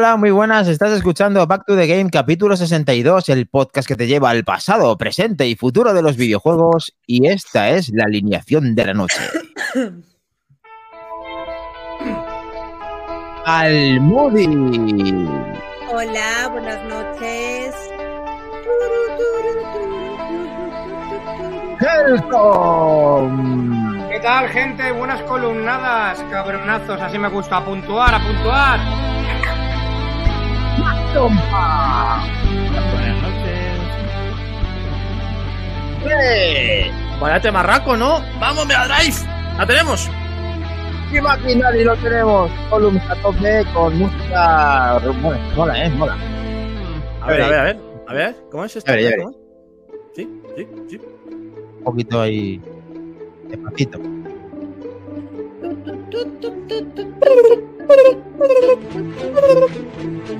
Hola, muy buenas. Estás escuchando Back to the Game capítulo 62, el podcast que te lleva al pasado, presente y futuro de los videojuegos. Y esta es la alineación de la noche. Al Moody. Hola, buenas noches. Helcom. ¿Qué tal, gente? Buenas columnadas, cabronazos. Así me gusta. A puntuar, a puntuar. Buenas noches. Vaya temarraco, ¿no? ¡Vamos, Mega Drive! ¡La tenemos! ¡Qué máquina! Y lo tenemos. Columns a tope con música. Bueno, mola, ¿eh? Mola. A ver, a ver, a ver. A ver, ¿cómo es esto? Sí, sí, sí. Un poquito ahí. Despacito.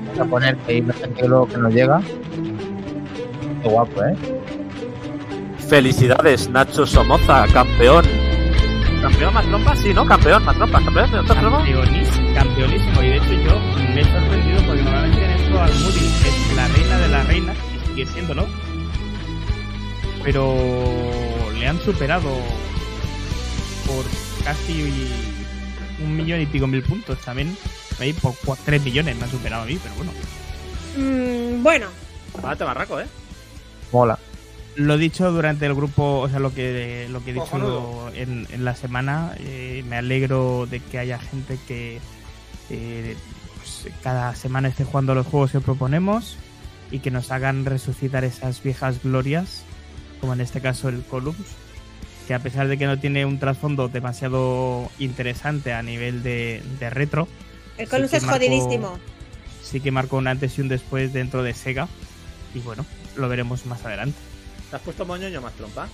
Vamos a poner que tranquilo que nos llega. Qué guapo, ¿eh? Felicidades, Nacho Somoza, campeón. ¿Campeón más trompas? Sí, ¿no? Campeón más trompas. ¿Campeón de trompas? Campeonísimo, campeonísimo. Y de hecho yo me he sorprendido porque normalmente en esto al Moody es la reina de las reinas y sigue siendo, ¿no? Pero le han superado por casi un millón y pico mil puntos también. Ahí por cua- tres millones me han superado a mí, pero bueno. Mm, bueno, Vaya temarraco, ¿eh? Mola. Lo dicho durante el grupo, o sea, lo que, lo que he dicho en la semana, eh, me alegro de que haya gente que eh, pues, cada semana esté jugando los juegos que proponemos y que nos hagan resucitar esas viejas glorias, como en este caso el Columns, que a pesar de que no tiene un trasfondo demasiado interesante a nivel de, de retro, el Sí que es marcó- jodidísimo. sí que marcó un antes y un después dentro de Sega. Y bueno, lo veremos más adelante. ¿Te has puesto moñoño más trompa?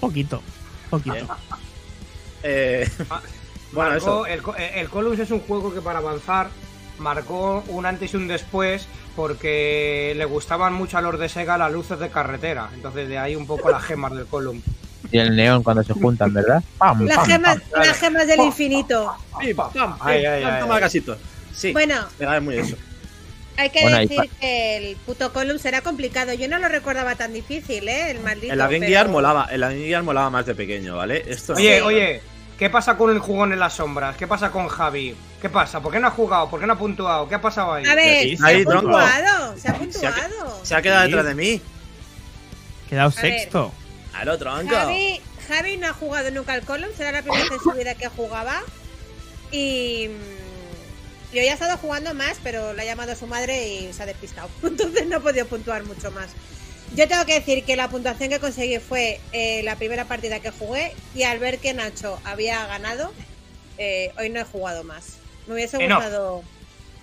Poquito, poquito. Eh, bueno, Marcó- eso. El, co- el Columns es un juego que para avanzar marcó un antes y un después porque le gustaban mucho a los de Sega las luces de carretera. Entonces de ahí un poco las gemas del Column. Y el neón cuando se juntan, ¿verdad? ¡Pam, Las pam, gemas, pam! las gemas del infinito. Sí, Bueno, es muy eso. hay que Bueno, decir que el puto Columns era complicado. Yo no lo recordaba tan difícil, ¿eh? El maldito. En la Game pero- Gear molaba, Gear molaba más de pequeño, ¿vale? Esto Oye, Sí. oye, ¿qué pasa con el jugón en las sombras? ¿Qué pasa con Javi? ¿Qué pasa? ¿Por qué no ha jugado? ¿Por qué no ha puntuado? ¿Qué ha pasado ahí? A ver, se ahí, ha tronco. puntuado. Se ha Se ha- puntuado. se ha quedado Sí. detrás de mí. Quedado ver. Al otro, tronco. Javi, Javi no ha jugado nunca al Columns, era la primera vez en su vida que jugaba. Y yo ya he estado jugando más, pero le ha llamado a su madre y se ha despistado. Entonces no he podido puntuar mucho más. Yo tengo que decir que la puntuación que conseguí fue eh, la primera partida que jugué y al ver que Nacho había ganado, eh, hoy no he jugado más. Me hubiese no. gustado...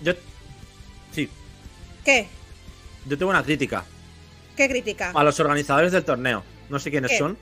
Yo. Sí, ¿Qué? yo tengo una crítica ¿Qué crítica? a los organizadores del torneo. No sé quiénes ¿Qué? son.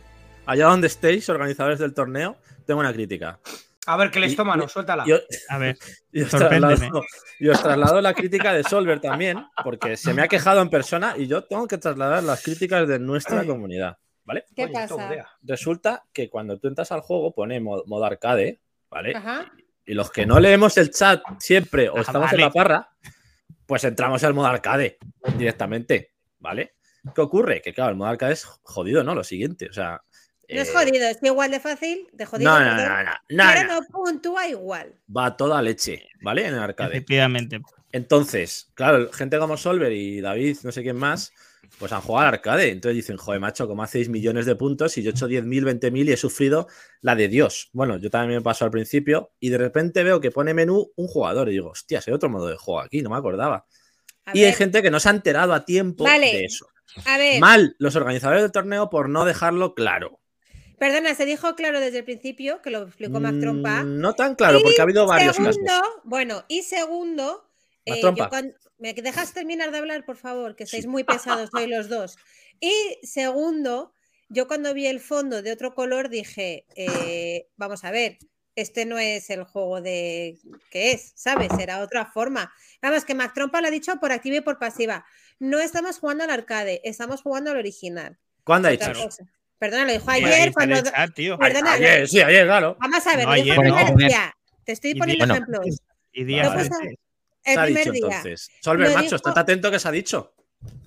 Allá donde estéis, organizadores del torneo, tengo una crítica. A ver, que el Y- estómago, y- suéltala. Yo, A ver, y os, traslado, y os traslado la crítica de Solver también, porque se me ha quejado en persona y yo tengo que trasladar las críticas de nuestra comunidad. ¿Vale? ¿Qué Oye, pasa? toma. Resulta que cuando tú entras al juego pone mo- modo arcade, ¿vale? Ajá. Y los que no leemos el chat siempre o Ah, estamos vale. en la parra, pues entramos al modo arcade directamente, ¿vale? ¿Qué ocurre? Que claro, el modo arcade es jodido, ¿no? Lo siguiente, o sea... No es eh, jodido, es igual de fácil, de jodido. No, no, no, no, no, pero no. no puntúa igual. Va toda leche, ¿vale? En el arcade. efectivamente. Entonces, claro, gente como Solver y David, no sé quién más, pues han jugado al arcade. Entonces dicen, joder, macho, como hacéis millones de puntos y yo he hecho 10.000, 20.000 y he sufrido la de Dios. Bueno, yo también me pasó al principio y de repente veo que pone menú un jugador y digo, hostia, hay otro modo de juego aquí, no me acordaba. A y hay gente que no se ha enterado a tiempo Vale. de eso. A ver, Mal los organizadores del torneo por no dejarlo claro. perdona, se dijo claro desde el principio, que lo explicó Mac Trompa. Mm, No tan claro, Y porque ha habido varios segundo, casos. Bueno, y segundo, eh, Trompa. yo ¿me dejas terminar de hablar, por favor? Que sois muy pesados hoy los dos. Y segundo, yo cuando vi el fondo de otro color dije, eh, vamos a ver, este no es el juego de que es, ¿sabes? Será otra forma. Vamos, que Mac Trompa lo ha dicho por activa y por pasiva. No estamos jugando al arcade, estamos jugando al original. ¿Cuándo ha dicho? Perdona, lo dijo ayer cuando. el chat, tío. Perdona, Ayer, sí, ayer, claro. Vamos a ver, No, ayer día. Te estoy Y poniendo bueno, ejemplos. Y No. El ha primer dicho día. entonces? Solver, Lo macho, dijo- estate atento que se ha dicho.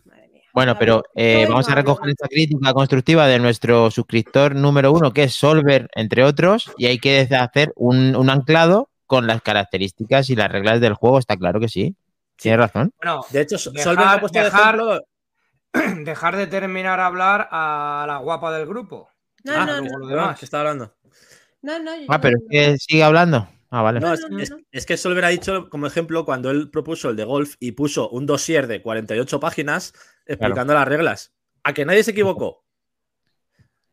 Madre mía. Bueno, pero eh, vamos a recoger esta crítica constructiva de nuestro suscriptor número uno, que es Solver, entre otros, y hay que hacer un, un anclado con las características y las reglas del juego, está claro que sí. Tienes razón. Bueno, De hecho, Solver ha puesto de dejar- ejemplo. dejar de terminar a hablar a la guapa del grupo. No, Ah, no, no. lo No, demás. que está hablando. No, no, yo Ah, no- pero es que sigue hablando. Ah, vale. No, No, es, no, no, es- no. es que Solver ha dicho como ejemplo cuando él propuso el de golf y puso un dossier de 48 páginas explicando las reglas. A que nadie se equivocó.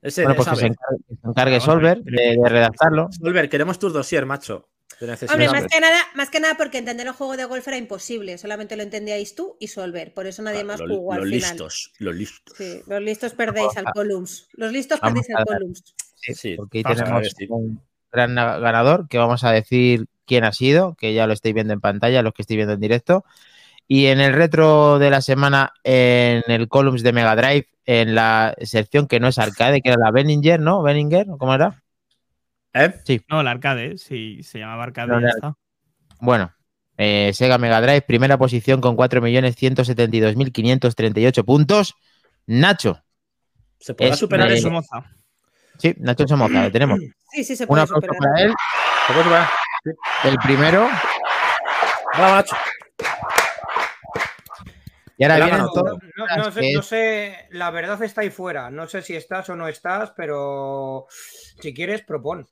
Ese Bueno, pues que se encargue, se Solver de, de redactarlo. Solver, queremos tus dossier, macho. Hombre, más que, nada, más que nada porque entender el juego de golf era imposible. Solamente lo entendíais tú y Solver. Por eso nadie Ah, más lo- jugó al los final. listos, los listos. Sí, los listos perdéis al Columns. Los listos Vamos perdéis al Columns. Sí, Sí, porque ahí tenemos un gran na- ganador que vamos a decir quién ha sido, que ya lo estáis viendo en pantalla, los que estáis viendo en directo. Y en el retro de la semana, en el Columns de Mega Drive, en la sección que no es arcade, que era la Benninger, ¿no? Benninger, ¿cómo era? ¿Eh? No, el arcade, sí, se llamaba arcade. No, ya no. está. Bueno, eh, Sega Mega Drive, primera posición con 4.172.538 puntos. Nacho. ¿Se podrá Es superar de- eso? Somoza. Sí, Nacho Somoza, lo tenemos. Sí, sí, se puede aplauso superar. para él. ¿Se puede superar? El primero. Bravo, Nacho. Y ahora vienen. No, no sé, que no es- sé, la verdad está ahí fuera. No sé si estás o no estás, pero si quieres, propon.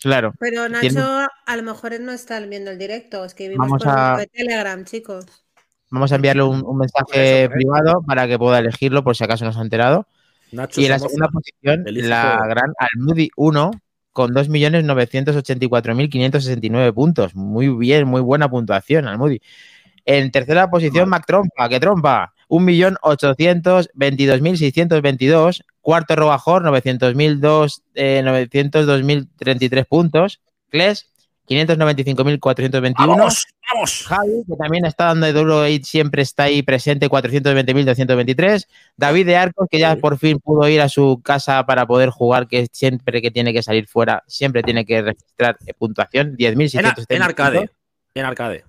Claro. Pero Nacho a lo mejor no está viendo el directo. Escribimos Vamos por el a- Telegram, chicos. Vamos a enviarle un, un mensaje eso, privado para que pueda elegirlo por si acaso no se ha enterado. Nacho Y en la segunda posición, la juego. gran Almudi 1 con 2.984.569 puntos. Muy bien, muy buena puntuación, Almudi. En tercera posición, Mac Trompa, que trompa, 1.822.622. Cuarto, Robajor, 900.002, eh, 902.033 puntos. Kles, 595.421. ¡Vamos! ¡Vamos! Javi, que también está dando de duro y siempre está ahí presente, 420.223. David de Arcos, que ya por fin pudo ir a su casa para poder jugar, que siempre que tiene que salir fuera, siempre tiene que registrar eh, puntuación, En, 10.675. en arcade. En arcade.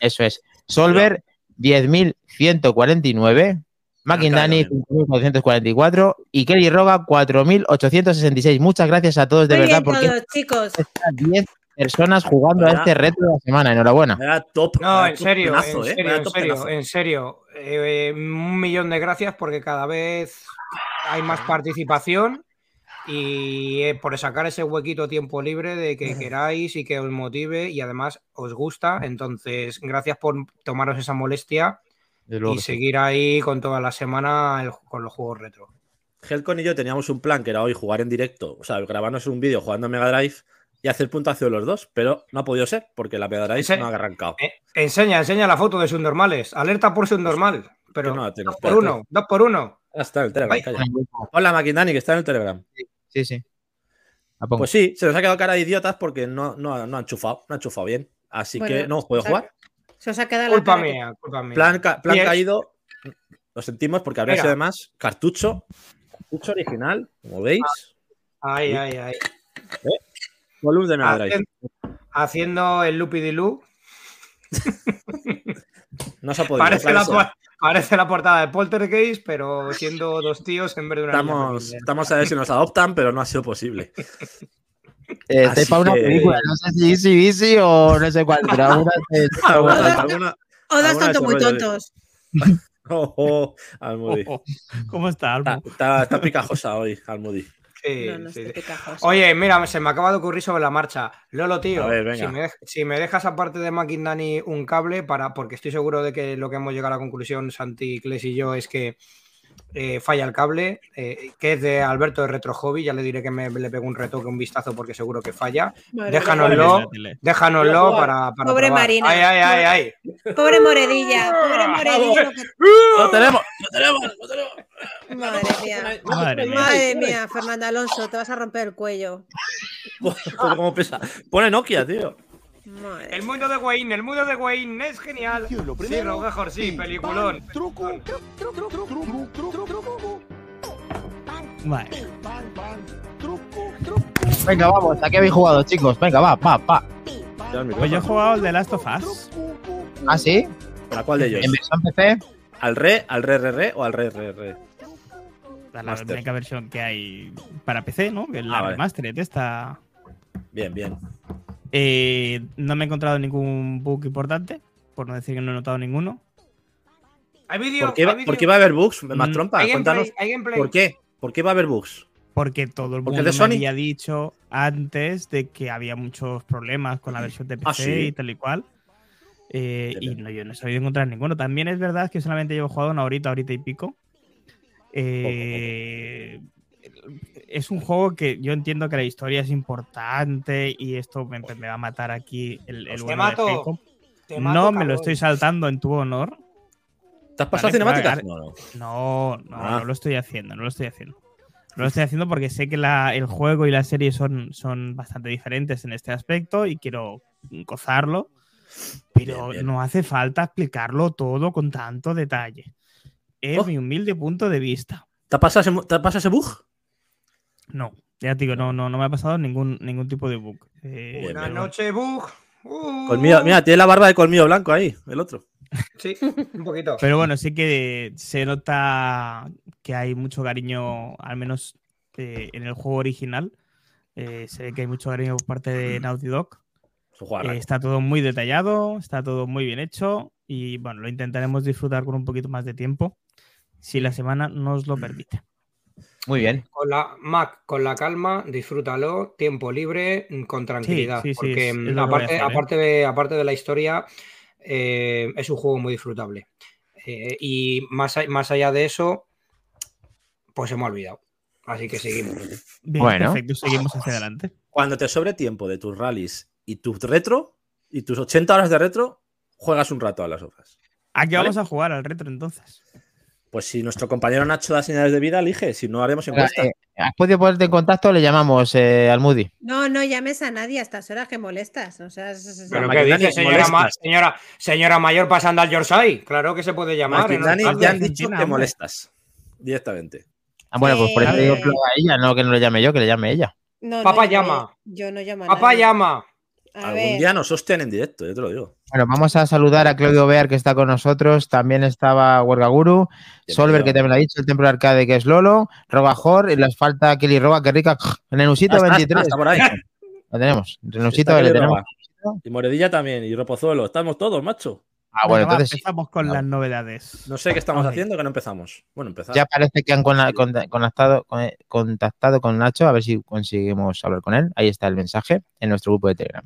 Eso es. Solver, 10.149. Makindani, Arcade 5.444. Y Kelly Roga, 4.866. Muchas gracias a todos de Muy verdad, bien porque todos, chicos. estas 10 personas jugando a este reto de la semana. Enhorabuena. Era top. No, en top serio, penazo, en ¿eh? serio, Era en top serio, penazo. en serio. Eh, un millón de gracias porque cada vez hay más participación y eh, por sacar ese huequito tiempo libre de que queráis y que os motive y además os gusta. Entonces, gracias por tomaros esa molestia y seguir ahí con toda la semana el- con los juegos retro. Helcon y yo teníamos un plan que era hoy jugar en directo, o sea, grabarnos un vídeo jugando Mega Drive y hacer puntuación los dos, pero no ha podido ser porque la Mega Drive Ese- no ha arrancado. Eh, enseña, enseña la foto de subnormales. Alerta por subnormal. Pero Que no tengo, dos por uno, dos por uno. Ah, está en el Telegram. Hola, Makindani, que está en el Telegram. Sí, sí. Pongo. Pues sí, se nos ha quedado cara de idiotas porque no, no, no han chufado, no han chufado bien. Así Bueno, que no hemos podido o sea, jugar. Se os ha quedado la Culpa mía, culpa mía. Plan, ca- plan Bien. caído, lo sentimos porque habría Mira. sido además cartucho, cartucho original, como veis. Ay, ay, ay. Volumen de Mega Drive. Haciendo el Lupidilú. No se ha podido. Parece la, parece la portada de Poltergeist, pero siendo dos tíos en vez de una Estamos, estamos a ver si nos adoptan, pero no ha sido posible. Eh, Así para una que- película, no sé si Easy Easy o no sé cuál, pero alguna de- Alguna- alguna- O dos tontos muy ese rollo de- tontos. Oh, oh, Almudi. Oh, oh. ¿Cómo está, Almo? Está, está- está picajosa hoy, Almudi. Sí, No, no sí, estoy sí. picajoso. Oye, mira, se me acaba de ocurrir sobre la marcha. Lolo, tío, ver. Si, me, dej- si me dejas aparte de Makindani un cable, para, porque estoy seguro de que lo que hemos llegado a la conclusión, Santi, Kles y yo, es que eh, falla el cable, eh, que es de Alberto de Retro Hobby. Ya le diré que me, le pego un retoque, un vistazo, porque seguro que falla. Madre déjanoslo. Déjanoslo para, para Pobre probar. Marina. Ay, ay, ay, ay. Pobre Moredilla, pobre Moredilla. lo que- ¡Lo tenemos! ¡Lo tenemos! ¡Lo tenemos! Madre mía. Madre mía. Madre mía, Fernando Alonso, te vas a romper el cuello. Joder, cómo pesa. Pone Nokia, tío. Madre El mundo de Wayne, el mundo de Wayne es genial. Sí, Rogejor, sí, peliculón. Vale. Venga, vamos, ¿a qué habéis jugado, chicos? Venga, va, va, va. Pues yo he jugado el de Last of Us. ¿Ah, sí? ¿Para cuál de ellos? ¿En versión PC? ¿Al re, al re, re, re o al re, re, re? La, única versión que hay para PC, ¿no? Que es la Ah, vale. Remastered esta. Bien, bien. Eh, no me he encontrado ningún bug importante, por no decir que no he notado ninguno. ¿Hay? ¿Por qué, va, ¿Hay vídeo? por qué va a haber bugs? Más Mm, trompa, ¿Hay gameplay? cuéntanos. ¿Hay gameplay? ¿Por qué? ¿Por qué va a haber bugs? Porque todo el ¿Porque mundo me había dicho antes de que había muchos problemas con la versión de PC Ah, ¿sí? y tal y cual. Eh, y no, yo no he sabido encontrar ninguno. También es verdad que solamente llevo jugado una horita, horita y pico. Eh, es un juego que yo entiendo que la historia es importante y esto me, me va a matar aquí el, el Pues te bueno de mato, Jacob. Mato, No me lo estoy saltando en tu honor. ¿Te has pasado Vale, cinemáticas? No, no. No, no, Ah. no lo estoy haciendo, no lo estoy haciendo. No lo estoy haciendo porque sé que la- el juego y la serie son, son bastante diferentes en este aspecto y quiero gozarlo, pero Bien, bien. no hace falta explicarlo todo con tanto detalle. Es Oh. mi humilde punto de vista. ¿Te pasado ese, te pasado ese bug? No, ya te digo, no, no, no me ha pasado ningún, ningún tipo de bug. Eh, Bien, Una pero noche bug. Uh. Colmillo, mira, tiene la barba de colmillo blanco ahí, el otro. Sí, un poquito. Pero bueno, sí que se nota que hay mucho cariño, al menos eh, en el juego original. Eh, se ve que hay mucho cariño por parte de Naughty Dog. Eh, está todo muy detallado, está todo muy bien hecho y bueno, lo intentaremos disfrutar con un poquito más de tiempo, si la semana nos lo permite. Muy bien. Con la Mac, con la calma, disfrútalo, tiempo libre, mm, con tranquilidad. sí, sí, porque es- mm, aparte, hacer, ¿eh? aparte, de, aparte de la historia, eh, es un juego muy disfrutable. Eh, y más, más allá de eso, pues se me ha olvidado. Así que seguimos. Bien, Bueno. perfecto, seguimos hacia adelante. Cuando te sobre tiempo de tus rallies y tus retro, y tus 80 horas de retro, juegas un rato a las horas. ¿A qué Vale. vamos a jugar al retro entonces? Pues si nuestro compañero Nacho da señales de vida, elige. Si no, haremos encuesta. eh, ¿Has podido ponerte en contacto? Le llamamos eh, al Moody. No, no llames a nadie a estas horas que molestas. O sea, es- es- Pero Pero ¿qué dice señora, ma- señora, señora mayor pasando al Yorkshire? Claro que se puede llamar. en Dani, otras ya han dicho que molestas. Directamente. Ah, bueno, pues por eso Eh, digo haga ella, no que no le llame yo, que le llame ella. no, Papá llama. Yo no llamo a Papá nadie. llama. A Algún ver, día nos hostian en directo, yo te lo digo. Bueno, vamos a saludar a Claudio Bear, que está con nosotros. También estaba Huerga Guru, Solver, que también lo ha dicho, el Templo Arcade, que es Lolo, Robajor, y les falta Kelly Roba, que rica. Renusito Ah, está, 23. está por ahí. Lo tenemos. Renusito, le tenemos. Y Moredilla también, y Ropozuelo. Estamos todos, macho. Ah, bueno, va, entonces sí. empezamos con Vale. las novedades. No sé qué estamos haciendo, que no empezamos. Bueno, empezamos. Ya parece que han con- con- conectado, con- contactado con Nacho, a ver si conseguimos hablar con él. Ahí está el mensaje en nuestro grupo de Telegram.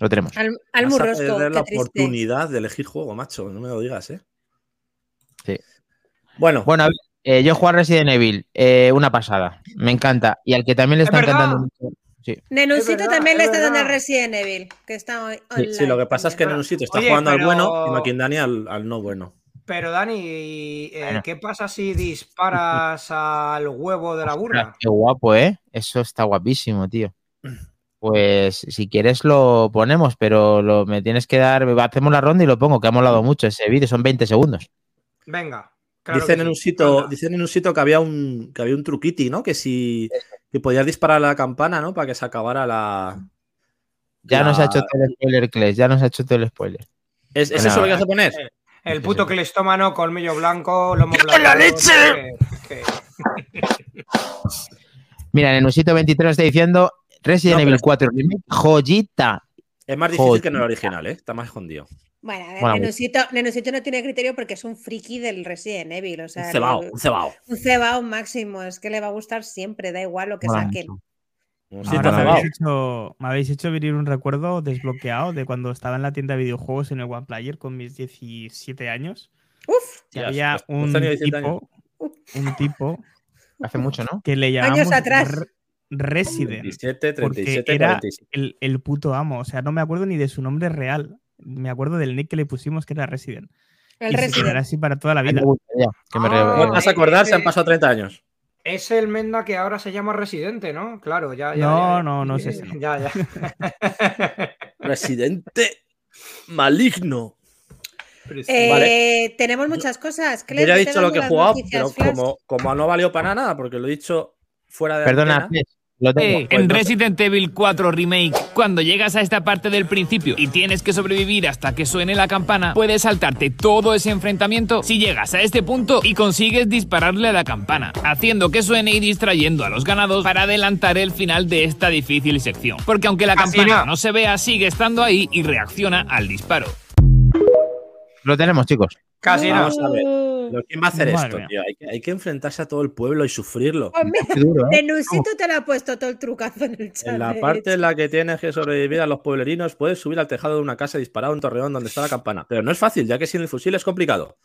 Lo tenemos. al, al Vas a perder la triste. oportunidad de elegir juego, macho. No me lo digas, ¿eh? Sí. Bueno, Bueno, a ver, eh, yo juego a Resident Evil, eh, una pasada. Me encanta. Y al que también le Es está verdad. encantando mucho. Nenusito Es verdad, también le es está dando al. Resident Evil, que está hoy Sí, online sí, lo que pasa es que sitio está Oye, jugando al bueno y Maquindani al, al no bueno. Pero Dani, eh, Bueno. ¿qué pasa si disparas al huevo de la burra? Qué guapo, ¿eh? Eso está guapísimo, tío. Pues si quieres lo ponemos, pero lo, me tienes que dar. Hacemos la ronda y lo pongo, que ha molado mucho ese vídeo, son 20 segundos. Venga. claro dicen, en sí. un sitio, Venga. dicen en un sitio que había un que había un truquiti, ¿no? Que si que podías disparar la campana, ¿no? Para que se acabara la. Ya la- nos ha hecho todo el spoiler, Kles, ya nos ha hecho todo el spoiler. ¿Es, es eso lo que vas a poner? El puto clestómano, colmillo blanco, lomo la plateado, leche! que- que- Mira, en Usito 23 está diciendo Resident No, Evil es- 4 Remake, joyita. Es más difícil que en el original, ¿eh? Está más escondido. Bueno, a ver, Bueno, Nenusito, Nenusito no tiene criterio porque es un friki del Resident Evil. O sea, Un cebao, un cebao. un cebao máximo. Es que le va a gustar siempre, da igual lo que Mola saquen. Un Ahora me habéis, hecho, me habéis hecho venir un recuerdo desbloqueado de cuando estaba en la tienda de videojuegos en el One Player con mis 17 años. Uf, Hostias, había un tenía 17 tipo, un tipo Hace mucho, ¿no? que le llamamos atrás. Re- Resident. 27, Porque 37, era 47. el, el puto amo. O sea, no me acuerdo ni de su nombre real. Me acuerdo del nick que le pusimos que era Resident. el y se Resident. quedará así para toda la vida. que me Ah, ¿Cómo te vas a acordar? Se han pasado 30 años. Es el Menda que ahora se llama Residente, ¿no? Claro, ya. ya No, ya, no, no es ese, no. Ya, ya. Residente maligno. Eh, Vale. Tenemos muchas cosas. Yo Clem, ya he dicho lo que he jugado, pero como, como no ha valido para nada, porque lo he dicho fuera de Perdona, Lo tengo. Eh, Pues en no sé. Resident Evil 4 Remake, cuando llegas a esta parte del principio y tienes que sobrevivir hasta que suene la campana, puedes saltarte todo ese enfrentamiento si llegas a este punto y consigues dispararle a la campana, haciendo que suene y distrayendo a los ganados para adelantar el final de esta difícil sección. Porque aunque la campana no. no se vea, sigue estando ahí y reacciona al disparo. Lo tenemos, chicos. Casi no. Vamos a ver. Pero ¿Quién va a hacer Madre esto, tío? Hay que, hay que enfrentarse a todo el pueblo y sufrirlo. Duro, ¿eh? Te lo ha puesto todo el trucazo en el chat. En la parte en la que tienes que sobrevivir a los pueblerinos, puedes subir al tejado de una casa y disparar a un torreón donde está la campana. Pero no es fácil, ya que sin el fusil es complicado.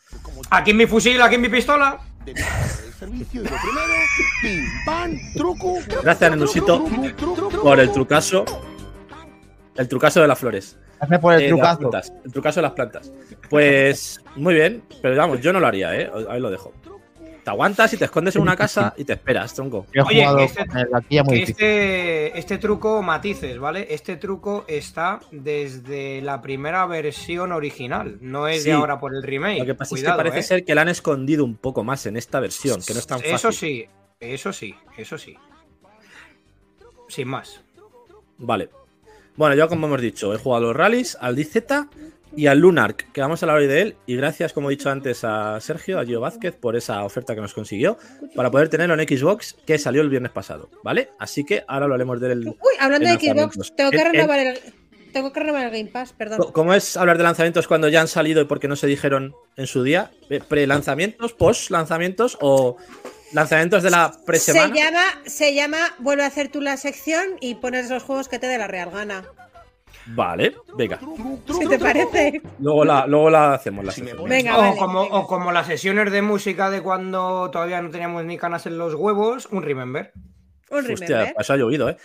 Aquí en mi fusil, aquí en mi pistola. de el servicio y lo primero, pim, pam, truco. Gracias, Nenusito, por el trucaso. El trucaso de las flores. Por el Eh, trucazo. plantas, el trucaso de las plantas. Pues muy bien, pero vamos, yo no lo haría, ¿eh? Ahí lo dejo. Te aguantas y te escondes en una casa y te esperas, tronco. He Oye, jugado este-. Este, este truco, matices, ¿vale? Este truco está desde la primera versión original. No es Sí. de ahora por el remake. Lo que pasa Cuidado, es que parece ¿eh? ser que la han escondido un poco más en esta versión, que no es tan fácil. Eso sí, eso sí, eso sí. Sin más. Vale. Bueno, yo como hemos dicho, he jugado a los rallies, al DZ y al Lunark, que vamos a hablar hoy de él. Y gracias, como he dicho antes, a Sergio, a Gio Vázquez, por esa oferta que nos consiguió para poder tenerlo en Xbox, que salió el viernes pasado. ¿Vale? Así que ahora hablaremos del. Uy, hablando de Xbox, tengo que En- en- renovar el. Tengo que renovar el Game Pass, perdón. ¿Cómo es hablar de lanzamientos cuando ya han salido y porque no se dijeron en su día? Eh, ¿Pre-lanzamientos, post-lanzamientos o lanzamientos de la Se pre-semana? llama, se llama Vuelve a hacer tú la sección y pones los juegos que te dé la real gana. Vale, venga. Si te parece. Luego la, luego la hacemos la Si Venga, o, vale, como, venga. o como las sesiones de música de cuando todavía no teníamos ni canas en los huevos, un remember. Un Hostia, remember. eso ha llovido, ¿eh?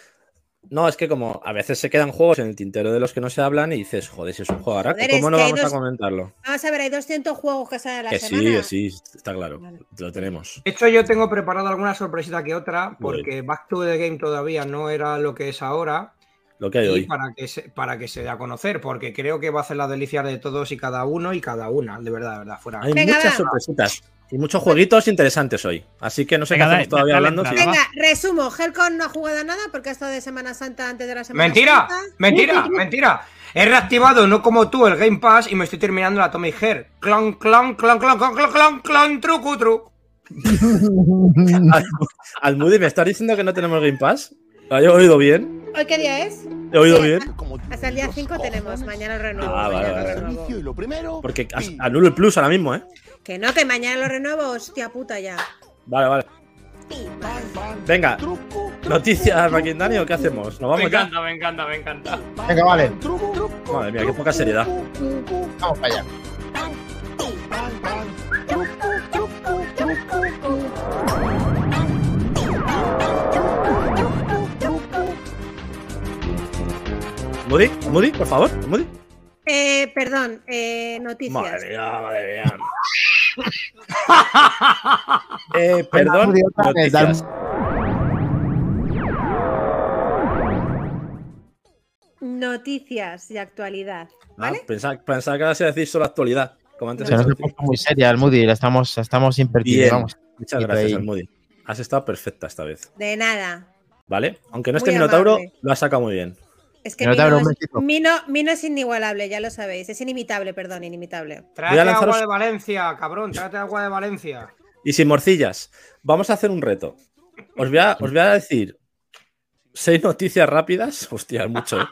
No, es que como a veces se quedan juegos en el tintero de los que no se hablan y dices, joder, si es un juego Joder, ¿cómo no vamos a comentarlo? Vamos a ver, hay 200 juegos que salen a la Que sí, semana. que sí, está claro. Vale. Lo tenemos. De hecho, yo tengo preparado alguna sorpresita que otra, porque Back to the Game todavía no era lo que es ahora. Lo que hay Y hoy. para que, se, para que se dé a conocer, porque creo que va a hacer las delicias de todos y cada uno y cada una, de verdad, de verdad, fuera. Hay Venga, muchas va. sorpresitas y muchos jueguitos interesantes hoy. Así que no sé Venga, qué hacemos todavía dale hablando. sí. Venga, resumo. Helcon no ha jugado a nada porque ha estado de Semana Santa antes de la Semana ¡Mentira! Santa. ¡Mentira! ¡Mentira! He reactivado, no como tú, el Game Pass y me estoy terminando la Tommy Hair. Clon, clon, clon, clon, clon, clon, clon, clon, truco, tru. Al, al Moody, ¿me estás diciendo que no tenemos Game Pass? ¿Lo he oído bien? ¿Hoy qué día es? ¿He oído Sí, bien? Hasta el día 5 tenemos. Mañana renuevo. Ah, vale, vale, Porque anulo el plus ahora mismo, ¿eh? Que no, que mañana lo renuevo. Hostia puta ya. Vale, vale. Venga, noticias, Maquindani, ¿o qué hacemos? ¿Nos Me vamos ya? encanta, me encanta, me encanta. Venga, vale. Madre mía, qué poca seriedad. Vamos para allá. Moody, Moody, por favor, Moody. Eh, perdón, eh, noticias. Madre mía, madre mía. Eh, perdón. Noticias. Noticias de actualidad. Ah, ¿Vale? pensaba, pensaba que ibas a decir solo actualidad. Como antes Se nos has ha dicho. puesto muy seria el Moody, la estamos, estamos invertidos. Bien. Vamos. Muchas Y gracias, al Moody. Has estado perfecta esta vez. De nada. ¿Vale? Aunque no esté Minotauro, lo has sacado muy bien. Es que Mino, es. Mino, Mino es inigualable, ya lo sabéis. Es inimitable, perdón, inimitable. Tráete lanzaros- agua de Valencia, cabrón, tráete agua de Valencia. Y sin morcillas, vamos a hacer un reto. Os voy a, os voy a decir seis noticias rápidas. Hostia, es mucho, ¿eh?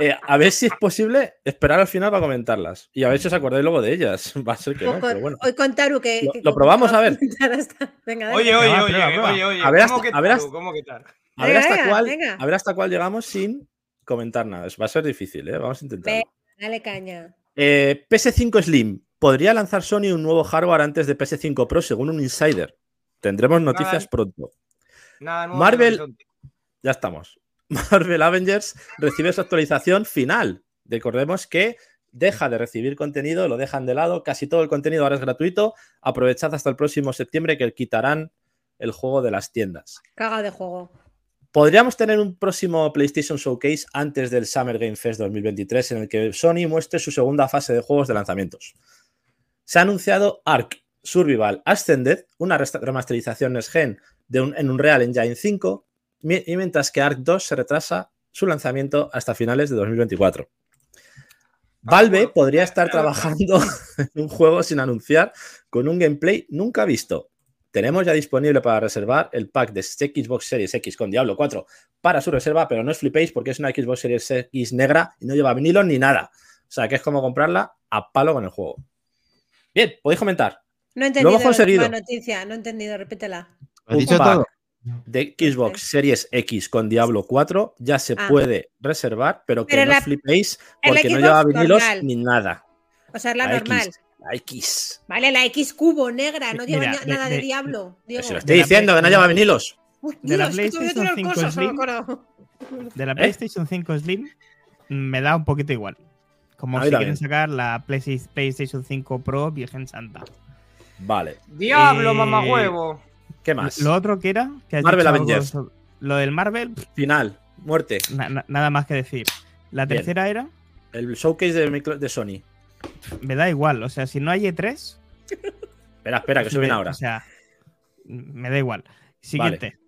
Eh, a ver si es posible esperar al final para comentarlas. Y a ver si os acordáis luego de ellas. Va a ser que no, Hoy pero bueno. hoy con Taru, que. Lo- que- lo probamos, a ver. Venga, dale. Oye, oye, Prueba, oye, prueba, prueba. oye, oye, A ver ¿cómo hasta- hasta- hasta a ver hasta cuál llegamos sin comentar nada. Va a ser difícil, ¿eh? Vamos a intentarlo. Ve, dale caña. Eh, PS5 Slim. ¿Podría lanzar Sony un nuevo hardware antes de PS5 Pro según un insider? Tendremos noticias Nada. pronto. Nada nuevo Marvel-. Ya estamos. Marvel Avengers recibe su actualización final. Recordemos que deja de recibir contenido, lo dejan de lado. Casi todo el contenido ahora es gratuito. Aprovechad hasta el próximo septiembre que quitarán el juego de las tiendas. Caga de juego. Podríamos tener un próximo PlayStation Showcase antes del Summer Game Fest 2023 en el que Sony muestre su segunda fase de juegos de lanzamientos. Se ha anunciado Ark Survival Ascended, una remasterización Next Gen de un, en Unreal Engine 5, mi- y mientras que Ark 2 se retrasa su lanzamiento hasta finales de 2024. Valve podría estar trabajando en un juego sin anunciar con un gameplay nunca visto. Tenemos ya disponible para reservar el pack de Xbox Series X con Diablo 4 para su reserva, pero no os flipéis porque es una Xbox Series X negra y no lleva vinilo ni nada. O sea, que es como comprarla a palo con el juego. Bien, podéis comentar. No he entendido hemos conseguido. la noticia, no he entendido, repítela. ¿Lo has Un dicho pack todo? de Xbox Series X con Diablo 4 ya se Ah. puede reservar, pero que Pero no la- flipéis porque no Xbox lleva vinilos normal. ni nada. O sea, es la, La normal. X. La X. Vale, la X cubo negra, no lleva Mira, ni- de- nada de, de- Diablo. Diego. si lo estoy diciendo, que no lleva vinilos. Uy, de la PlayStation tirar 5 cosas, Slim. De la ¿Eh? PlayStation 5 Slim me da un poquito igual. Como si quieren sacar la Play- PlayStation 5 Pro Virgen Santa. Vale. Diablo, Eh. ¿Qué más? Lo otro que era, que Marvel Avengers. sobre- lo del Marvel, Final. Muerte. na- na- nada más que decir. La Bien. tercera era, El showcase de, micro- de Sony. Me da igual. O sea, si no hay E3, Espera, espera, que me- viene ahora. O sea, me da igual. Siguiente.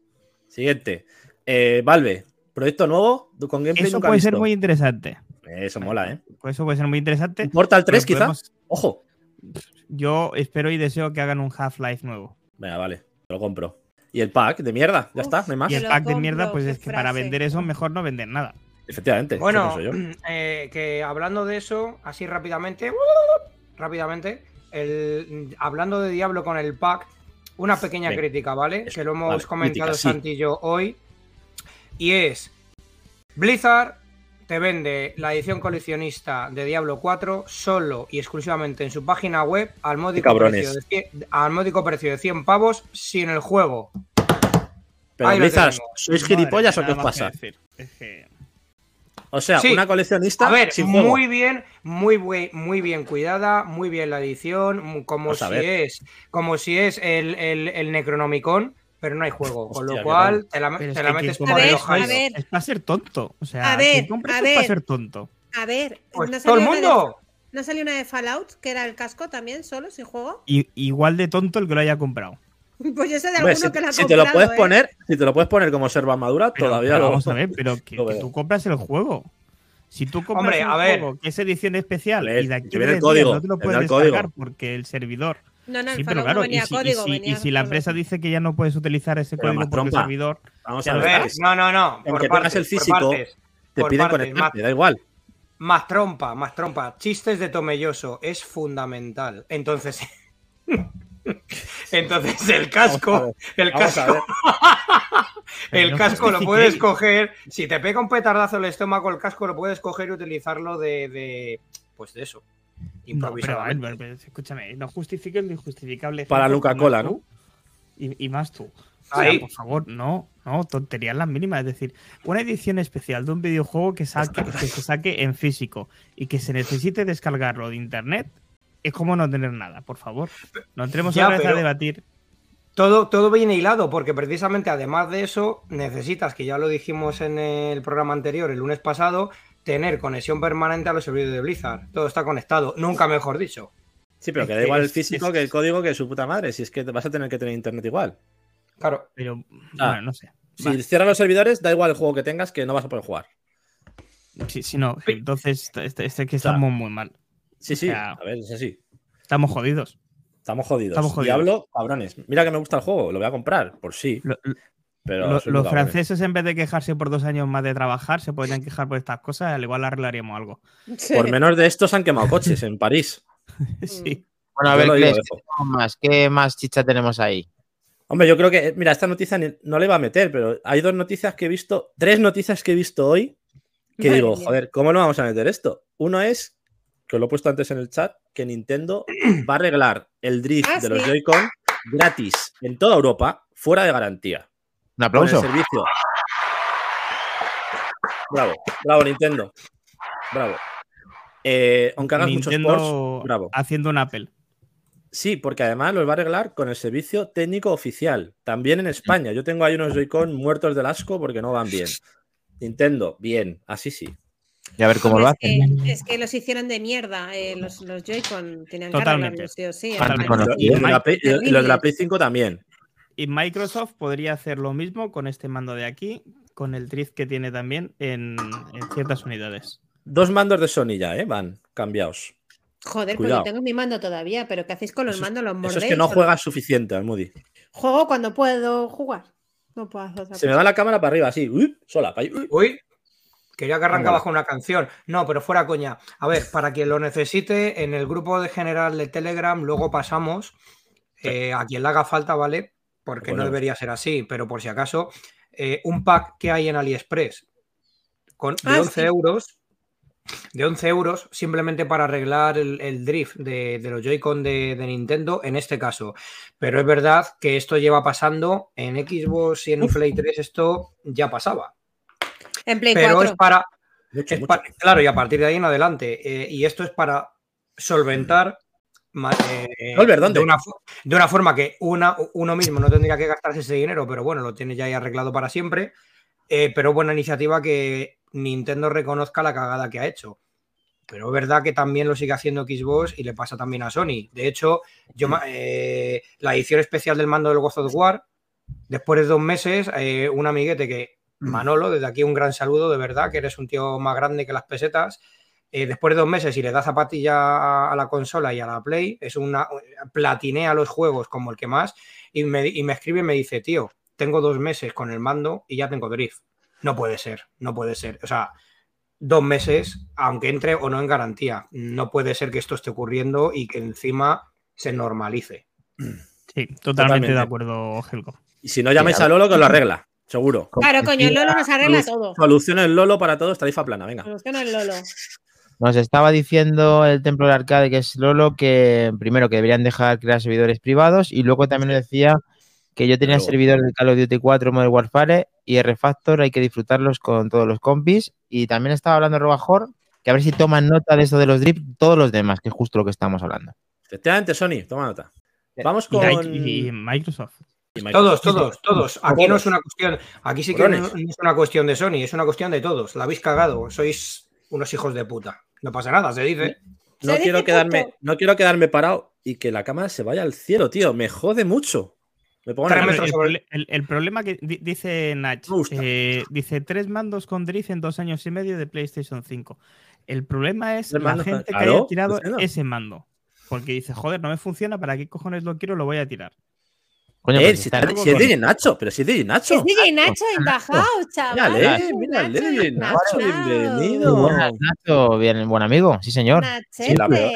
Siguiente. Eh, Valve. Proyecto nuevo con gameplay Eso nunca puede ser muy interesante. Eso mola, ¿eh? Pues Eso puede ser muy interesante. Portal 3 pero quizá. podemos- Ojo. Yo espero y deseo que hagan un Half-Life nuevo. Venga, vale. Te lo compro. Y el pack de mierda. Ya Uf. está, no hay más. Y el pack de mierda, pues es que para vender eso mejor no vender nada. Efectivamente. Bueno, yo. eh, que hablando de eso, así rápidamente, rápidamente, el, hablando de Diablo con el pack, una pequeña Venga. crítica, ¿vale? Eso, que lo hemos vale, comentado crítica, sí. Santi y yo hoy. Y es, Blizzard te vende la edición coleccionista de Diablo 4 solo y exclusivamente en su página web al módico, precio de 100, al módico precio de 100 pavos sin el juego. Pero Blizzard. ¿sois Madre, gilipollas o qué os pasa? decir. Es que- O sea, Sí. una coleccionista A ver, sin juego. muy bien, muy, buen- muy bien cuidada, muy bien la edición, como si es, como si es el, el, el Necronomicon, pero no hay juego. con lo cual raro. te la, te la metes por el ver. Es para ser tonto. O sea, A ver, a para ser tonto. A ver, Pues ¿no todo el de- mundo. ¿no salió una de Fallout, que era el casco también, solo, sin juego? Y, igual de tonto el que lo haya comprado. Pues yo sé de alguno si, que la ha si te lo puedes ¿eh? poner, si te lo puedes poner como serva armadura, Pero, todavía pero lo vamos a ver, pero que, tú compras el juego. Si tú compras Hombre, un a ver. juego que es edición especial Vale, y de aquí que viene el código, no te lo puedes el código. descargar porque el servidor. No, no, el Sí, pero claro, no y si, y y la empresa dice que ya no puedes utilizar ese Pero código más porque el trompa. servidor. Vamos a ver. verás. No, no, no. Aunque por tengas el por físico, partes, Te por piden conectarte, da igual. Más trompa, más trompa. Chistes de Tomelloso es fundamental. Entonces. Entonces el casco, el casco, el no casco lo puedes coger. Si te pega un petardazo el estómago, el casco lo puedes coger y utilizarlo de, de pues de eso. No, pero, pero, pero, escúchame, no justifiques lo injustificable. Para Luca Cola, tú Y, y más tú. O sea, por favor, no, no, tonterías las mínimas. Es decir, una edición especial de un videojuego que, saque, que se saque en físico y que se necesite descargarlo de internet es como no tener nada, por favor. No entremos Ya, otra vez a debatir. Todo, todo viene hilado, porque precisamente además de eso, necesitas, que ya lo dijimos en el programa anterior, el lunes pasado, tener conexión permanente a los servidores de Blizzard. Todo está conectado, nunca mejor dicho. Sí, pero que da que igual el físico es- que el código que su puta madre. Si es que vas a tener que tener internet igual. Claro. Pero, Ah. bueno, no sé. Si Vale. cierras los servidores, da igual el juego que tengas, que no vas a poder jugar. Si, si no, entonces este, este que sea, estamos muy mal. Sí, O sí, sea- a ver, es así. Estamos jodidos. Estamos jodidos. Estamos jodidos. Diablo, cabrones. Mira que me gusta el juego, lo voy a comprar, por sí. Lo- Pero Lo- los cabrones. franceses, en vez de quejarse por dos años más de trabajar, se podrían quejar por estas cosas. Al igual arreglaríamos algo. Sí. Por menos de estos han quemado coches en París. sí. Bueno, a ver. ¿qué más? ¿Qué más chicha tenemos ahí? Hombre, yo creo que, mira, esta noticia no le va a meter, pero hay dos noticias que he visto, tres noticias que he visto hoy que Madre digo, mía. joder, ¿cómo no vamos a meter esto? Uno es, que os lo he puesto antes en el chat, que Nintendo va a arreglar el drift Ah, de los sí. Joy-Con gratis en toda Europa, fuera de garantía. Un Con el aplauso. servicio. Bravo, bravo Nintendo. Bravo. Eh, aunque hagas muchos Nintendo ports, bravo. haciendo un Apple. Sí, porque además los va a arreglar con el servicio técnico oficial. También en España. Yo tengo ahí unos Joy-Con muertos del asco porque no van bien. Nintendo, bien, así sí. Y a ver cómo lo es, hacen. que, es que los hicieron de mierda. eh, los, los Joy-Con tenían que Totalmente. sí. Y los de la Play, y los de la terribles. Play 5 también. Y Microsoft podría hacer lo mismo con este mando de aquí, con el drift que tiene también en, en ciertas unidades. Dos mandos de Sony ya, ¿eh? Van cambiados. Joder, Cuidado. pues yo tengo mi mando todavía, pero ¿qué hacéis con los Eso- mandos? ¿Los Eso mordéis? es que no juegas suficiente, Almudi. Juego cuando puedo jugar. No puedo hacer otra Se me va la cámara para arriba, así, uy, sola. pa' ahí, uy. Uy, quería que arrancabas Vale. con una canción. No, pero fuera coña. A ver, para quien lo necesite, en el grupo de general de Telegram luego pasamos eh, a quien le haga falta, ¿vale? Porque no debería ser así, pero por si acaso, eh, un pack que hay en AliExpress con, de Ah, 11 sí. euros. De 11 euros simplemente para arreglar el, el drift de, de los Joy-Con de, de Nintendo en este caso. Pero es verdad que esto lleva pasando en Xbox y en Play 3, esto ya pasaba. En Play Pero 4. es para, Mucho, es mucho. pa- claro, y a partir de ahí en adelante. eh, y esto es para solventar eh, ¿Solver dónde? de, una, fo- de una forma que una, uno mismo no tendría que gastarse ese dinero, pero bueno, lo tiene ya ahí arreglado para siempre. Eh, pero buena iniciativa que Nintendo reconozca la cagada que ha hecho. Pero es verdad que también lo sigue haciendo Xbox y le pasa también a Sony. De hecho, yo eh, la edición especial del mando del God of War, después de dos meses, eh, un amiguete que, Manolo, desde aquí un gran saludo, de verdad, que eres un tío más grande que las pesetas. eh, después de dos meses y le da zapatilla a, a la consola y a la Play, es una platinea los juegos como el que más, y me, y me escribe y me dice, tío, tengo dos meses con el mando y ya tengo drift. No puede ser, no puede ser. O sea, dos meses, aunque entre o no en garantía, no puede ser que esto esté ocurriendo y que encima se normalice. Sí, totalmente, Totalmente. de acuerdo, Helco. Y si no a a Lolo, que lo arregla. Seguro. Claro, coño, el Lolo nos arregla todo. Soluciones Lolo para todos, tarifa plana, venga. Soluciona el Lolo. Nos estaba diciendo el Templo del Arcade, que es Lolo, que primero que deberían dejar crear servidores privados y luego también nos decía que yo tenía Luego. servidor de Call of Duty 4 Modern Warfare y R-Factor hay que disfrutarlos con todos los compis y también estaba hablando Robajor que a ver si toman nota de eso de los drip todos los demás, que es justo lo que estamos hablando. Efectivamente, Sony, toma nota. Vamos Y, con. y Microsoft. Todos, todos, todos. Aquí no es una cuestión, aquí sí que no, es una cuestión de Sony, es una cuestión de todos. La habéis cagado, sois unos hijos de puta. No pasa nada, se dice. No Se quiero, dice quedarme, punto. no quiero quedarme parado y que la cámara se vaya al cielo, tío. Me jode mucho. Me pongo Claro, el, sobre- el- el problema que di- dice Nach, eh, dice tres mandos con drift en dos años y medio de PlayStation 5. El problema es la gente que claro, haya tirado funciona. ese mando. Porque dice, joder, no me funciona, ¿para qué cojones lo quiero? Lo voy a tirar. Coño, Eh, si, está- está- si es DJ Nacho, pero si es DJ Nacho. Es DJ Nacho embajado, chaval. Mírale, mírale, DJ Nacho, bienvenido. Buenas, Nacho, bien, buen amigo, sí señor. Nachete. la la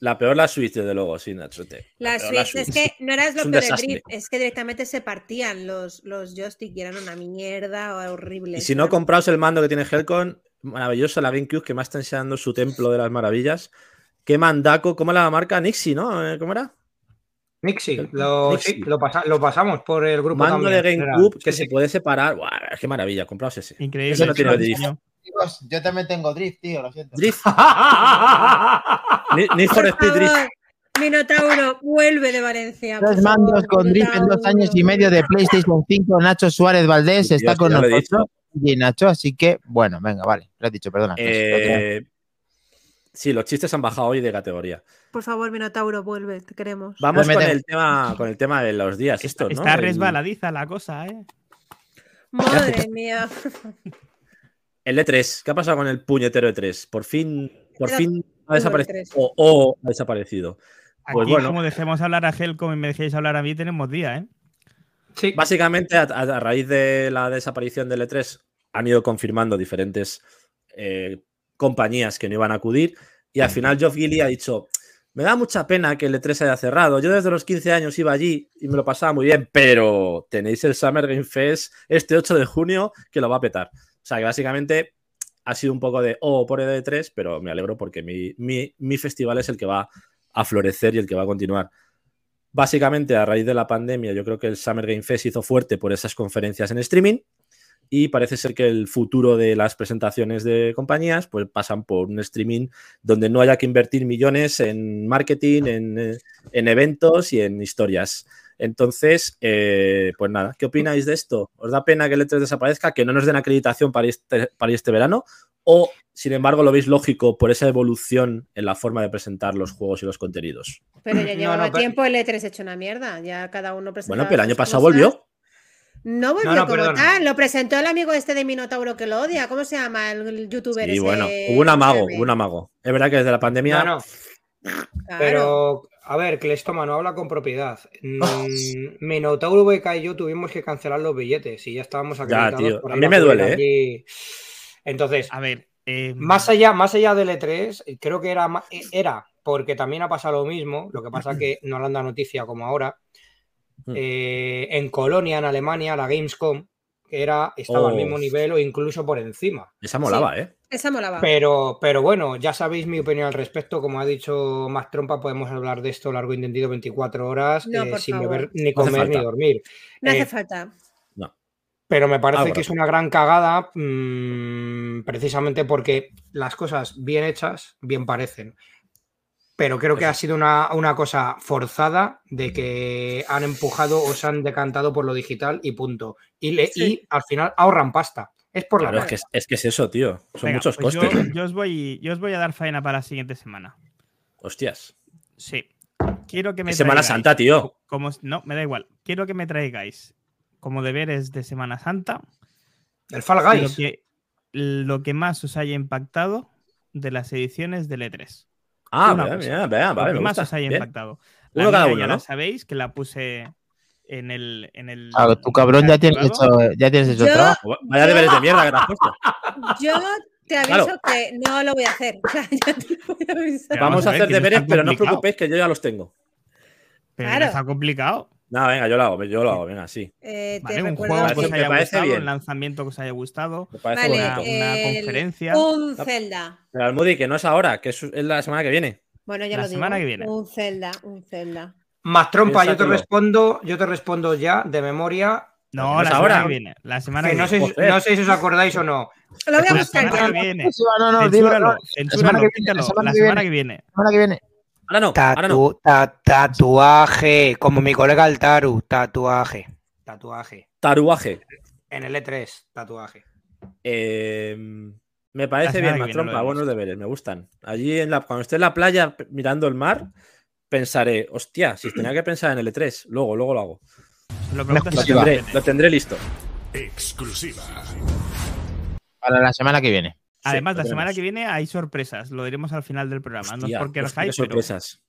La peor la Switch, desde luego, sí, Nachote. La peor la Switch, es que no era lo Es peor del desastre. drift, es que directamente se partían los, los joystick y eran una mierda horrible. Y si no compraos el mando que tiene Helcon, maravilloso la GameCube que más está enseñando su templo de las maravillas. Qué mandaco, ¿cómo la marca? Nixie, ¿no? Eh, ¿Cómo era? Nixie, lo, sí, lo, pasa- lo pasamos por el grupo Mando de también. GameCube Sí, que sí. se puede separar. Buah, qué maravilla, compraos ese. Increíble. Ese no tiene el drift. Chicos, yo también tengo drift, tío, lo siento. Drift. Ni- Need for Por Speed Drift. Minotauro, vuelve de Valencia. Tres mandos favor, con drift en dos años y medio de PlayStation 5. Nacho Suárez Valdés está Dios, con nosotros. Y Nacho, así que, bueno, venga, vale. Lo has dicho, perdona. Eh, sí, los chistes han bajado hoy de categoría. Por favor, Minotauro, vuelve, te queremos. Vamos Me con el tema, con el tema de los días. Esto, ¿no? Está El- resbaladiza la cosa, ¿eh? Madre mía. El E3. ¿Qué ha pasado con el puñetero E3? Por fin, por Era fin ha desaparecido. E3. O, o ha desaparecido. Aquí, Pues bueno. como dejemos hablar a Helcom y me dejéis hablar a mí, tenemos día, ¿eh? Sí, Básicamente, a raíz de la desaparición del E3, han ido confirmando diferentes eh, compañías que no iban a acudir. Y al final, Geoff Gilly ha dicho: Me da mucha pena que el E3 haya cerrado. Yo desde los 15 años iba allí y me lo pasaba muy bien, pero tenéis el Summer Game Fest este 8 de junio que lo va a petar. O sea que básicamente ha sido un poco de oh por el E3, pero me alegro porque mi, mi- mi festival es el que va a florecer y el que va a continuar. Básicamente, a raíz de la pandemia, yo creo que el Summer Game Fest hizo fuerte por esas conferencias en streaming y parece ser que el futuro de las presentaciones de compañías pues pasan por un streaming donde no haya que invertir millones en marketing, en, en eventos y en historias. Entonces, eh, pues nada, ¿qué opináis de esto? ¿Os da pena que el E3 desaparezca, que no nos den acreditación para este, para este verano? ¿O, sin embargo, lo veis lógico por esa evolución en la forma de presentar los juegos y los contenidos? Pero ya llevaba no, tiempo el E3 hecho una mierda. Ya cada uno presentaba Bueno, pero el año pasado cosas. volvió. No volvió No, no, como perdona. tal. Lo presentó el amigo este de Minotauro que lo odia. ¿Cómo se llama? El, youtuber Y ese. bueno, hubo un amago, ¿cómo se hubo un amago. Es verdad que desde la pandemia. No, no? Claro. pero a ver, Clestómano habla con propiedad. Mm, Minotauro VK y yo tuvimos que cancelar los billetes y ya estábamos acreditados tío, por a mí me duele, ¿eh? Entonces, A ver, eh, Más allá, más allá del E3, creo que era, era, porque también ha pasado lo mismo, lo que pasa que no le han dado noticia como ahora. Mm. eh, en Colonia, en Alemania, la Gamescom, que era, estaba al Oh. mismo nivel o incluso por encima. Esa molaba, ¿eh? Esa molaba. Pero, pero bueno, ya sabéis mi opinión al respecto. Como ha dicho Max Trompa, podemos hablar de esto largo y entendido 24 horas No, eh, sin favor. beber, ni No comer, ni dormir. no hace eh, falta. Pero me parece que es una gran cagada mm, precisamente porque las cosas bien hechas, bien parecen. Pero creo que ha sido una, una cosa forzada de que han empujado o se han decantado por lo digital y punto. Y, le- Sí. y al final ahorran pasta. Es por la Claro, es pasta. que es, es que es eso, tío. Son venga, muchos pues yo- costes. Yo, os voy, yo os voy a dar faena para la siguiente semana. Hostias. Sí. Quiero que me Es Semana traigáis- Santa, tío. Como, no, me da igual. Quiero que me traigáis como deberes de Semana Santa El Fall lo Guys. que, lo que más os haya impactado de las ediciones del E3. Ah, Una vea, cosa. vea, vea, lo vale, me más gusta. os haya Bien. impactado. Uno cada uno, ya ¿no? la sabéis que la puse en el. En el Claro, tu cabrón ya tienes hecho, ya tienes hecho Yo- trabajo. Vaya Yo- deberes de mierda que te has puesto. Yo te aviso Claro. que no lo voy a hacer. O sea, ya te voy a avisar. Pero Vamos a hacer deberes, pero no os preocupéis que yo ya los tengo. Pero Claro. está complicado. Nada, venga, yo lo hago, yo lo hago, venga, sí. Eh, Vale, un recuerdo juego que os haya gustado, bien. un lanzamiento que os haya gustado. Me parece Vale. Una el- conferencia. Un Zelda. Pero Almudi, que no es ahora, que es, es la semana que viene. Bueno, ya La lo digo. semana que viene. Un Zelda, un Zelda. Más trompa, yo te respondo, yo te respondo ya de memoria. No, no la semana ahora. que viene. La semana Que que no, sé, viene. si- no sé si os acordáis o no. Lo voy a La semana que viene. No, no, no, la semana La que viene. viene. semana que viene. Ahora no, ahora no. Tatu- ta- tatuaje, como mi colega el Taru, tatuaje. Tatuaje. Taruaje. En el E3, tatuaje. Eh, me parece bien, que más viene trompa, lo vemos. buenos deberes, me gustan. Allí, en la, cuando esté en la playa mirando el mar, pensaré, hostia, si tenía que pensar en el E3, luego, luego lo hago. Lo Lo tendré, lo tendré listo. Exclusiva. Para la semana que viene. Además, Sí, la lo semana que viene hay sorpresas. Lo diremos al final del programa. no es porque hostia, el qué hype, pero sorpresas.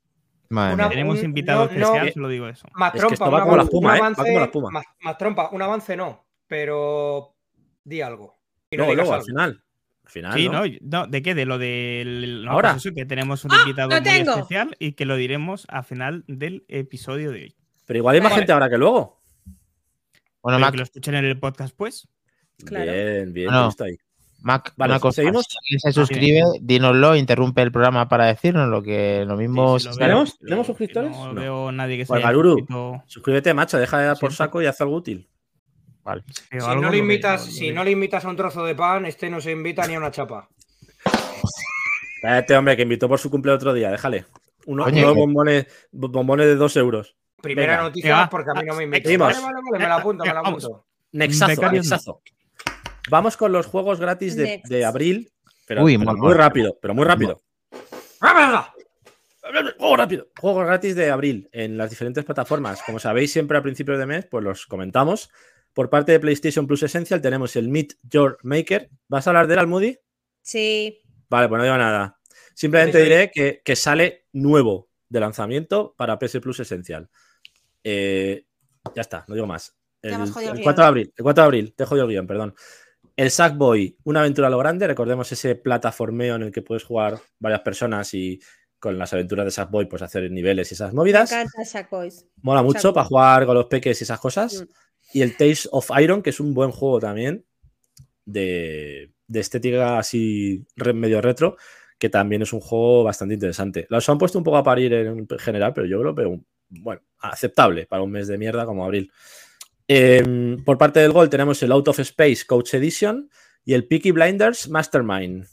Madre Una- tenemos un- invitado no, no, especial, que- solo digo eso. Más Es que trompa, va como la espuma, un ¿eh? Va avance- como la espuma. Más, más trompa, un avance no, pero di algo. Y no Luego, luego, al algo. final. Al final, Sí, ¿no? ¿de qué? De lo del. no, Ahora. pues eso, que tenemos un ¡Ah! invitado ¡Lo muy tengo! especial y que lo diremos al final del episodio de hoy. Pero igual hay más Vale. gente ahora que luego. Bueno, Mac, que lo escuchen en el podcast, pues. Claro. Bien, bien, listo ahí. Mac, Vale, una cosa. ¿seguimos? Si alguien se suscribe, dínoslo, interrumpe el programa para decirnos lo que lo mismo. Sí, sí, lo se- veo, ¿Tenemos- tenemos suscriptores? No, No. veo nadie que se Pues, haya Garuru. suscrito. Suscríbete, macho, deja de dar por saco y haz algo útil. Vale. Si algo, no, le invitas, si no le invitas a un trozo de pan, este no se invita ni a una chapa. Este hombre que invitó por su cumple otro día, déjale. Uno, Oye, unos bombones, bombones de dos euros. Primera Venga. noticia porque a mí no me ah, invitan. Vale, vale, vale, me la apunto, me la apunto. Nexazo, nexazo. Vamos con los juegos gratis de, de abril. Pero, Uy, pero muy rápido, pero muy rápido. Juego rápido. Juegos gratis de abril en las diferentes plataformas. Como sabéis, siempre a principios de mes, pues los comentamos. Por parte de PlayStation Plus Essential tenemos el Meet Your Maker. ¿Vas a hablar de él, Almudi? Sí. Vale, pues no digo nada. Simplemente diré que, que sale nuevo de lanzamiento para PS Plus Essential. Eh, ya está, no digo más. El, el el 4 de abril, el 4 de abril, te he jodido el guion, perdón. El Sackboy, una aventura a lo grande. Recordemos ese plataformeo en el que puedes jugar varias personas y con las aventuras de Sackboy, pues hacer niveles y esas Me movidas. encanta Shack Boys. Mola mucho Sackboy. para jugar con los peques y esas cosas. Mm. Y el Taste of Iron, que es un buen juego también de, de estética así medio retro, que también es un juego bastante interesante. Los han puesto un poco a parir en general, pero yo veo un- bueno, aceptable para un mes de mierda como abril. Em, por parte del Gol tenemos el Out of Space Coach Edition y el Peaky Blinders Mastermind.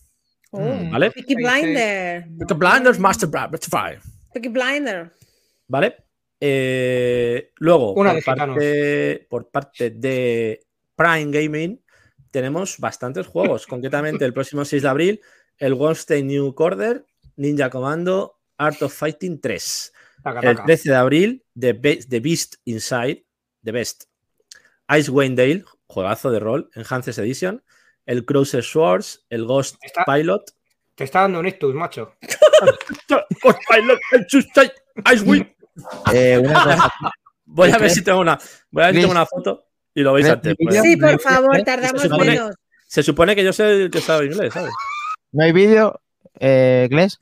Oh, Mm, ¿Vale? Peaky Ahí sí. Blinder. Peaky Blinders Mastermind. Peaky Blinder. ¿Vale? Eh, luego, Una por de parte, por parte de Prime Gaming, tenemos bastantes juegos. Concretamente, el próximo 6 de abril, el Wolfenstein New Order, Ninja Commando, Art of Fighting 3. Taca, El taca. 13 de abril, The, Be- The Beast Inside, The Best. Icewind Dale, juegazo de rol, Enhanced Edition. El Cruiser Swords, el Ghost Está- Pilot. Te está dando un ictus, macho. Ghost Pilot, el Chustai, Icewind. Eh, una cosa, Voy a ver si tengo una, voy a ver si tengo una foto y lo veis ¿Crees antes. pues. Sí, por ¿Me favor, tardamos Se supone- menos. Se supone que yo soy el que sabe inglés, ¿sabes? ¿No hay vídeo, eh, Gles?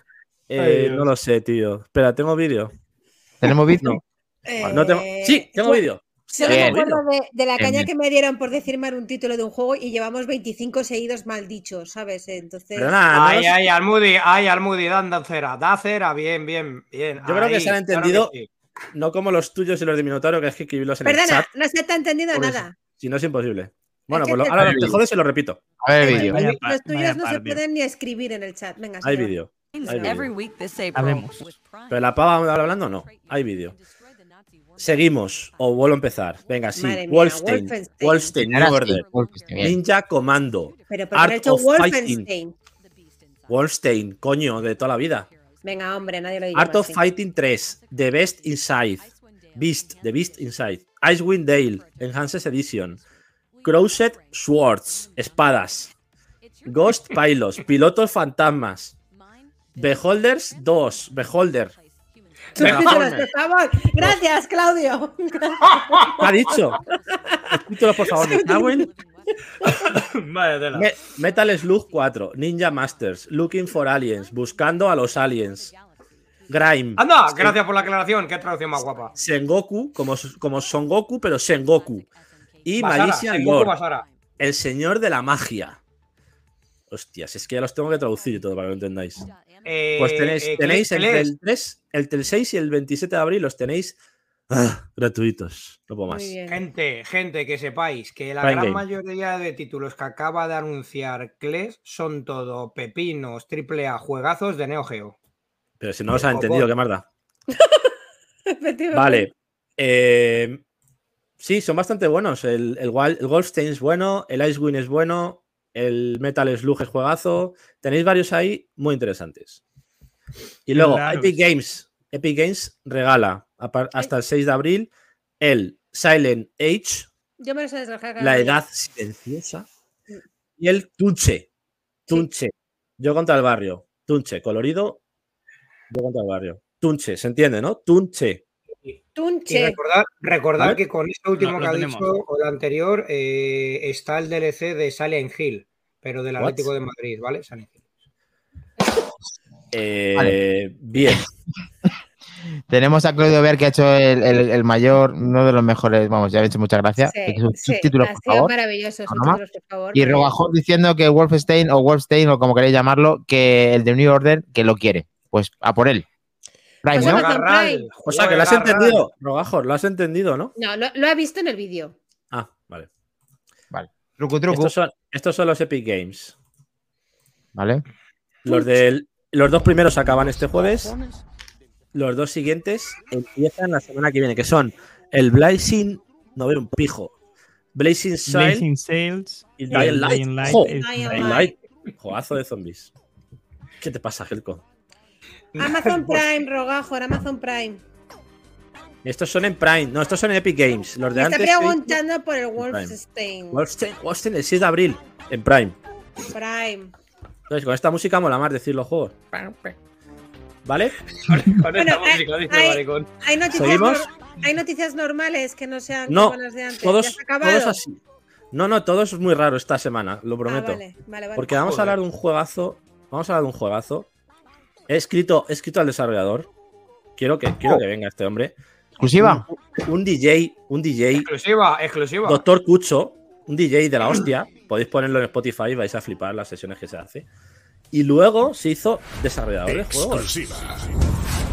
Eh, no lo sé, tío. Espera, ¿tengo vídeo? ¿Tenemos vídeo? No. No tengo... Eh, Sí, tengo pues, vídeo. Solo me acuerdo de, de la caña bien. que me dieron por decir mal un título de un juego y llevamos 25 seguidos mal dichos, ¿sabes? Entonces. Perdona, no Ay, los- ay, Almudi, ay, Almudi, dan cera, da cera, bien, bien, bien. Yo creo que se han entendido. sí. no como los tuyos y los de Minotauro, que es que escribirlos en el Perdona, chat. no se te ha entendido nada. Si no es imposible. Bueno, pues lo- te- ahora te jodes y lo repito. A ver vídeo. Los tuyos vaya no se pueden ni escribir en el chat. Venga, Hay vídeo. Hay Every vídeo. Pero la pava hablando, no. Hay vídeo. Seguimos. O vuelvo a empezar. Venga, sí. Mía, Wolfenstein. Wolfenstein. Wolfenstein, Ahora New sí, Order. Wolfenstein, bien. Ninja Commando. Pero porque Art hecho of Wolfenstein. Wolfenstein, coño, de toda la vida. Venga, hombre, nadie lo dice. Art of Fighting 3. The Best Inside. Beast. The Beast Inside. Icewind Dale. Enhanced Edition. Crossed Swords. Espadas. Ghost Pilots. Pilotos fantasmas. Beholders 2. Beholder. Subtítulos, por favor. Gracias, Claudio. ¿Qué ha dicho? Por favor. Vaya tela. Me- Metal Slug 4. Ninja Masters. Looking for Aliens. Buscando a los aliens. Grime. Anda, gracias por la aclaración, qué traducción más guapa. Sengoku, como, como Son Goku, pero Sengoku. Y Basara, Malician Sengoku Lord, Basara. el señor de la magia. Hostias, es que ya los tengo que traducir y todo para que lo entendáis. Eh, Pues tenéis, eh, tenéis ¿qué- qué entre el 3, el, el 6 y el 27 de abril los tenéis ah, gratuitos. No puedo más. Gente, gente, que sepáis que la Prime gran Game. mayoría de títulos que acaba de anunciar Kles son todo pepinos, triple A, juegazos de Neo Geo. Pero si no los han Copón. entendido, ¿qué más da? Efectivamente. Vale. Eh, sí, son bastante buenos. El, el, el Goldstein es bueno, el Icewind es bueno, el Metal Slug es juegazo. Tenéis varios ahí muy interesantes. Y luego, Claro. Epic Games. Epic Games regala hasta el 6 de abril el Silent Age, Yo me he descargado. La. Edad Silenciosa y el Tunche. Tunche. Yo contra el barrio. Tunche, colorido. Yo contra el barrio. Tunche, ¿se entiende, no? Tunche. Y Tunche. recordar, recordar que con esto último que ha tenemos. dicho o el anterior eh, está el DLC de Silent Hill, pero del What? Atlético de Madrid, ¿vale? Silent Hill. Eh, Bien. Tenemos a Claudio Ver que ha hecho el, el- el mayor, uno de los mejores, vamos, ya ha hecho muchas gracias. Sí, Sus sí, ha por sido favor. maravilloso. Por favor. Y. Robajor diciendo que Wolfenstein o Wolfstein o como queréis llamarlo, que el de New Order, que lo quiere. Pues a por él. Prime, Pues ¿no? Amazon Garral, Prime. O sea, que lo has entendido, Rogajor, lo has entendido, ¿no? No, lo, lo ha visto en el vídeo. Ah, vale. Truco, truco. Estos son, estos son los Epic Games. ¿Vale? Los, del, los dos primeros acaban este jueves. Los dos siguientes empiezan la semana que viene, que son el Blazing. No veo un pijo. Blazing Sail Blazing Sales. y Dying Light. Dying Light Jo, es- Dying Dying Light. Jodazo de zombies. ¿Qué te pasa, Gelco? Amazon Prime, Rogajor, Amazon Prime. Estos son en Prime. No, estos son en Epic Games. Los de Me está antes. que- preguntando por el. Wolfenstein. Wolfenstein, Wolfenstein, el 6 de abril. En Prime. Prime. Entonces, con esta música mola más decir los juegos. ¿Vale? Con Bueno, esta hay- música, dice hay- maricón. Hay noticias, ¿Seguimos? hay noticias normales que no sean No, como las de antes. todos, todos así. No, no, todo es muy raro esta semana, lo Ah, prometo. vale, vale, vale. Porque vamos a hablar de un juegazo. Vamos a hablar de un juegazo. He escrito, he escrito al desarrollador. Quiero que, quiero que venga este hombre. ¿Exclusiva? Un DJ, un DJ, Exclusiva, exclusiva. Doctor Cucho, un DJ de la hostia. Podéis ponerlo en Spotify y vais a flipar las sesiones que se hace. Y luego se hizo desarrollador de juegos.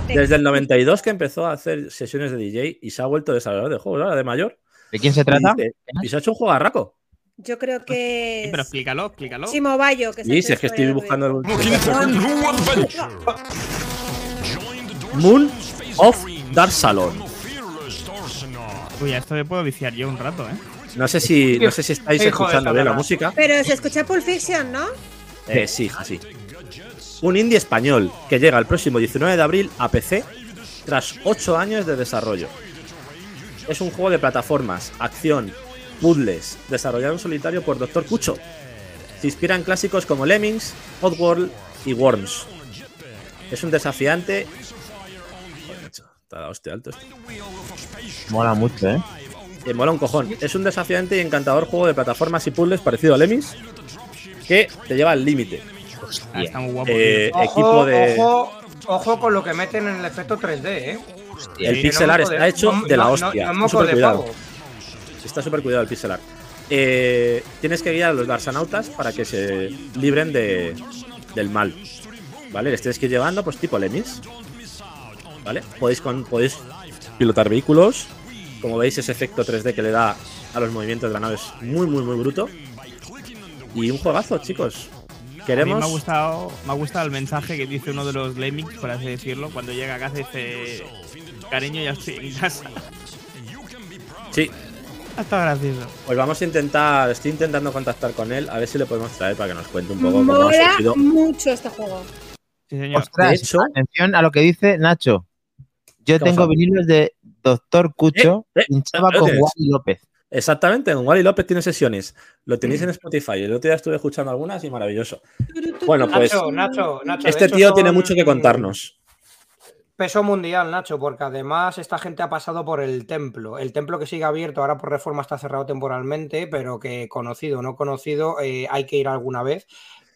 Desde el 92 que empezó a hacer sesiones de DJ y se ha vuelto desarrollador de juegos ahora de mayor. ¿De quién se Y, trata? dice- y se ha hecho un juego arraco. Yo creo que. Sí, pero es explícalo, explícalo. Simo Bayo, que Y si es que estoy buscando el Moon of Dark Salon. Uy, a esto me puedo viciar yo un rato, ¿eh? No sé si, no sé si estáis Hijo escuchando bien la música. Pero se escucha Pulp Fiction, ¿no? Eh, sí, sí. Un indie español que llega el próximo 19 de abril a PC tras 8 años de desarrollo. Es un juego de plataformas, acción, puzzles, desarrollado en solitario por Dr. Cucho. Se inspira en clásicos como Lemmings, Oddworld y Worms. Es un desafiante. Está la hostia alto esto. Mola mucho, ¿eh? Que mola un cojón. Es un desafiante y encantador juego de plataformas y puzzles parecido a Lemmings que te lleva al límite. Ah, está muy guapo. Eh, Ojo, equipo de. ojo, ojo con lo que meten en el efecto 3D, ¿eh? El Sí, pixel no está hecho no- de la hostia. No, de cuidado. Pavo. Está súper cuidado el pixel art. Eh, tienes que guiar a los Darsanautas para que se libren de, del mal. ¿Vale? Les tienes que ir llevando, pues tipo Lemmings. ¿Vale? Podéis, con, podéis pilotar vehículos. Como veis, ese efecto 3D que le da a los movimientos de la nave es muy, muy, muy bruto. Y un juegazo, chicos. A mí Queremos. me ha gustado, me ha gustado el mensaje que dice uno de los Lemmings, por así decirlo, cuando llega a casa dice cariño ya estoy en casa. Sí, Ha estado gracioso. pues vamos a intentar. Estoy intentando contactar con él. A ver si le podemos traer para que nos cuente un poco cómo ha Mola surgido. mucho este juego. Sí, señor. Ostras, De hecho- atención a lo que dice Nacho. Yo ¿Qué tengo vinilos de Doctor Cucho, Eh, eh, pinchaba ¿lo con? Wally López. Exactamente, con Wally López tiene sesiones. Lo tenéis en Spotify. El otro día estuve escuchando algunas y maravilloso. Bueno, pues Nacho, Nacho, Nacho. este tío tiene mucho que contarnos. Peso mundial, Nacho, porque además esta gente ha pasado por el templo. El templo que sigue abierto, ahora por reforma está cerrado temporalmente, pero que conocido o no conocido, eh, hay que ir alguna vez.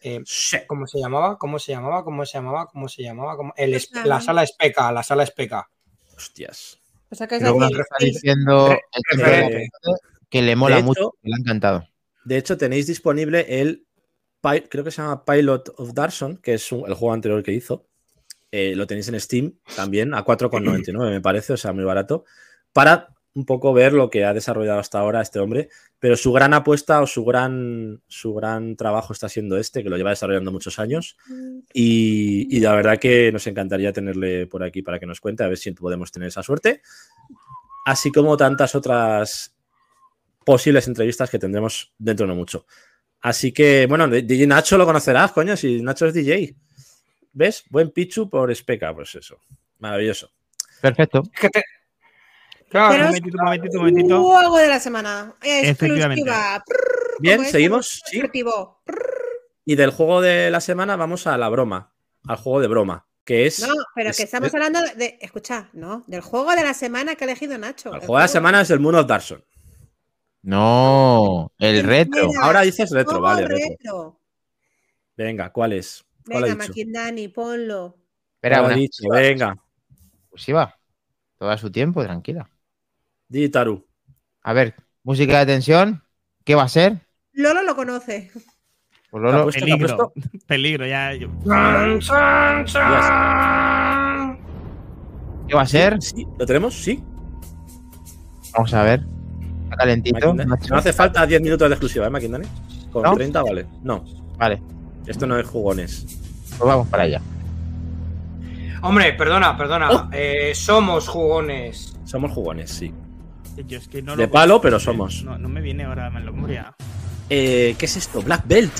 Eh, Sí. ¿Cómo se llamaba? ¿Cómo se llamaba? ¿Cómo se llamaba? ¿Cómo se llamaba? ¿Cómo- el es- Pues la sala Especa, la sala Especa. Hostias. O sea que es Luego está diciendo el que le mola mucho, que le ha encantado. De hecho, tenéis disponible el. Creo que se llama Pilot of Darson, que es un- el juego anterior que hizo. Eh, lo tenéis en Steam también, a 4,99 me parece, o sea, muy barato. Para un poco ver lo que ha desarrollado hasta ahora este hombre. Pero su gran apuesta o su gran, su gran trabajo está siendo este, que lo lleva desarrollando muchos años. Y, y la verdad que nos encantaría tenerle por aquí para que nos cuente, a ver si podemos tener esa suerte. Así como tantas otras posibles entrevistas que tendremos dentro de no mucho. Así que, bueno, DJ Nacho lo conocerás, coño, si Nacho es DJ. ¿Ves? Buen Pichu por Speca, pues eso. Maravilloso. Perfecto. Es que te- Claro, Pero- Un momentito, un momentito, un momentito. Juego de la semana. Efectivamente. Exclusiva. Bien, seguimos. Sí. Y del juego de la semana vamos a la broma, al juego de broma, que es... No, pero es- que estamos es- hablando de. Escucha, ¿no? Del juego de la semana que ha elegido Nacho. El El juego de la semana es el Moon of Darson. No, el retro. Mira, Ahora dices retro, vale, retro. retro. Venga, ¿cuál es? ¿Cuál Venga? Maquindani, ponlo. Espera, ¿Cuál ha una dicho? Venga, exclusiva. Todo a su tiempo, tranquila. Digitaru. A ver, música de tensión. ¿Qué va a ser? Lolo lo conoce. Pues Lolo, puesto? ¿Te ha Peligro. Peligro, ya. yo-. ¿qué va a ser? Sí, ¿lo tenemos? Sí. Vamos a ver. Está calentito. No hace falta 10 minutos de exclusiva, ¿eh, Maquindani? Con ¿No? 30 vale. No, Vale, esto no es jugones. pues vamos para allá. Hombre, perdona, perdona. Oh. eh, somos jugones. Somos jugones, sí. yo es que no De lo- palo, pero me- somos. No, no me viene ahora en la memoria. Eh, ¿Qué es esto? Black Belt.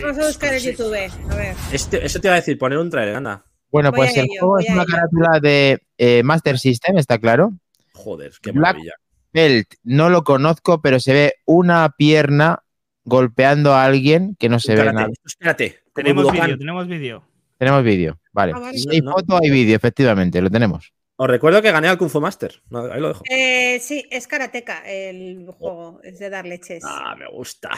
Vamos a buscar en YouTube. A ver. Este, eso te iba a decir, poner un trailer, anda. Bueno, Voy pues el ello, juego es una carátula de eh, Master System, está claro. Joder, qué Black- maravilla. Belt, no lo conozco, pero se ve una pierna golpeando a alguien que no se ve Espérate, nada. espérate. Tenemos vídeo, tenemos vídeo. Tenemos vídeo, vale. Ah, vale. Si hay No, no. foto, hay vídeo, efectivamente, lo tenemos. Os recuerdo que gané al Kung Fu Master. Ahí lo dejo. Eh, sí, es Karateka el juego. Es de dar leches. Ah, me gusta.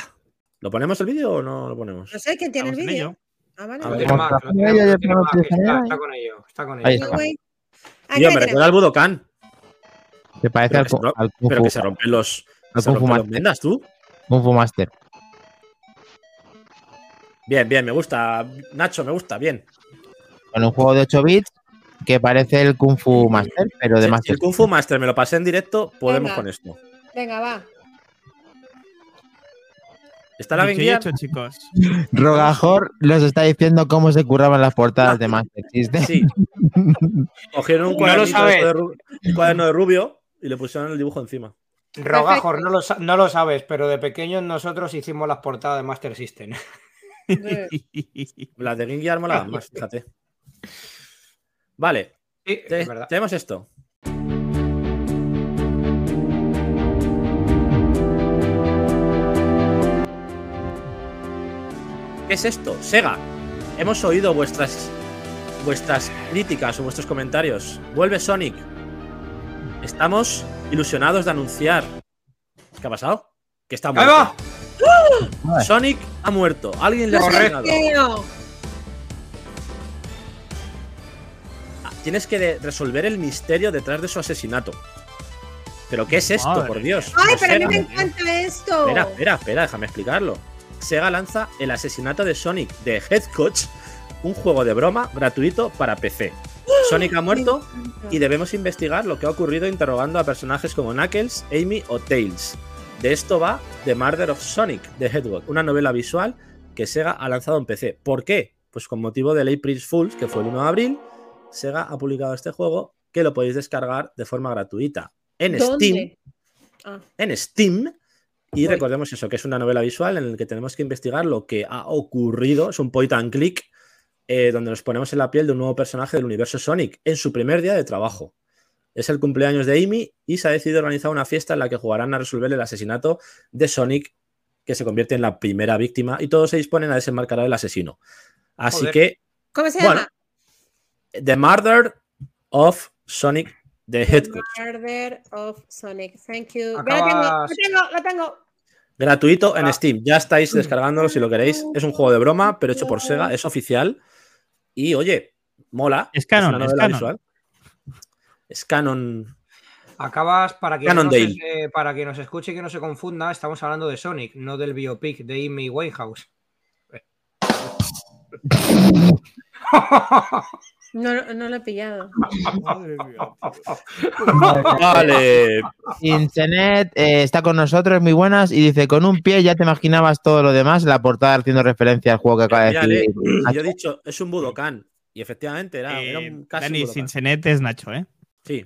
¿Lo ponemos el vídeo o no lo ponemos? No sé quién tiene el Estamos vídeo. Ah, vale. Está, con ello, está con ello. Le me recuerda al Budokan. Se parece Pero al, Kung, Pero Fu, que se rompen los. al Kung Fu Master. vendas, tú. Kung Fu Master. Bien, bien, me gusta. Nacho, me gusta, bien. Con un juego de 8 bits que parece el Kung Fu Master, pero de Si Master el Kung Fu Master me lo pasé en directo, podemos Venga. con esto. Venga, va. ¿Está la hecho, chicos. Rogajor nos está diciendo cómo se curraban las portadas de Master System. Sí. Cogieron un No lo cuadernito sabes. de, un cuaderno de rubio y le pusieron el dibujo encima. Rogajos, no lo, sa- no lo sabes, pero de pequeños nosotros hicimos las portadas de Master System. Las de Game Gear molaban más, fíjate. Vale, Sí, te- es verdad. tenemos esto. ¿Qué es esto? Sega. Hemos oído vuestras vuestras críticas o vuestros comentarios. Vuelve Sonic. Estamos ilusionados de anunciar. ¿Qué ha pasado? Que está ¡Ahí muerto. Va! Sonic ha muerto. Alguien le ha asesinado. Tío, Tienes que resolver el misterio detrás de su asesinato. ¿Pero qué es esto, Madre por Dios? Ay, pero a mí me encanta esto. Espera, espera, espera, déjame explicarlo. Sega lanza el asesinato de Sonic de Headcoach, un juego de broma gratuito para PC. Sonic ha muerto y debemos investigar lo que ha ocurrido interrogando a personajes como Knuckles, Amy o Tails. De esto va The Murder of Sonic de Hedgehog, una novela visual que Sega ha lanzado en PC. ¿Por qué? Pues con motivo del April Fools, que fue el 1 de abril, Sega ha publicado este juego que lo podéis descargar de forma gratuita en Steam. Ah, en Steam. Y Voy. recordemos eso, que es una novela visual en la que tenemos que investigar lo que ha ocurrido. Es un point and click eh, donde nos ponemos en la piel de un nuevo personaje del universo Sonic en su primer día de trabajo. Es el cumpleaños de Amy y se ha decidido organizar una fiesta en la que jugarán a resolver el asesinato de Sonic, que se convierte en la primera víctima, y todos se disponen a desenmascarar al asesino. Así Joder. que, ¿Cómo se Bueno, llama? The Murder of Sonic the Hedgehog. Murder of Sonic. Thank you. Lo tengo, Acabas- lo tengo, lo tengo. Gratuito en Ah. Steam. Ya estáis descargándolo si lo queréis. Es un juego de broma, pero hecho por Sega. Es oficial. Y oye, mola. Es canon, es novela canon. visual. Es canon. Acabas, para que, no para que nos escuche y que no se confunda, estamos hablando de Sonic, no del biopic de Amy Winehouse. No, no lo he pillado. Vale. Internet eh, está con nosotros, muy buenas, y dice, con un pie ya te imaginabas todo lo demás, la portada haciendo referencia al juego que acaba de Mírale, decir. yo he dicho, es un Budokan. Y efectivamente era, era Eh, un casi Dani, Budokan. Cincinnati es Nacho, ¿eh? Sí.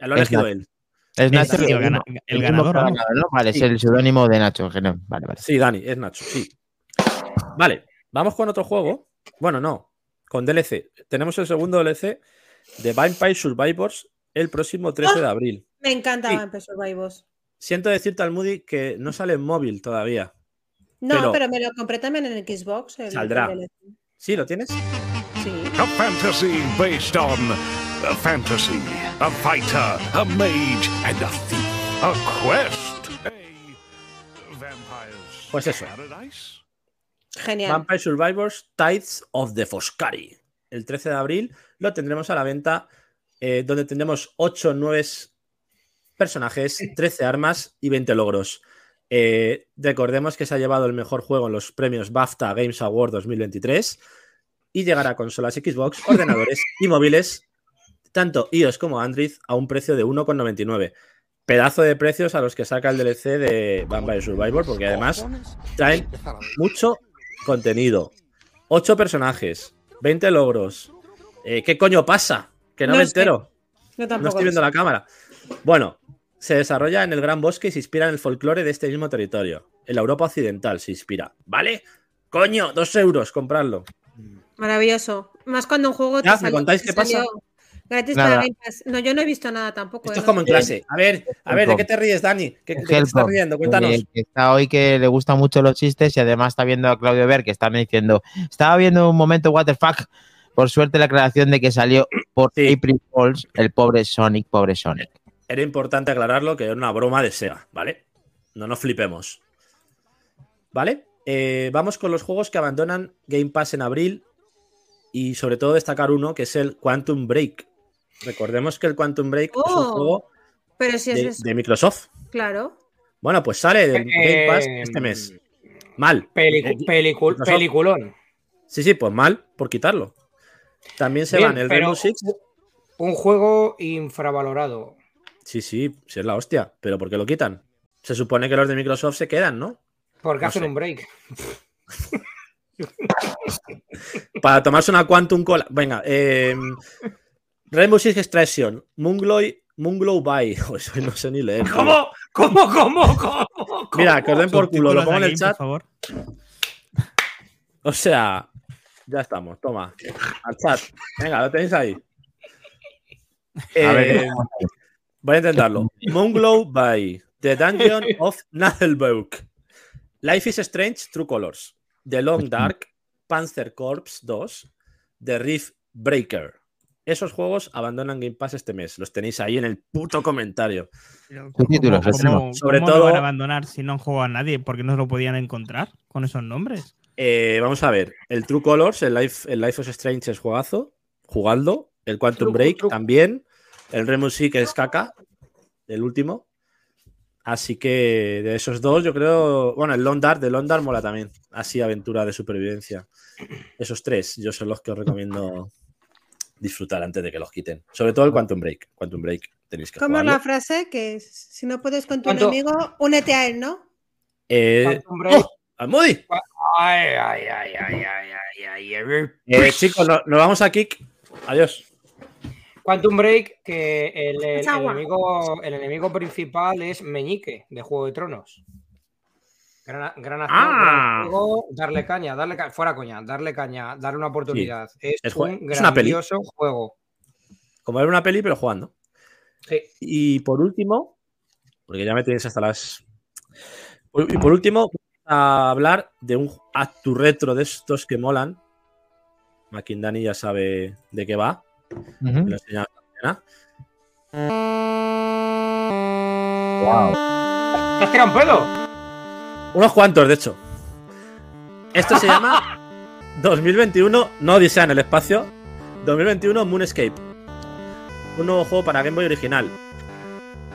Lo ha elegido él. Es Nacho el el, gana- el ganador, ¿no? Vale, Sí. es el seudónimo de Nacho. genial. Vale, vale. Sí, Dani, es Nacho, sí. Vale, vamos con otro juego. Bueno, no, con DLC. Tenemos el segundo DLC de Vampire Survivors el próximo 13 de abril. Me encanta Sí. Vampire Survivors. Siento decirte al Moody que no sale en móvil todavía. No, Pero- pero, me lo compré también en el Xbox. el- Saldrá. DLC. ¿Sí lo tienes? Sí. A fantasy based on a fantasy, a fighter, a mage, and a thief. A quest. A vampire's Pues eso. paradise. Genial. Vampire Survivors Tides of the Foscari. El 13 de abril lo tendremos a la venta, eh, donde tendremos 8 nuevos personajes, 13 armas y 20 logros. Eh, recordemos que se ha llevado el mejor juego en los premios BAFTA Games Award 2023 y llegará a consolas Xbox, ordenadores y móviles, tanto iOS como Android, a un precio de 1,99. Pedazo de precios a los que saca el DLC de Vampire Survivor, porque además traen mucho contenido. 8 personajes, 20 logros. Eh, ¿Qué coño pasa? Que no, No me entero. Yo No estoy viendo sé. la cámara. Bueno, se desarrolla en el Gran Bosque y se inspira en el folclore de este mismo territorio. En la Europa Occidental se inspira. ¿Vale? Coño, dos euros, comprarlo. Maravilloso. Más cuando un juego te Ya, ¿me salió- contáis te qué pasa? Salió Gratis Nada. para Game Pass. No, yo no he visto nada tampoco. Esto ¿eh? es como en clase. A ver, a ver, ¿de qué te ríes, Dani? ¿Qué, ¿De qué te estás riendo? Cuéntanos. eh, que está hoy que le gustan mucho los chistes y además está viendo a Claudio Ver que están diciendo, estaba viendo un momento what the fuck, por suerte la aclaración de que salió por Sí. April Fools el pobre Sonic, pobre Sonic. Era importante aclararlo que era una broma de Sega, ¿vale? No nos flipemos. ¿Vale? Eh, vamos con los juegos que abandonan Game Pass en abril y sobre todo destacar uno que es el Quantum Break. Recordemos que el Quantum Break es un Oh, juego Pero si es de, Microsoft. claro. Bueno, pues sale del Game Pass Eh, este mes. Mal. Pelicu- Eh, pelicul- Microsoft. peliculón. Sí, sí, pues mal por quitarlo. También se Bien, van el Rainbow Six. Un juego infravalorado. Sí, sí, sí es la hostia. Pero ¿por qué lo quitan? Se supone que los de Microsoft se quedan, ¿no? Porque No hacen sé. un break. Para tomarse una Quantum Cola. Venga, eh, Rainbow Six Extraction, Moonglow, Moonglow By. Joder, no sé ni leer. ¿Cómo? ¿Cómo, cómo, cómo? cómo? Mira, que os den por culo, lo pongo en el chat. Por favor. O sea, ya estamos, toma. Al chat. Venga, lo tenéis ahí. A ver, Eh, voy a intentarlo. Moonglow by The Dungeon of Nadelbeuk. Life is Strange, True Colors. The Long Dark, Panzer Corps 2, The Rift Breaker. Esos juegos abandonan Game Pass este mes. Los tenéis ahí en el puto comentario. Pero, Subtítulos, ¿cómo- los tenemos. cómo- Sobre cómo lo todo- van a abandonar si no han jugado a nadie? Porque no se lo podían encontrar con esos nombres. Eh, vamos a ver. El True Colors, el Life, el Life is Strange es jugazo. Jugadlo. El Quantum True- Break True- también. El Remusic es caca. El último. Así que de esos dos, yo creo. Bueno, el Long Dark, de Long Dark mola también. Así, aventura de supervivencia. Esos tres, yo son los que os recomiendo disfrutar antes de que los quiten. Sobre todo el Quantum Break. Quantum Break tenéis que ¿Cómo es la frase? Que si no puedes con tu ¿Cuánto? enemigo, únete a él, ¿no? Eh, Quantum Break. ¡Oh! ¡Almudi! Ay, ay, ay, ay, ay, ay, ay, ay. Eh, chicos, no- nos vamos a Kick. Adiós. Quantum Break, que el, el- el Chagua. enemigo, el enemigo principal es Meñique, de Juego de Tronos. Gran, gran acción, Ah. gran juego, darle caña, darle ca- fuera coña, darle caña, darle una oportunidad. Es, Es un es una peli. juego. Como era una peli, pero jugando. Sí. Y por último, porque ya me tenéis hasta las. Y por último, a hablar de un actu retro de estos que molan. Makindani ya sabe de qué va. Ujú. Me lo mañana. Wow. ¿Te has tirado un pedo? Unos cuantos, de hecho. Esto se llama 2021, no Odisea en el espacio. 2021 Moonscape. Un nuevo juego para Game Boy original.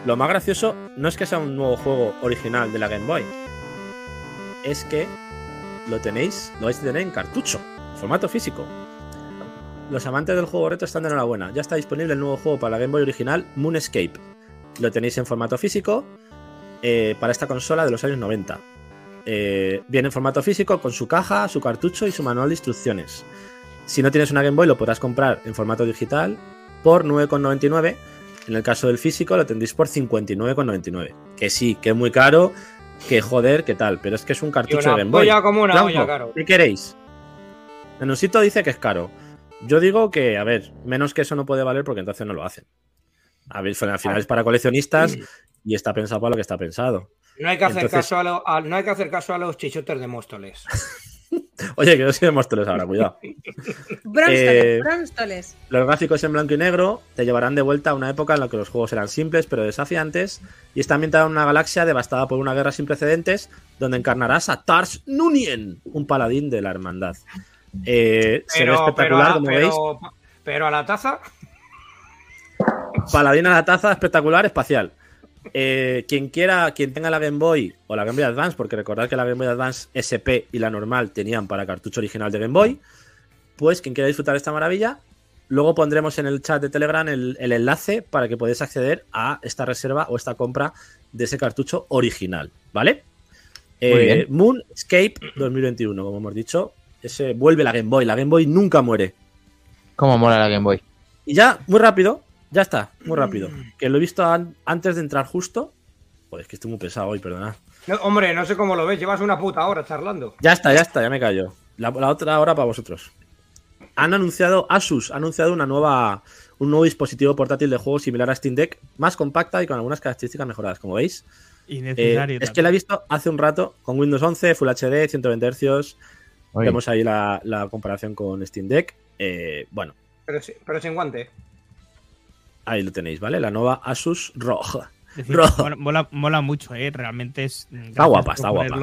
Lo más gracioso no es que sea un nuevo juego original de la Game Boy. Es que lo tenéis, lo vais a tener en cartucho, formato físico. Los amantes del juego reto están de enhorabuena. Ya está disponible el nuevo juego para la Game Boy original, Moonscape. Lo tenéis en formato físico eh, para esta consola de los años 90. Eh, viene en formato físico con su caja, su cartucho y su manual de instrucciones. Si no tienes una Game Boy, lo podrás comprar en formato digital por 9,99. En el caso del físico, lo tendréis por 59,99. Que sí, que es muy caro, que joder, que tal, pero es que es un cartucho una de Game Boy. polla como una Blanco, olla, caro. ¿Qué queréis? Nenusito dice que es caro. Yo digo que, a ver, menos que eso no puede valer porque entonces no lo hacen. A ver, al final es para coleccionistas y está pensado para lo que está pensado. No hay que hacer, Entonces- caso, a lo- a- no hay que hacer caso a los chichotes de Móstoles. Oye, que no soy de Móstoles ahora, cuidado. Bronstoles, Eh, bronstoles. Los gráficos en blanco y negro te llevarán de vuelta a una época en la que los juegos eran simples pero desafiantes y está ambientada en una galaxia devastada por una guerra sin precedentes donde encarnarás a Tars Nunien, un paladín de la hermandad. Eh, se ve Pero, pero, espectacular, a, como veis. pero a la taza, Paladín a la taza, espectacular, espacial. Eh, quien quiera, quien tenga la Game Boy o la Game Boy Advance, porque recordad que la Game Boy Advance SP y la normal tenían para cartucho original de Game Boy, pues quien quiera disfrutar esta maravilla, luego pondremos en el chat de Telegram el, el enlace para que podáis acceder a esta reserva o esta compra de ese cartucho original, ¿vale? Eh. Moonscape 2021, como hemos dicho, ese vuelve la Game Boy, la Game Boy nunca muere. Cómo mola la Game Boy. Y ya, muy rápido, ya está, muy rápido. Que lo he visto an- antes de entrar justo. Joder, es que estoy muy pesado hoy, perdonad. No, hombre, no sé cómo lo ves, llevas una puta hora charlando. Ya está, ya está, ya me callo. La, la otra hora para vosotros. Han anunciado, Asus ha anunciado una nueva, un nuevo dispositivo portátil de juego similar a Steam Deck, más compacta y con algunas características mejoradas, como veis. Eh, es que la he visto hace un rato con Windows 11, Full HD, 120 Hz. Oye, Vemos ahí la, la comparación con Steam Deck. Eh, bueno, Pero, sí- pero sin guante. Ahí lo tenéis, ¿vale? La nueva Asus ROG. Decir, mola, mola- mucho, ¿eh? Realmente es. Está guapa, está guapa.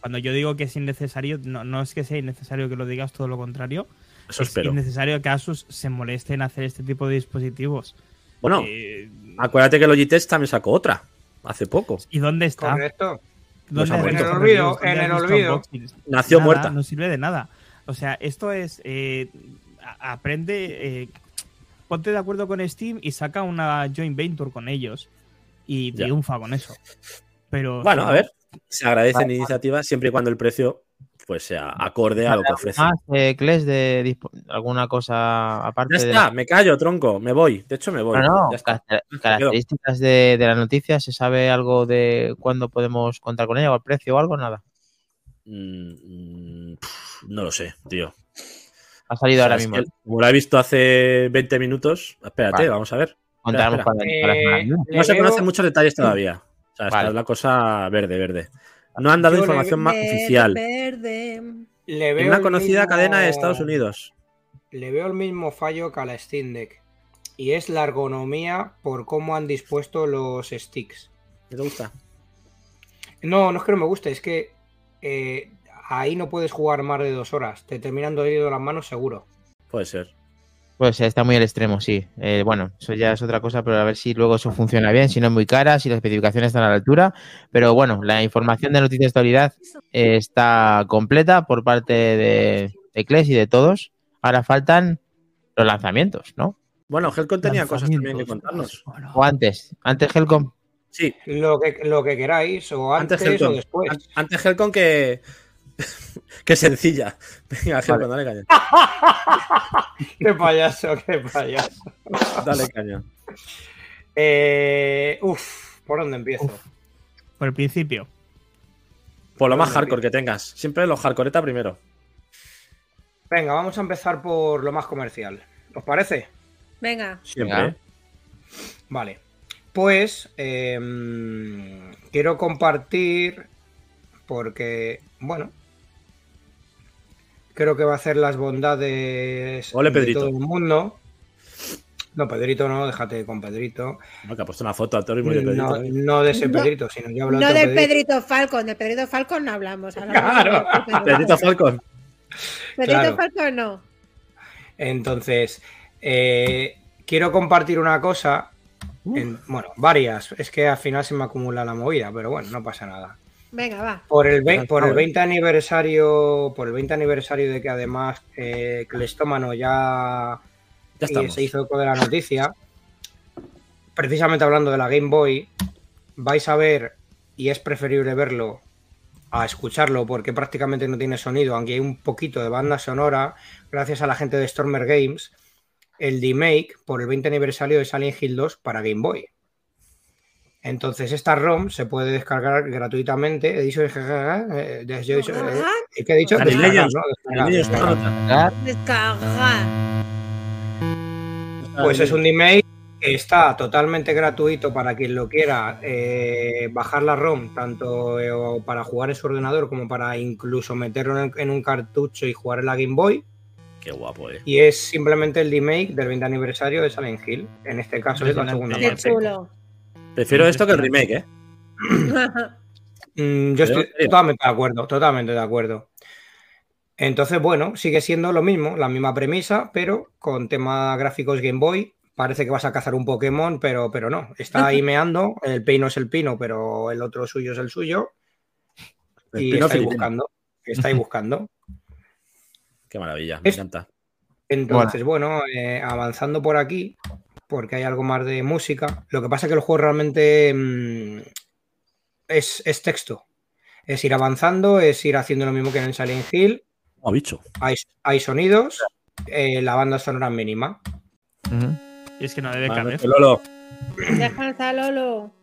Cuando yo digo que es innecesario, no, no es que sea innecesario que lo digas, todo lo contrario. Eso es espero. innecesario que Asus se moleste en hacer este tipo de dispositivos. Bueno, Eh, Acuérdate que Logitech también sacó otra hace poco. ¿Y dónde está? Correcto. Pues ¿Dónde ha has muerto. visto En el olvido, en el olvido. Nació Nada, muerta. No sirve de nada. O sea, esto es. eh, aprende. eh, ponte de acuerdo con Steam y saca una joint venture con ellos. Y Ya. triunfa con eso. Pero. Bueno, a ver, se agradecen iniciativas siempre y cuando el precio pues sea acorde a lo que ofrece. Más, eh, Kles, de alguna cosa aparte Ya de está, me callo, tronco, me voy. De hecho, me voy. No, no, Ya quedo. características de, de las noticias, ¿se sabe algo de cuándo podemos contar con ella o el precio o algo? Nada. Mm, mm, no lo sé, tío. Ha salido O sea, ahora mismo. como lo he visto hace 20 minutos, espérate, Vale. vamos a ver. Espera. para, para la. Le No se veo- conocen muchos detalles todavía. O sea, esta Vale. es la cosa verde, verde. No han dado Yo información más oficial. verde. Le En veo una conocida mismo- cadena de Estados Unidos. Le veo el mismo fallo que a la Steam Deck. Y es la ergonomía por cómo han dispuesto los sticks. ¿Qué te gusta? No, no es que no me guste, es que eh, ahí no puedes jugar más de dos horas. Te terminan doliendo las manos seguro. Puede ser. Pues está muy al extremo, sí. Eh, bueno, eso ya es otra cosa, pero a ver si luego eso funciona bien, si no es muy cara, si las especificaciones están a la altura. Pero bueno, la información de Noticias de Actualidad eh, está completa por parte de, de Kles y de todos. Ahora faltan los lanzamientos, ¿no? Bueno, Helcon tenía cosas también que contarnos. O antes. Antes Helcom. Sí, Lo que, lo que queráis, o antes, antes o después. An- Antes Helcon que. que sencilla. Venga, Helcon, dale caña. qué payaso, qué payaso. Dale caña. Eh, uf, ¿por dónde empiezo? por el principio. Por lo más Venga, hardcore que tengas. Siempre los hardcoreta primero. Venga, vamos a empezar por lo más comercial. ¿Os parece? Venga. Siempre. Venga. Vale. Pues em, quiero compartir porque, bueno, creo que va a hacer las bondades Ole, de Pedrito. todo el mundo. No, Pedrito no, déjate con Pedrito. No, que ha puesto una foto a de No, Pedrito. ¿eh? no de ese No- Pedrito, sino yo hablo No de del Pedrito Falcon, del Pedrito Falcon no hablamos. hablamos Claro. de otro Pedrito Falcon. Pedrito claro. Falcon no. Entonces, eh, quiero compartir una cosa. en- bueno, varias. Es que al final se me acumula la movida, pero bueno, no pasa nada. Venga, va. Por el, ve- Ah, por el joder. 20 aniversario, por el 20 aniversario de que además eh, Clestómano ya, Ya estamos. se hizo eco de la noticia, precisamente hablando de la Game Boy, vais a ver, y es preferible verlo a escucharlo porque prácticamente no tiene sonido, aunque hay un poquito de banda sonora, gracias a la gente de Stormer Games, el remake por el 20 aniversario de Silent Hill 2 para Game Boy. Entonces, esta ROM se puede descargar gratuitamente. He dicho, eh, de- yo he dicho, eh, ¿qué he dicho? Dani Descargar. ¿no? Descargar. Descargar. Pues es un remake que está totalmente gratuito para quien lo quiera eh, bajar la ROM, tanto eh, para jugar en su ordenador como para incluso meterlo en, en un cartucho y jugar en la Game Boy. Qué guapo, eh. Y es simplemente el remake del 20 aniversario de Silent Hill. En este caso es la segunda Qué parte. Prefiero esto que el remake, eh. Mm, yo estoy totalmente de acuerdo, totalmente de acuerdo. Entonces, bueno, sigue siendo lo mismo, la misma premisa, pero con tema gráficos Game Boy. Parece que vas a cazar un Pokémon, pero, pero no. Está ahí meando. El pino es el pino, pero el otro suyo es el suyo. El y estáis buscando. Estáis buscando. Qué maravilla, me Es- encanta. Entonces, bueno, eh, avanzando por aquí, porque hay algo más de música. Lo que pasa es que el juego realmente mm, es, es texto. Es ir avanzando, es ir haciendo lo mismo que en el Silent Hill. Oh, bicho. Hay, hay sonidos, eh, la banda sonora es mínima. Y es que no debe Vale, pues, Lolo. Descansa, Lolo.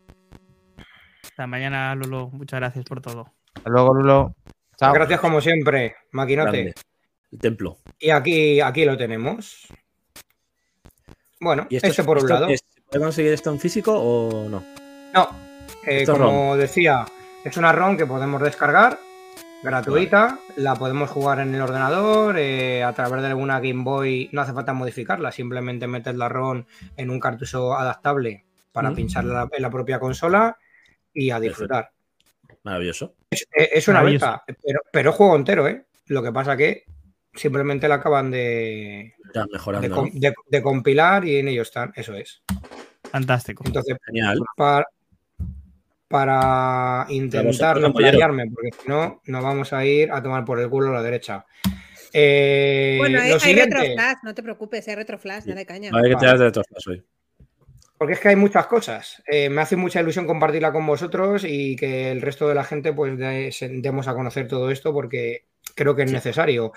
Hasta mañana, Lolo. Muchas gracias por todo. Hasta luego, Lulo. Chao. Gracias como siempre, maquinote. Grande. El templo. Y aquí, aquí lo tenemos. Bueno, ¿Y esto, esto por un lado. puede conseguir esto en físico o no? No, eh, como decía, es una ROM que podemos descargar gratuita, la podemos jugar en el ordenador, eh, a través de alguna Game Boy, no hace falta modificarla, simplemente metes la ROM en un cartucho adaptable para Mm. pincharla en la propia consola y a disfrutar. Maravilloso. Es, es una Maravilloso. pero, pero es juego entero, ¿eh? Lo que pasa que simplemente la acaban de, Ya de, mejorando. com- ¿no? de- de compilar y en ello están, eso es. Fantástico. Entonces, Genial. para, para intentar no playarme, porque si no, nos vamos a ir a tomar por el culo a la derecha. Eh, Bueno, hay, lo hay siguiente, retroflash, no te preocupes, hay retroflash, dale caña. A ver qué te das de otros hoy. porque es que hay muchas cosas. Eh, me hace mucha ilusión compartirla con vosotros y que el resto de la gente pues de- demos a conocer todo esto porque creo que es necesario.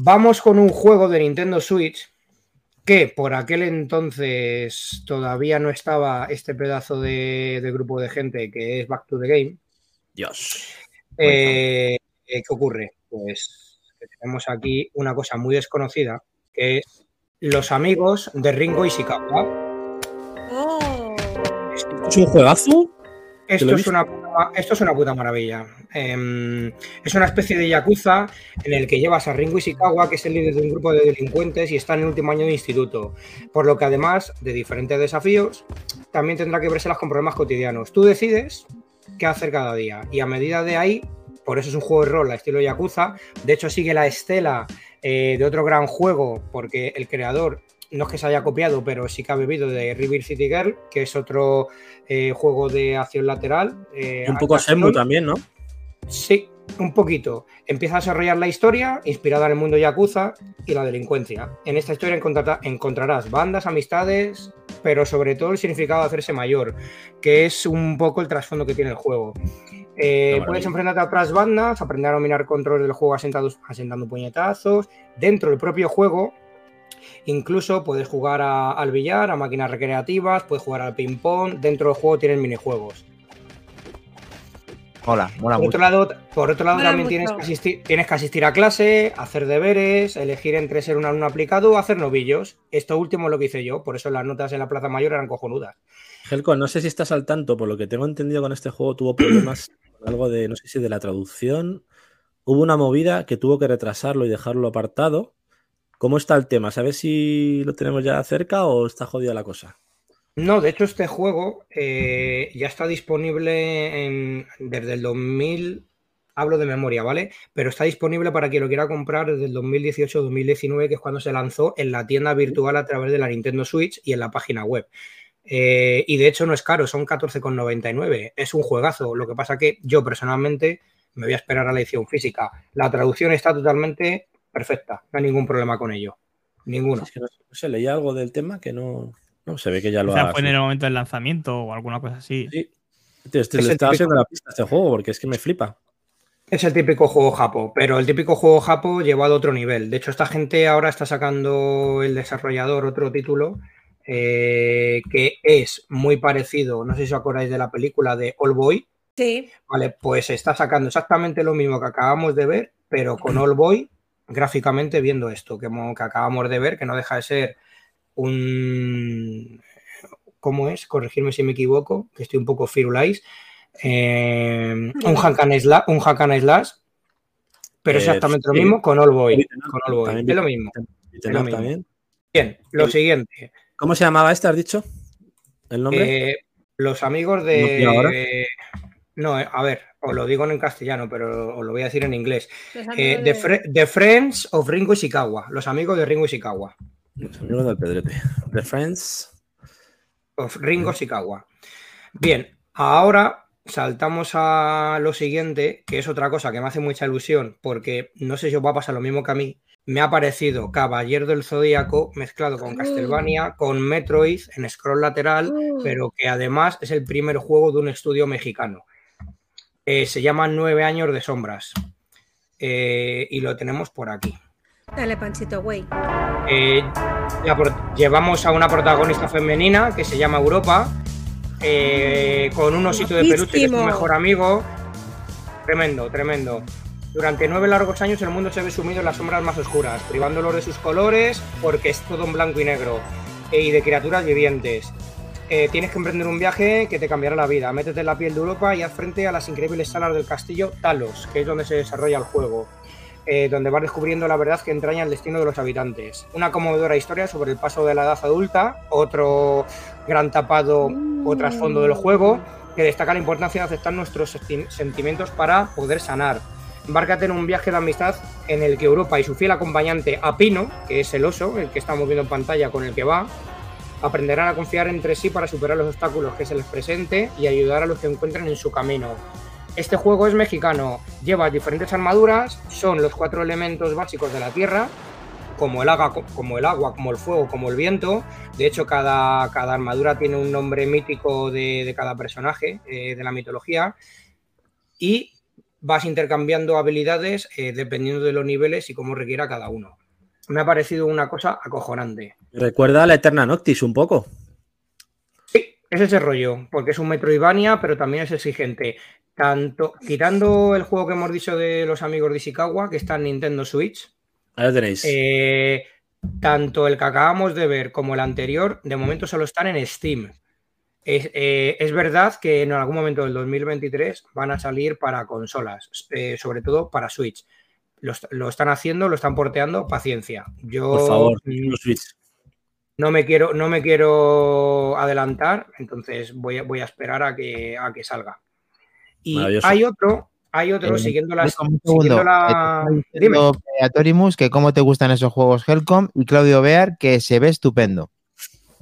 Vamos con un juego de Nintendo Switch que por aquel entonces todavía no estaba este pedazo de, de grupo de gente que es Back to the Game. Dios. Eh, eh, ¿Qué ocurre? Pues que tenemos aquí una cosa muy desconocida, que es los amigos de Ringo y Shikawa. Oh. ¿Es un juegazo? Esto es, una, esto es una puta maravilla. Em, es una especie de yakuza en el que llevas a Ringo Ishikawa, que es el líder de un grupo de delincuentes y está en el último año de instituto. Por lo que además de diferentes desafíos, también tendrá que verse con problemas cotidianos. Tú decides qué hacer cada día y a medida de ahí, por eso es un juego de rol a estilo yakuza. De hecho, sigue la estela eh, de otro gran juego, porque el creador no es que se haya copiado, pero sí que ha bebido de River City Girl, que es otro eh, juego de acción lateral. eh, Y un poco Shenmue también, ¿no? Sí, un poquito. Empieza a desarrollar la historia inspirada en el mundo yakuza y la delincuencia. En esta historia encontrará- encontrarás bandas, amistades, pero sobre todo el significado de hacerse mayor, que es un poco el trasfondo que tiene el juego. Eh, puedes enfrentarte a otras bandas, aprender a dominar control del juego asentados- asentando puñetazos. Dentro del propio juego, incluso puedes jugar a- al billar, a máquinas recreativas, puedes jugar al ping-pong. Dentro del juego tienes minijuegos. Mola Por otro lado, por otro lado Mola también tienes que, asistir, tienes que asistir a clase, hacer deberes, elegir entre ser un alumno aplicado o hacer novillos. Esto último es lo que hice yo, por eso las notas en la Plaza Mayor eran cojonudas. Helco, no sé si estás al tanto, por lo que tengo entendido con este juego tuvo problemas con algo de, no sé si de la traducción. Hubo una movida que tuvo que retrasarlo y dejarlo apartado. ¿Cómo está el tema? ¿Sabes si lo tenemos ya cerca o está jodida la cosa? No, de hecho este juego eh, ya está disponible en- desde el 2000, hablo de memoria, ¿vale? Pero está disponible para quien lo quiera comprar desde el 2018-2019, que es cuando se lanzó en la tienda virtual a través de la Nintendo Switch y en la página web. Eh, y de hecho no es caro, son 14,99. Es un juegazo. Lo que pasa que yo personalmente me voy a esperar a la edición física. La traducción está totalmente perfecta, no hay ningún problema con ello. Ninguno. Es que no, no sé, leía algo del tema que no, no se ve que ya lo Quizá ha. fue en el momento del lanzamiento o alguna cosa así. Sí. Tío, este, Es le el estaba típico- haciendo la pista a este juego porque es que me flipa. Es el típico juego japo, pero el típico juego japo llevado a otro nivel. De hecho, esta gente ahora está sacando el desarrollador otro título eh, que es muy parecido, no sé si os acordáis de la película de All Boy, Sí. Vale, pues está sacando exactamente lo mismo que acabamos de ver, pero con All Boy gráficamente viendo esto que, que acabamos de ver, que no deja de ser un... ¿Cómo es? Corregirme si me equivoco, que estoy un poco firulais. Eh, un, hack and slash, un hack and slash, pero Eh, exactamente lo mismo con All Boy. Beaten up, Con All Boy. también Es lo mismo. beaten lo up mismo. también. Bien, lo siguiente. ¿Cómo se llamaba este, has dicho? ¿El nombre? Eh, los amigos de... No, eh, a ver, os lo digo en castellano, pero os lo voy a decir en inglés. Eh, the, The Friends of Ringo Ishikawa. Los amigos de Ringo Ishikawa. Los amigos del Pedrete. The Friends. Of Ringo Ishikawa. Bien, ahora saltamos a lo siguiente, que es otra cosa que me hace mucha ilusión, porque no sé si os va a pasar lo mismo que a mí. Me ha parecido Caballero del Zodíaco mezclado con Castlevania, con Metroid en scroll lateral, pero que además es el primer juego de un estudio mexicano. Eh, se llama Nueve Años de Sombras. Eh, y lo tenemos por aquí. Dale, Panchito, güey. Eh, llevamos a una protagonista femenina que se llama Europa, con un osito de peluche que es su mejor amigo. Tremendo, tremendo. Durante nueve largos años el mundo se ve sumido en las sombras más oscuras, privándolos de sus colores porque es todo en blanco y negro y de criaturas vivientes. Eh, tienes que emprender un viaje que te cambiará la vida. Métete en la piel de Europa y haz frente a las increíbles salas del castillo Talos, que es donde se desarrolla el juego eh, donde vas descubriendo la verdad que entraña el destino de los habitantes. Una conmovedora historia sobre el paso de la edad adulta, otro gran tapado o trasfondo del juego, que destaca la importancia de aceptar nuestros senti- sentimientos para poder sanar. Embárcate en un viaje de amistad en el que Europa y su fiel acompañante Apino, que es el oso, el que estamos viendo en pantalla con el que va, aprenderán a confiar entre sí para superar los obstáculos que se les presente y ayudar a los que encuentren en su camino. Este juego es mexicano, lleva diferentes armaduras, son los cuatro elementos básicos de la tierra, como el agua, como el, fuego, como el viento. De hecho, cada, armadura tiene un nombre mítico de, de cada personaje eh, de la mitología. Y vas intercambiando habilidades eh, dependiendo de los niveles y cómo requiera cada uno. Me ha parecido una cosa acojonante. Recuerda a la Eterna Noctis un poco. Sí, es ese rollo, porque es un Metroidvania, pero también es exigente. Tanto, quitando el juego que hemos dicho de los amigos de Ishikawa, que está en Nintendo Switch, Ahí lo tenéis. eh, tanto el que acabamos de ver como el anterior, de momento solo están en Steam. Es, eh, es verdad que en algún momento del 2023 van a salir para consolas, eh, sobre todo para Switch. Lo, est- lo están haciendo, lo están porteando, paciencia. Yo Por favor, no me quiero, no me quiero adelantar, entonces voy a, voy a esperar a que, a que salga. Y hay otro, hay otro, Eh, siguiendo la, Helcom, un segundo. siguiendo Eh, la- está Dime. eh, a Torimus que cómo te gustan esos juegos Helcom y Claudio Bear que se ve estupendo.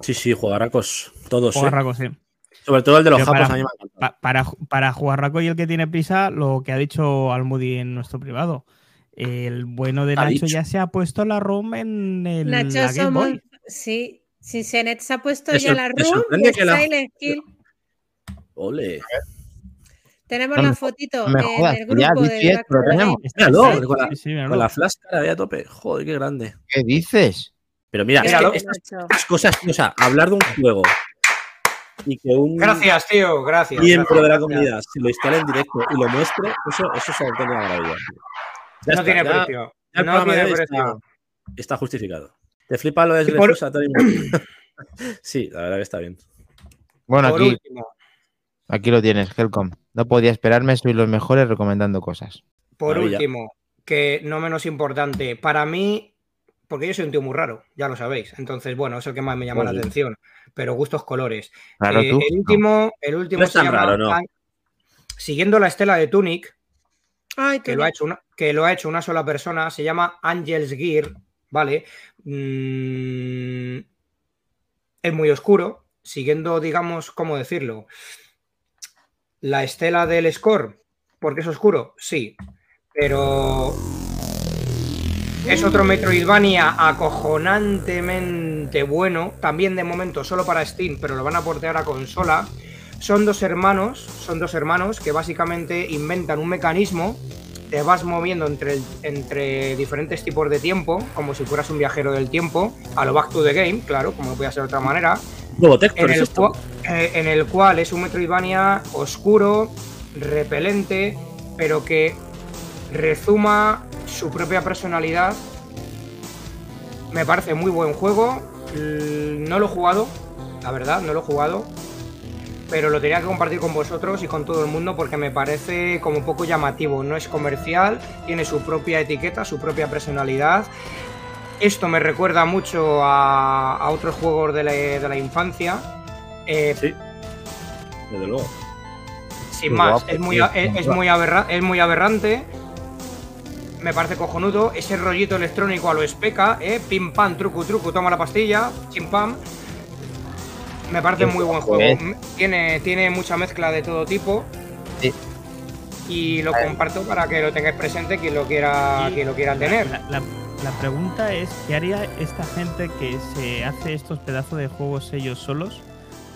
Sí, sí, jugarracos. Todos. ¿eh? Jugarraco, sí. Sobre todo el de los Pero japos para- a mí me para, para Jugarraco y el que tiene prisa, lo que ha dicho Almudi en nuestro privado. El bueno de Nacho dicho. ya se ha puesto la ROM en el Nacho la Game somos. Boy. Sí, si Senet se ha puesto ¿Te ya la te room sorprende de que la- Silent Hill. Ole. Tenemos No la fotito me en jodas, el que ya grupo el de lo tenemos. Míralo, Sí, con la, sí, sí, míralo. con la flash cara a tope. Joder, qué grande. ¿Qué dices? Pero mira, es que estas, cosas, o sea, hablar de un juego y que un Gracias, tío, gracias. miembro de la gracias. comunidad se lo instale en directo y lo muestre, eso, eso es auténtica maravilla. tío. Ya No está, tiene ya- precio. ya No tiene precio. está, está justificado. ¿Te flipa lo de por-? Sí, la verdad que está bien. Bueno, Por aquí, último, aquí lo tienes, Helcom. No podía esperarme, soy los mejores recomendando cosas. por Maravilla. último, que no menos importante, para mí, porque yo soy un tío muy raro, ya lo sabéis. Entonces, bueno, es el que más me llama la atención. Pero gustos colores. Claro, Eh, tú. el último, el último No es se tan llama raro, ¿no? An- Siguiendo la estela de Tunic, Ay, que lo, ha hecho una, que lo ha hecho una sola persona, se llama Angels Gear, ¿vale? Mm, es muy oscuro, siguiendo, digamos, ¿cómo decirlo? La estela del score, porque es oscuro, sí, pero es otro Metroidvania acojonantemente bueno, también de momento solo para Steam, pero lo van a portear a consola. Son dos hermanos, son dos hermanos que básicamente inventan un mecanismo, te vas moviendo entre, entre diferentes tipos de tiempo, como si fueras un viajero del tiempo, a lo Back to the Game, claro, como no puede ser de otra manera, Robotector en es el, esto. eh, en el cual es un Metroidvania oscuro, repelente, pero que rezuma su propia personalidad. Me parece muy buen juego. No lo he jugado, la verdad, no lo he jugado. Pero lo tenía que compartir con vosotros y con todo el mundo porque me parece como poco llamativo. No es comercial, tiene su propia etiqueta, su propia personalidad. Esto me recuerda mucho a, a otros juegos de la, de la infancia. Eh, Sí, desde luego. sin más, guapo, es, muy, es, es muy aberra- es muy aberrante. Me parece cojonudo. Ese rollito electrónico a lo especa, ¿eh? Pim pam, truco, truco, toma la pastilla, chim pam. Me parece muy buen juego. ¿eh? Tiene, tiene mucha mezcla de todo tipo. Sí. Y lo comparto para que lo tengáis presente quien lo quiera, Y quien lo quiera la- tener. La, la- la pregunta es, ¿qué haría esta gente que se hace estos pedazos de juegos ellos solos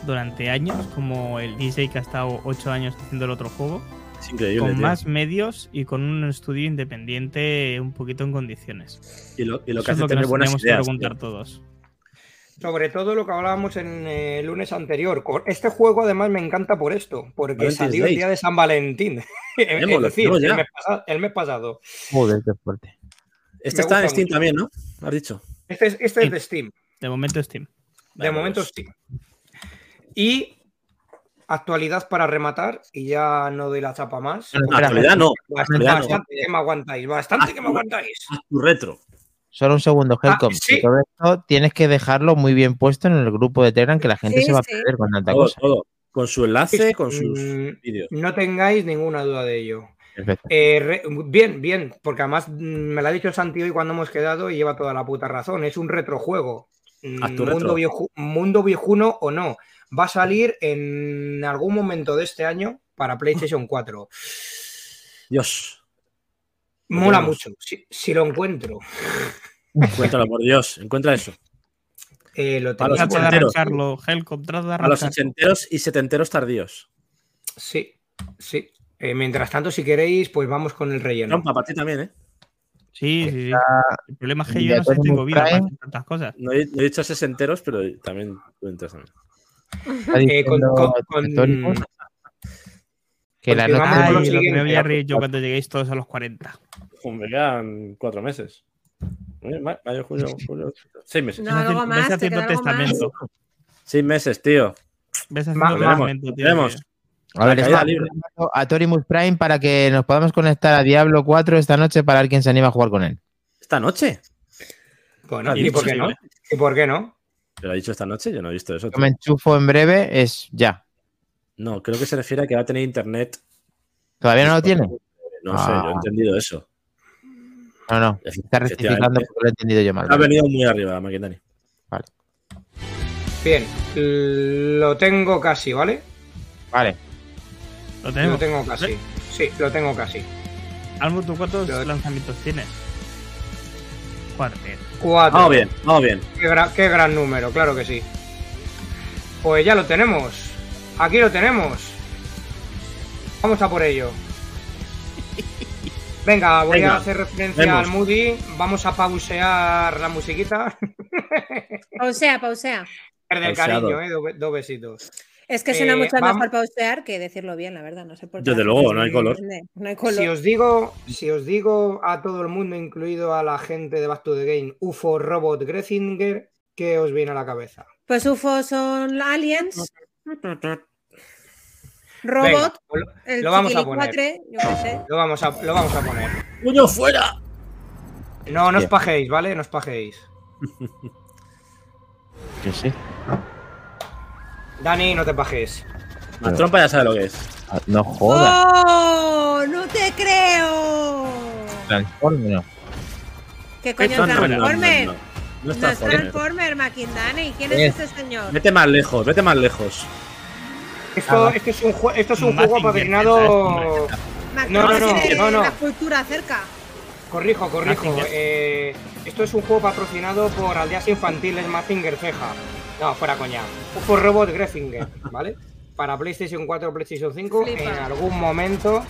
durante años, como el DJ que ha estado ocho años haciendo el otro juego, Es increíble. con tío. más medios y con un estudio independiente un poquito en condiciones? Y lo, y lo que Eso es hace lo que tener nos buenas tenemos que ideas. preguntar tío. todos. Sobre todo lo que hablábamos en eh, el lunes anterior. Este juego además me encanta por esto, porque Valentine's salió el día de San Valentín. es decir, el mes, pasa- el mes pasado. Joder, qué fuerte. Este Me está en Steam mucho. también, ¿no? Has dicho. Este es, este es de Steam. De momento Steam. De momento pues. Steam. Y actualidad para rematar, y ya no doy la chapa más. Actualidad no. Bastante, actualidad no. bastante que me aguantáis, bastante que me aguantáis. Haz tu retro. Solo un segundo, Helcom. Ah, sí. Todo esto tienes que dejarlo muy bien puesto en el grupo de Telegram que la gente Sí, se va a perder con tanta Todo, cosa. todo. Con su enlace, con sus Mm, vídeos. No tengáis ninguna duda de ello. Perfecto. Eh, re- bien, bien, porque además mm, me lo ha dicho Santi hoy cuando hemos quedado y lleva toda la puta razón. Es un retrojuego. Mm, Mundo, retro. vieju- mundo viejuno o no. Va a salir en algún momento de este año para PlayStation 4. Dios. Mola mucho. Si, si lo encuentro, Encuéntralo, por Dios. Encuentra eso. eh, lo tengo. los de ochenteros. arrancarlo, Helcom, de A los ochenteros y setenteros tardíos. Sí, sí. Eh, mientras tanto, si queréis, pues vamos con el relleno. Trompa, para ti también, ¿eh? Sí, sí, sí. El problema es que yo no sé tengo vida para hacer tantas cosas. No he, no he dicho sesenteros, pero también tú entras también. Eh, con- que la nota lo Ay, lo que me voy a reír yo cuando lleguéis todos a los 40. Me quedan cuatro meses. Eh, ma- Mayo, junio, julio. Seis meses. No, algo Ves más, te haciendo algo más. testamento. Seis meses, tío. Ves haciendo testamento, tío. veremos. que- A ver, está libre. a Torimus Prime para que nos podamos conectar a Diablo 4 esta noche para ver quién se anima a jugar con él. ¿Esta noche? Bueno, ¿y por qué no? ¿Y por qué no? ¿Pero ha dicho esta noche? Yo no he visto eso. Yo me enchufo en breve, es ya. No, creo que se refiere a que va a tener internet. ¿Todavía no lo tiene? No sé, yo he Ah. entendido eso. No, no. Está rectificando porque lo he entendido yo mal. Ha venido muy arriba la máquina, Dani. Bien, lo tengo casi, ¿vale? Vale. Lo Lo tenemos. tengo casi. Sí, lo tengo casi. Almo, ¿tú cuántos Lo- lanzamientos tienes? Cuatro. Cuatro. Vamos bien, vamos bien. Qué, gra- qué gran número, claro que sí. Pues ya lo tenemos. Aquí lo tenemos. Vamos a por ello. Venga, voy Venga, a hacer referencia vemos. al Moody. Vamos a pausear la musiquita. Pausea, pausea. Pauseado. cariño, ¿eh? Dos, besitos. Es que suena Eh, mucho vam- mejor pausear que decirlo bien, la verdad. No sé por qué. Desde luego, gente no hay color. entiende. No hay color. Si os digo, si os digo a todo el mundo, incluido a la gente de Back to the Game, UFO Robot Gressinger, ¿qué os viene a la cabeza? Pues UFO son aliens. Robot, lo, el lo vamos a poner. yo qué sé. lo vamos a, lo vamos a poner. ¡Puño fuera! No, no os pajéis, ¿vale? No os pajéis. Que sí. Dani, no te pajes. La trompa ya sabe lo que es. Ah, No jodas. ¡Oh! ¡No te creo! Transforme, no. ¿Qué coño es No, no, no, no, Transformer? no, No, es es Transformer. Transformer, Makindani. ¿Quién Eh. es ese señor? Vete más lejos, vete más lejos. Esto, Ah, esto es un, esto es un juego. Mac- no, no, no, tiene no, no. La cultura cerca. Corrijo, corrijo. Eh, esto es un juego patrocinado por Aldeas Infantiles Mazinger Ceja. No, fuera coña. UFO Robot Greffinger, ¿vale? Para PlayStation 4 o PlayStation 5 Flipa. en algún momento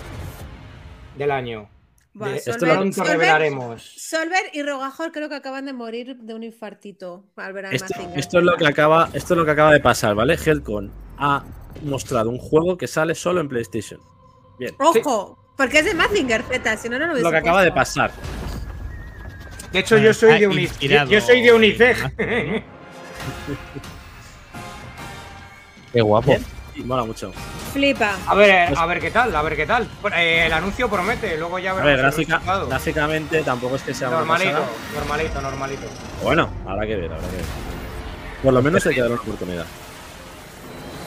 del año. Buah, De- esto Solver- Pronto Solver- revelaremos. Solver y Rogajor creo que acaban de morir de un infartito al ver a Esto, esto es lo que acaba, esto es lo que acaba de pasar, ¿vale? Helcon ha mostrado un juego que sale solo en PlayStation. Bien. Ojo, porque es de Mazinger Z, si no, no lo hubiese Lo que acaba de pasar. De hecho, yo soy de Ah, Uni- inspirado. yo soy de Unicef. Qué guapo. Mola mucho. Flipa. A ver, a ver qué tal, a ver qué tal. Eh, el anuncio promete, luego ya A veremos ver, el gráfica, gráficamente tampoco es que sea Normalito, normalito, normalito. Bueno, habrá que ver, habrá que ver. Por lo menos hay que dar una oportunidad.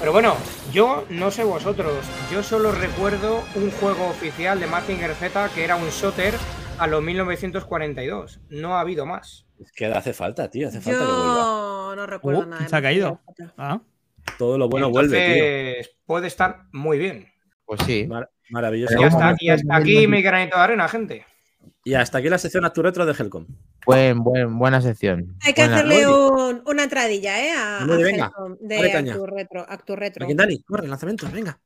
Pero bueno, yo no sé vosotros, yo solo recuerdo un juego oficial de Mazinger Z que era un shooter a los 1942. No ha habido más. Es que hace falta, tío, hace falta que vuelva. No recuerdo Uh, nada. se ha caído. Ah, Todo lo bueno vuelve, Entonces, puede estar muy bien. Pues sí. tío. Mar- maravilloso. Hasta, y hasta aquí mi granito de arena, gente. Y hasta aquí la sección Actu Retro de Helcom. Buen, buen, buena sección. Hay que Buena. hacerle un- una entradilla, ¿eh? A, a Lodi, venga, Helcom de caña. Actu Retro. Actu Retro. Dani, corre, lanzamientos, venga.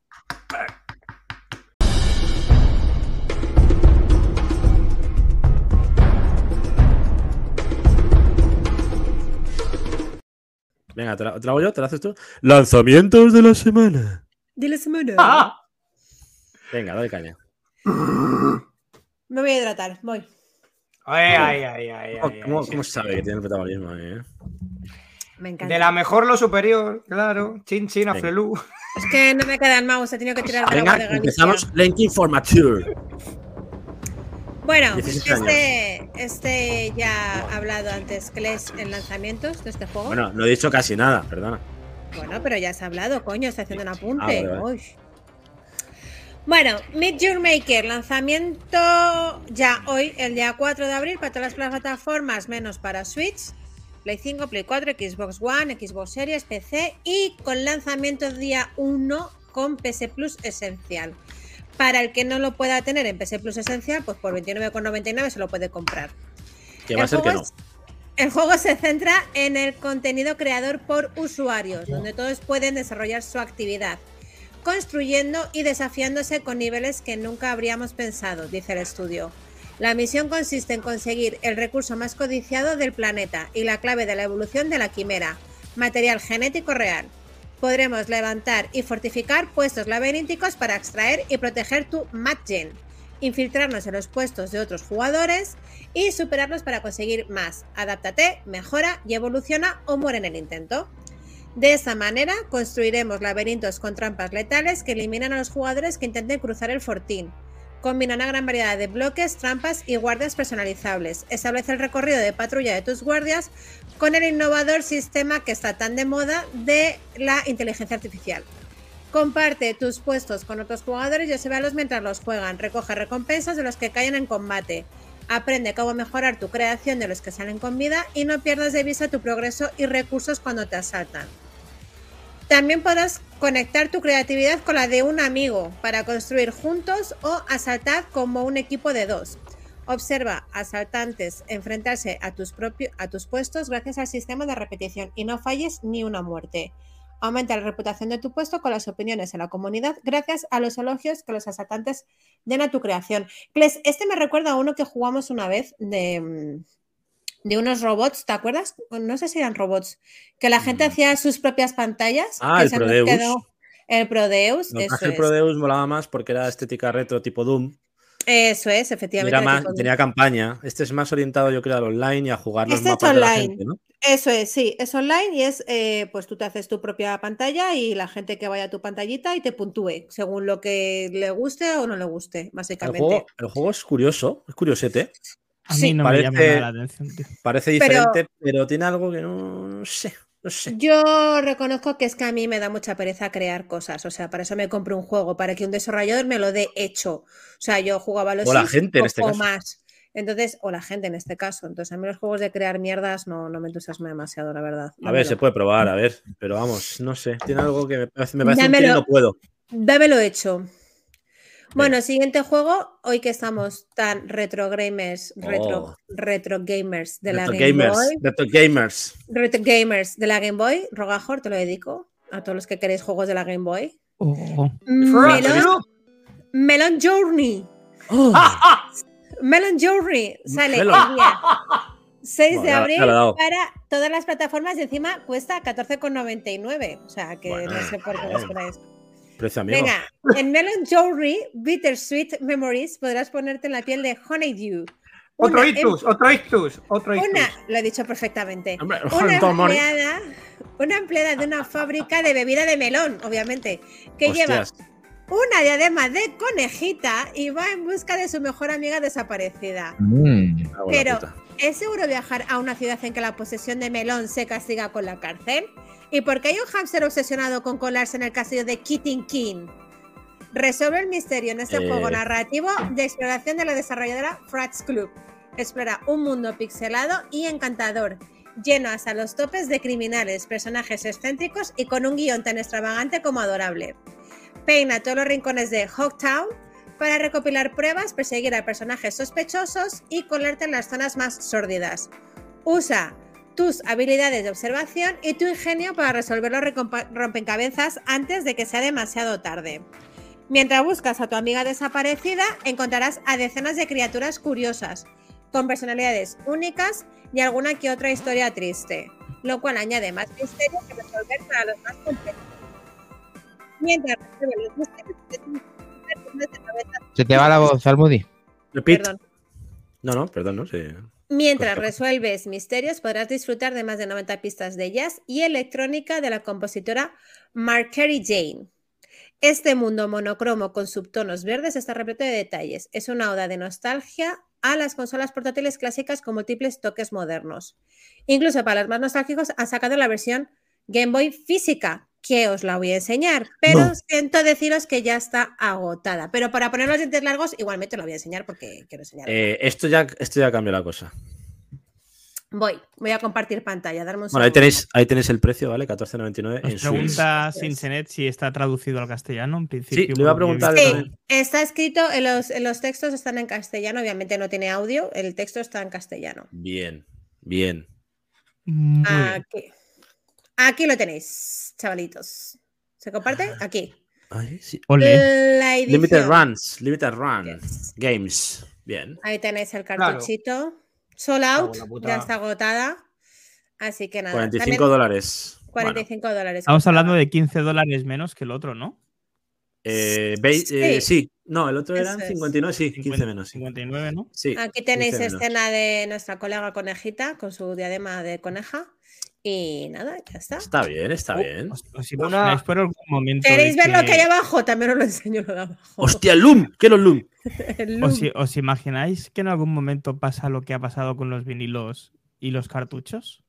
Venga, te la, te la hago yo, te la haces tú. Lanzamientos de la semana. Dile semana. ¡Ah! Venga, dale caña. Me voy a hidratar, voy. Ay, ay, ay, ay, ¿Cómo, ay, cómo- ay, cómo sí. sabe que tiene el protagonismo? eh? Me encanta. De la mejor lo superior, claro. Chin, chin, a Venga. Flelu. Es que no me queda el mouse, he tenido que tirar agua de Venga, Galicia. empezamos. Linking for Mature. Bueno, 16 años. este, este ya ha hablado antes Kles en lanzamientos de este juego. Bueno, no he dicho casi nada, perdona. Bueno, pero ya se ha hablado, coño, está haciendo un apunte. Ah, vale, vale. Uy. Bueno, Meet Your Maker, lanzamiento ya hoy, el día 4 de abril, para todas las plataformas, menos para Switch, Play 5, Play 4, Xbox One, Xbox Series, PC y con lanzamiento día 1 con PS Plus Esencial. Para el que no lo pueda tener en PS Plus Esencial, pues por 29,99 se lo puede comprar. Que va a ser que no. es- El juego se centra en el contenido creador por usuarios, donde todos pueden desarrollar su actividad. Construyendo y desafiándose con niveles que nunca habríamos pensado, dice el estudio. La misión consiste en conseguir el recurso más codiciado del planeta y la clave de la evolución de la quimera, material genético real. Podremos levantar y fortificar puestos laberínticos para extraer y proteger tu Matgen, infiltrarnos en los puestos de otros jugadores y superarlos para conseguir más. Adáptate, mejora y evoluciona o muere en el intento. De esta manera construiremos laberintos con trampas letales que eliminan a los jugadores que intenten cruzar el fortín. Combina una gran variedad de bloques, trampas y guardias personalizables. Establece el recorrido de patrulla de tus guardias con el innovador sistema que está tan de moda de la inteligencia artificial. Comparte tus puestos con otros jugadores y observalos mientras los juegan. Recoge recompensas de los que caen en combate. Aprende cómo mejorar tu creación de los que salen con vida y no pierdas de vista tu progreso y recursos cuando te asaltan. También podrás conectar tu creatividad con la de un amigo para construir juntos o asaltar como un equipo de dos. Observa asaltantes enfrentarse a tus, propios, a tus puestos gracias al sistema de repetición y no falles ni una muerte. Aumenta la reputación de tu puesto con las opiniones en la comunidad gracias a los elogios que los asaltantes den a tu creación. Kles, este me recuerda a uno que jugamos una vez de, mm, de unos robots, ¿te acuerdas? No sé si eran robots, que la gente Mm. hacía sus propias pantallas. Ah, el Prodeus. quedó- El Prodeus, que eso el es. Prodeus molaba más porque era estética retro tipo Doom. Eso es, efectivamente. Era más, tenía campaña. Este es más orientado, yo creo, al online y a jugar los Este es mapas de la online. gente, ¿no? Eso es, sí, es online y es, eh, pues tú te haces tu propia pantalla y la gente que vaya a tu pantallita y te puntúe según lo que le guste o no le guste, El básicamente. juego, el juego es curioso, es curiosete. A mí Sí. no me llama Parece- nada la atención, tío. Parece Pero- diferente, pero, tiene algo que no, no sé. No sé. Yo reconozco que es que a mí me da mucha pereza crear cosas, o sea, para eso me compro un juego, para que un desarrollador me lo dé hecho. O sea, yo jugaba los O la Sims gente en este caso. más. Entonces, o la gente en este caso. Entonces, a mí los juegos de crear mierdas no, no me entusiasma demasiado, la verdad. A ver, se puede probar, a ver. Pero vamos, no sé. Tiene algo que me parece, me parece y no puedo. Dámelo hecho. Bueno, siguiente juego, hoy que estamos tan retro gamers, retro, Oh. retro gamers de la Retro Game gamers, Boy, retro gamers. retro gamers de la Game Boy, Rogajor, te lo dedico a todos los que queréis juegos de la Game Boy. Oh. Melon, Melon Journey, Oh. Melon Journey sale Melon. el día 6 Bueno, de abril para todas las plataformas y encima cuesta 14,99, o sea que Bueno, no sé por qué bien. os esperáis. Precio amigo. Venga, en Melon Journey Bittersweet Memories podrás ponerte en la piel de Honeydew. Otro Una ictus, otro ictus, otro em- ictus. Una, lo he dicho perfectamente. Hombre, Una empleada, una empleada de una fábrica de bebida de melón, obviamente, que lleva una diadema de conejita y va en busca de su mejor amiga desaparecida. Mm. La Pero. ¿es seguro viajar a una ciudad en que la posesión de melón se castiga con la cárcel? ¿Y por qué hay un hámster obsesionado con colarse en el castillo de Kitten King? Resuelve el misterio en este Eh. juego narrativo de exploración de la desarrolladora Frats Club. Explora un mundo pixelado y encantador, lleno hasta los topes de criminales, personajes excéntricos y con un guion tan extravagante como adorable. Peina todos los rincones de Hogtown para recopilar pruebas, perseguir a personajes sospechosos y colarte en las zonas más sórdidas. Usa tus habilidades de observación y tu ingenio para resolver los rompecabezas antes de que sea demasiado tarde. Mientras buscas a tu amiga desaparecida, encontrarás a decenas de criaturas curiosas, con personalidades únicas y alguna que otra historia triste, lo cual añade más misterio que resolver para los más complejos. Mientras resuelves los misterios, Se te va la voz, Almudi. Perdón. No, no, perdón, no sé. Mientras resuelves misterios, podrás disfrutar de más de 90 pistas de jazz y electrónica de la compositora Markery Jane. Este mundo monocromo con subtonos verdes está repleto de detalles. Es una oda de nostalgia a las consolas portátiles clásicas con múltiples toques modernos. Incluso para los más nostálgicos han sacado la versión Game Boy física, que os la voy a enseñar, pero No. siento deciros que ya está agotada. Pero para poner los dientes largos, igualmente os la voy a enseñar porque quiero enseñar. Eh, esto, ya, esto ya cambió la cosa. Voy, voy a compartir pantalla, darme un Bueno, ahí tenéis, ahí tenéis el precio, ¿vale? 14.99 en pregunta. Sinsenet si está traducido al castellano. En principio, Sí, le iba a preguntar. Sí, está escrito, en los, en los textos están en castellano, obviamente no tiene audio, el texto está en castellano. Bien, bien. Muy bien. Aquí. Lo tenéis, chavalitos. ¿Se comparte? Aquí. Ay, sí. Ole. La edición. Limited Runs, Limited Run Yes. Games. Bien. Ahí tenéis el Claro. cartuchito. Sold Cago out, ya está agotada. Así que nada. 45 también dólares. Bueno, 45 dólares. Estamos hablando de 15 dólares menos que el otro, ¿no? eh, eh, Sí. no, el otro eran es. 59, sí, 15 50, menos. Sí. 59, ¿no? Sí, Aquí tenéis 15 menos. escena de nuestra colega conejita con su diadema de coneja. Y nada, ya está. Está bien, está Oh, bien. ¿Os, os Una- imagináis por algún momento? ¿Queréis ver lo que hay abajo? También os lo enseño lo de abajo. ¡Hostia, el Loom! ¡Quiero el Loom! El ¿Os, loom. os imagináis que en algún momento pasa lo que ha pasado con los vinilos y los cartuchos?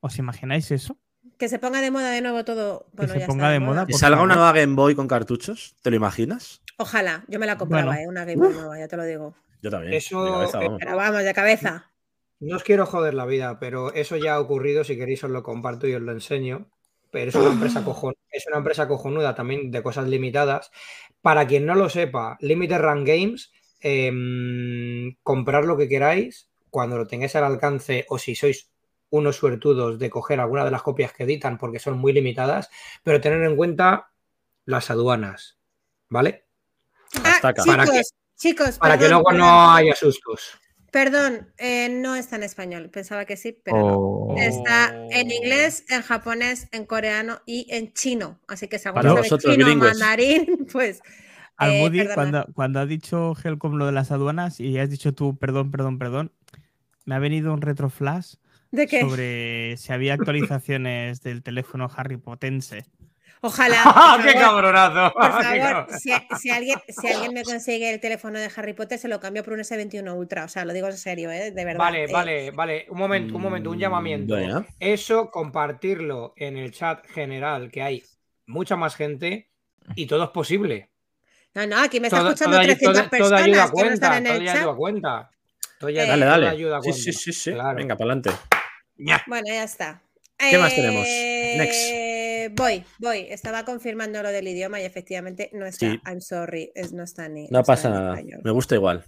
¿Os imagináis eso? Que se ponga de moda de nuevo todo. Bueno, se ya ponga está de moda, Que salga una nueva Game Boy con cartuchos, ¿te lo imaginas? Ojalá, yo me la compraba, Bueno. eh, una Game Boy nueva, ya te lo digo. Yo también. Eso, de cabeza, vamos. Pero vamos, de cabeza. No os quiero joder la vida, pero eso ya ha ocurrido. Si queréis, os lo comparto y os lo enseño. Pero es una empresa, cojon- es una empresa cojonuda también de cosas limitadas. Para quien no lo sepa, Limited Run Games, em, comprar lo que queráis cuando lo tengáis al alcance o si sois unos suertudos de coger alguna de las copias que editan porque son muy limitadas, pero tener en cuenta las aduanas, ¿vale? Ah, Hasta acá. chicos, ¿Para chicos, Para que perdón, luego no haya sustos. Perdón, eh, no está en español. Pensaba que sí, pero no. Oh. Está en inglés, en japonés, en coreano y en chino. Así que si alguno sabe vosotros, chino o bilingües. mandarín, pues. Al eh, cuando, cuando ha dicho Helcom lo de las aduanas y has dicho tú perdón, perdón, perdón, me ha venido un retroflash ¿De qué? sobre si había actualizaciones del teléfono Harry Potense. Ojalá. por ¡Qué cabronazo! Por ¡Qué favor, si, si alguien, si alguien me consigue el teléfono de Harry Potter, se lo cambio por un S21 Ultra. O sea, lo digo en serio, ¿eh? De verdad. Vale, Eh, vale, vale. Un momento, un momento, un Mm, llamamiento. Eso, compartirlo en el chat general, que hay mucha más gente y todo es posible. No, no, aquí me está Todo, escuchando todo ayu- 300 todo- todo personas ayuda a que no cuenta, en todo el chat. ayuda a cuenta. Todo ya- Eh, Dale, dale. ayuda Sí, cuenta. sí, sí, sí. Claro. Venga, para adelante. Ya. Bueno, ya está. ¿Qué más tenemos? Eh, Voy, voy. Estaba confirmando lo del idioma y efectivamente no está. Sí. I'm sorry, es- no está ni. No está pasa nada. español. Me gusta igual.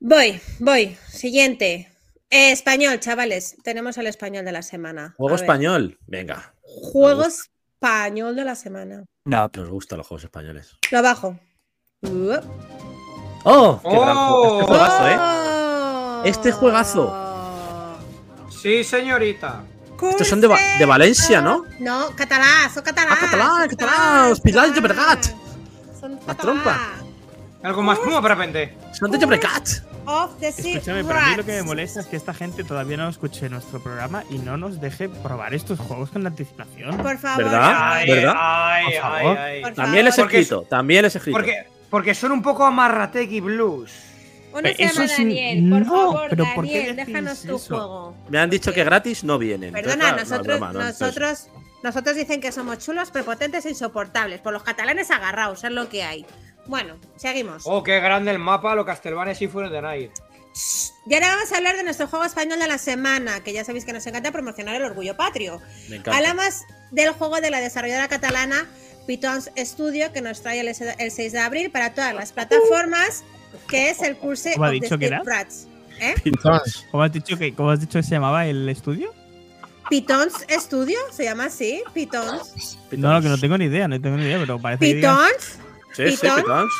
Voy, voy. Siguiente. Eh, español, chavales. Tenemos el español de la semana. Juego español. Venga. Juego español de la semana. No, nos gustan los juegos españoles. Lo bajo. Uh. ¡Oh! ¡Qué gran juego! Este ¡Oh! juegazo, ¿eh? ¡Oh! Este juegazo. Sí, señorita. Estos son de Va- de Valencia, ¿no? No, català, son català. Ah, català, son català, Hospitals de. Llobregat. Son La trompa. Algo más como de repente. Son de Sea Escúchame, pero a mí lo que me molesta es que esta gente todavía no escuche nuestro programa y no nos deje probar estos juegos con anticipación. Por favor. ¿Verdad? Ay, ¿verdad? ay, Por ay, favor. ay. Por También les he escrito. También les he escrito. Porque, porque son un poco amarrateki blues. Uno se Eso llama es- Daniel. Por no, favor, pero ¿por qué Daniel, déjanos tu eso? juego. Me han dicho que gratis no vienen. Entonces, Perdona, claro, no, es nosotros, broma, no, entonces- nosotros, nosotros dicen que somos chulos, prepotentes e insoportables. Por los catalanes agarrados, es lo que hay. Bueno, seguimos. Oh, qué grande el mapa, lo Castlevania y Fuera de Night. Y ahora vamos a hablar de nuestro juego español de la semana, que ya sabéis que nos encanta promocionar el orgullo patrio. Me encanta. Hablamos del juego de la desarrolladora catalana Pitons Studio, que nos trae el, el 6 de abril para todas las plataformas, que es el curso ¿Cómo ha of the dicho que era? Rats. ¿Eh? Pitons. ¿Cómo has dicho que, cómo has dicho que se llamaba el estudio? Pitons Studio, se llama así, Pitons. No, no, que no tengo ni idea, no tengo ni idea, pero parece que digas- Pitons, Sí, sí, Pitons. pitons.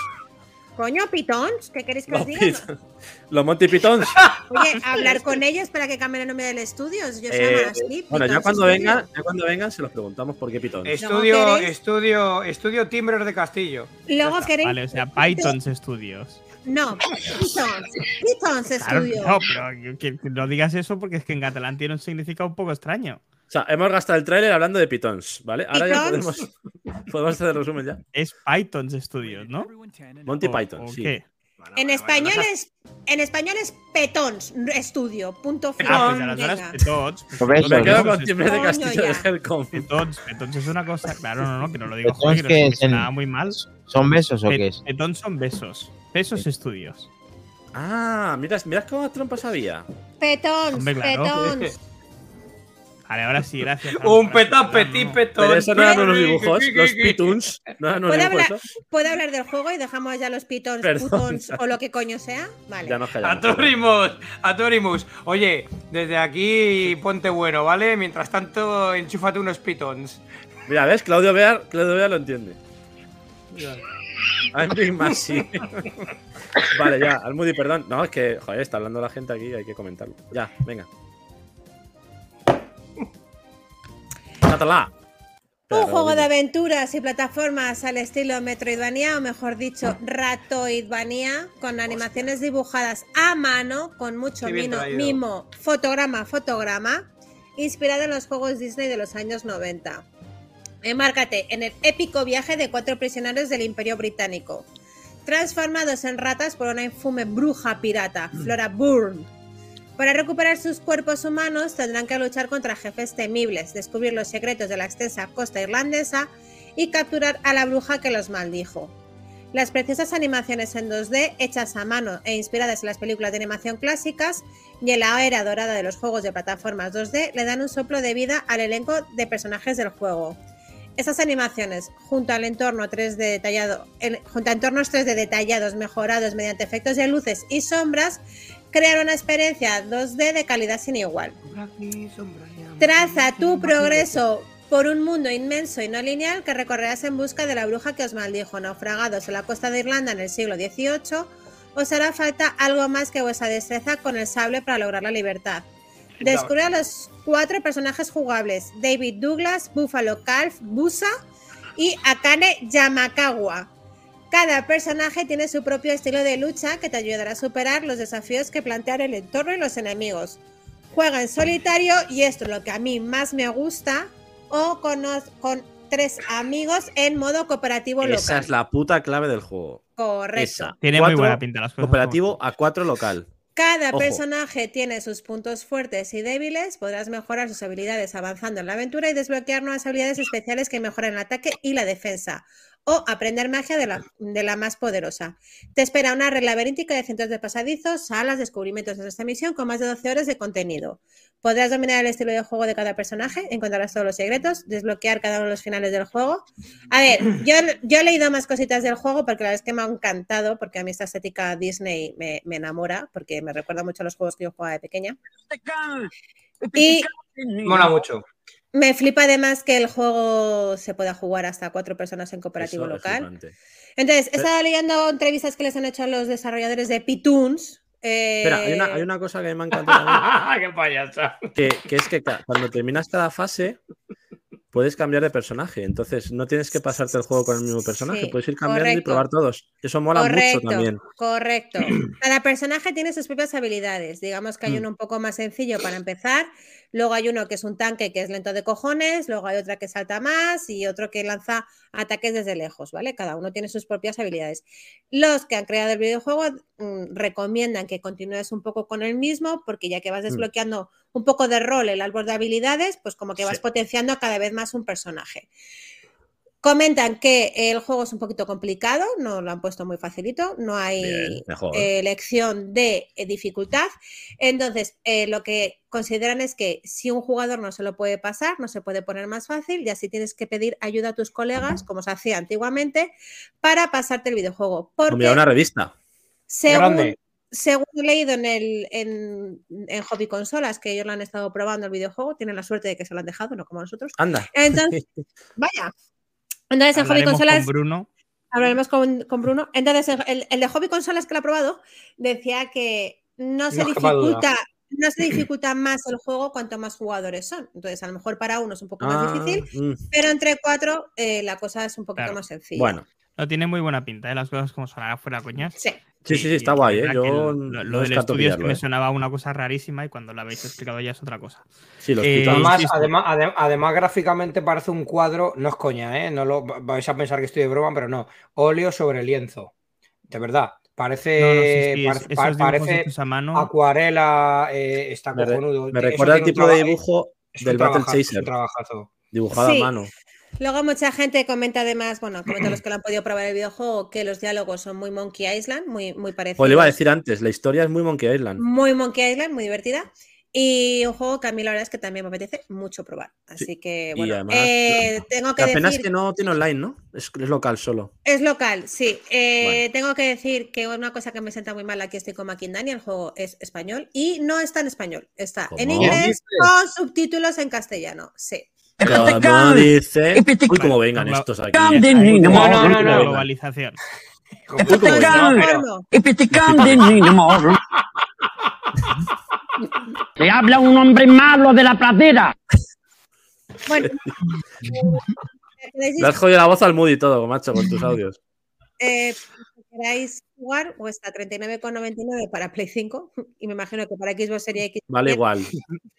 coño, Pitons, ¿qué queréis que os Los, diga? pit- los Monty Pitons. Oye, hablar con ellos para que cambien el nombre del estudio, yo se Eh, así. bueno, ya Pitons cuando vengan, ya cuando vengan se los preguntamos por qué pitons. Estudio, estudio, estudio Timbres de Castillo. Luego queréis. Vale, o sea, Python Studios. No, Pitons, Pitons Claro, Studio. no, pero que, que no digas eso porque es que en catalán tiene un significado un poco extraño. O sea, hemos gastado el tráiler hablando de pitons, ¿vale? Ahora ya podemos, podemos hacer el resumen ya. Es Python Studios, ¿no? Monty O- Python, o sí. qué? En español es en español es Petons Studio. Punto final. Ah, pues a las horas Venga. Petons. Lo ves, Me quedo con es Timbres de Castillo de. Helcom. Petons, Petons es una cosa, claro, no, no, que no lo digo Petons joder, que, que no- es que en- sonaba muy mal. ¿Son besos o qué es? Petons son besos. Besos Studios. Ah, mira, mira cómo trompas había. Petons, Hombre, claro. Petons. Vale, ahora sí, gracias. Un por petit petón. Pero eso no eran unos dibujos, los pitons. No eran unos ¿Puedo dibujos. hablar, eso. ¿Puedo hablar del juego y dejamos ya los pitons, Perdón. putons o lo que coño sea? Vale. Ya nos callamos. Atorimus, Atorimus. Oye, desde aquí ponte bueno, ¿vale? Mientras tanto, enchúfate unos pitons. Mira, ¿ves? Claudio Bear, Claudio Bear lo entiende. Mira. I'm Big Maxi. vale, ya, Almudi, perdón. No, es que, joder, está hablando la gente aquí, hay que comentarlo. Ya, venga. Catalá. Un juego de aventuras y plataformas al estilo Metroidvania, o mejor dicho, Ratoidvania, con animaciones dibujadas a mano, con mucho mimo, mimo, fotograma, fotograma, inspirado en los juegos Disney de los años 90. Emárcate en el épico viaje de cuatro prisioneros del Imperio Británico, transformados en ratas por una infume bruja pirata, Flora Bourne. Para recuperar sus cuerpos humanos tendrán que luchar contra jefes temibles, descubrir los secretos de la extensa costa irlandesa y capturar a la bruja que los maldijo. Las preciosas animaciones en 2D, hechas a mano e inspiradas en las películas de animación clásicas y en la era dorada de los juegos de plataformas 2D, le dan un soplo de vida al elenco de personajes del juego. Estas animaciones, junto al entorno 3D detallado, junto a entornos 3D detallados mejorados mediante efectos de luces y sombras, crean una experiencia 2D de calidad sin igual. Traza tu progreso por un mundo inmenso y no lineal que recorrerás en busca de la bruja que os maldijo, naufragados en la costa de Irlanda en el siglo XVIII. Os hará falta algo más que vuestra destreza con el sable para lograr la libertad. Descubre a los cuatro personajes jugables: David Douglas, Buffalo Calf, Busa y Akane Yamakawa. Cada personaje tiene su propio estilo de lucha que te ayudará a superar los desafíos que plantean el entorno y los enemigos. Juega en solitario y esto es lo que a mí más me gusta o con, tres amigos en modo cooperativo Esa local. es la puta clave del juego. Correcto. Esa. Tiene muy Cuatro, buena pinta las cosas. Cooperativo a 4 local. Cada Ojo. personaje tiene sus puntos fuertes y débiles, podrás mejorar sus habilidades avanzando en la aventura y desbloquear nuevas habilidades especiales que mejoran el ataque y la defensa, o aprender magia de la, de la más poderosa. Te espera una red laberíntica de cientos de pasadizos, salas, descubrimientos en esta misión con más de 12 horas de contenido. Podrás dominar el estilo de juego de cada personaje, encontrarás todos los secretos, desbloquear cada uno de los finales del juego. A ver, yo, yo he leído más cositas del juego porque la verdad es que me ha encantado, porque a mí esta estética Disney me, me enamora, porque me recuerda mucho a los juegos que yo jugaba de pequeña. Y Mola mucho. me flipa además que el juego se pueda jugar hasta cuatro personas en cooperativo Eso local. Entonces, he estado leyendo entrevistas que les han hecho a los desarrolladores de Pitoons. Eh, Espera, hay una, hay una cosa que me ha encantado ¡Qué payasa! que, que es que cuando terminas cada fase puedes cambiar de personaje. Entonces no tienes que pasarte el juego con el mismo personaje, Sí, puedes ir cambiando y probar todos. Eso mola correcto, mucho también. correcto. Cada personaje tiene sus propias habilidades. Digamos que hay Mm. uno un poco más sencillo para empezar. Luego hay uno que es un tanque que es lento de cojones. Luego hay otra que salta más y otro que lanza ataques desde lejos, ¿vale? Cada uno tiene sus propias habilidades. Los que han creado el videojuego mm, recomiendan que continúes un poco con el mismo porque ya que vas desbloqueando un poco de rol el árbol de habilidades, pues como que vas Sí. potenciando cada vez más un personaje. Comentan que el juego es un poquito complicado, no lo han puesto muy facilito, no hay Bien, eh, elección de eh, dificultad. Entonces, eh, lo que consideran es que si un jugador no se lo puede pasar, no se puede poner más fácil y así tienes que pedir ayuda a tus colegas, como se hacía antiguamente, para pasarte el videojuego. Porque mira, una revista. según, Grande. Según he leído en, el, en, en Hobby Consolas, que ellos lo han estado probando el videojuego, tienen la suerte de que se lo han dejado, no como nosotros. Anda. Entonces, vaya. Entonces, en Hobby Hablaremos Consolas con Bruno. hablaremos con, con Bruno. Entonces, el, el de Hobby Consolas que lo ha probado decía que no se No dificulta. No se dificulta más el juego cuanto más jugadores son. Entonces, a lo mejor para uno es un poco más Ah, difícil, mm, pero entre cuatro eh, la cosa es un poquito Claro. más sencilla. Bueno, No tiene muy buena pinta, ¿eh? las cosas como son ahora fuera coñas. Sí. Sí, sí, sí, está guay, ¿eh? Yo lo, lo del estudio es que pillarlo, me ¿eh? sonaba una cosa rarísima y cuando la habéis explicado ya es otra cosa. Sí, lo Eh. Además, además, adem- además, gráficamente parece un cuadro, no es coña, ¿eh? No lo vais a pensar que estoy de broma, pero no. Óleo sobre lienzo. De verdad. Parece, No, no, sí, sí, parece, es- pa- esos dibujos parece hechos a mano. acuarela, eh, está Me, re- cojonudo. me recuerda el tipo de dibujo es un del Battle trabajazo, es un Chaser, trabajazo. dibujado Sí. a mano. Luego mucha gente comenta además, bueno, comenta los que lo han podido probar el videojuego, que los diálogos son muy Monkey Island, muy, muy parecidos. Pues le iba a decir antes, la historia es muy Monkey Island. Muy Monkey Island, muy divertida. Y un juego que a mí la verdad es que también me apetece mucho probar. Así que, y bueno, además, eh, tengo que La pena decir... que no tiene online, ¿no? Es, es local solo. Es local, sí. Eh, Bueno. Tengo que decir que una cosa que me sienta muy mal, aquí estoy con Maquindani, el juego es español y no está en español, está en ¿Cómo? inglés con subtítulos en castellano, sí. Como dice. Uy, cómo vengan estos aquí. No, no, no, La no. globalización. Le habla un hombre malo de la pradera. Bueno. ¿Queréis, Le has jodido la voz al Moody y todo, macho, con tus audios. eh, queráis jugar o está 39,99 para Play 5 y me imagino que para Xbox Series X Vale igual.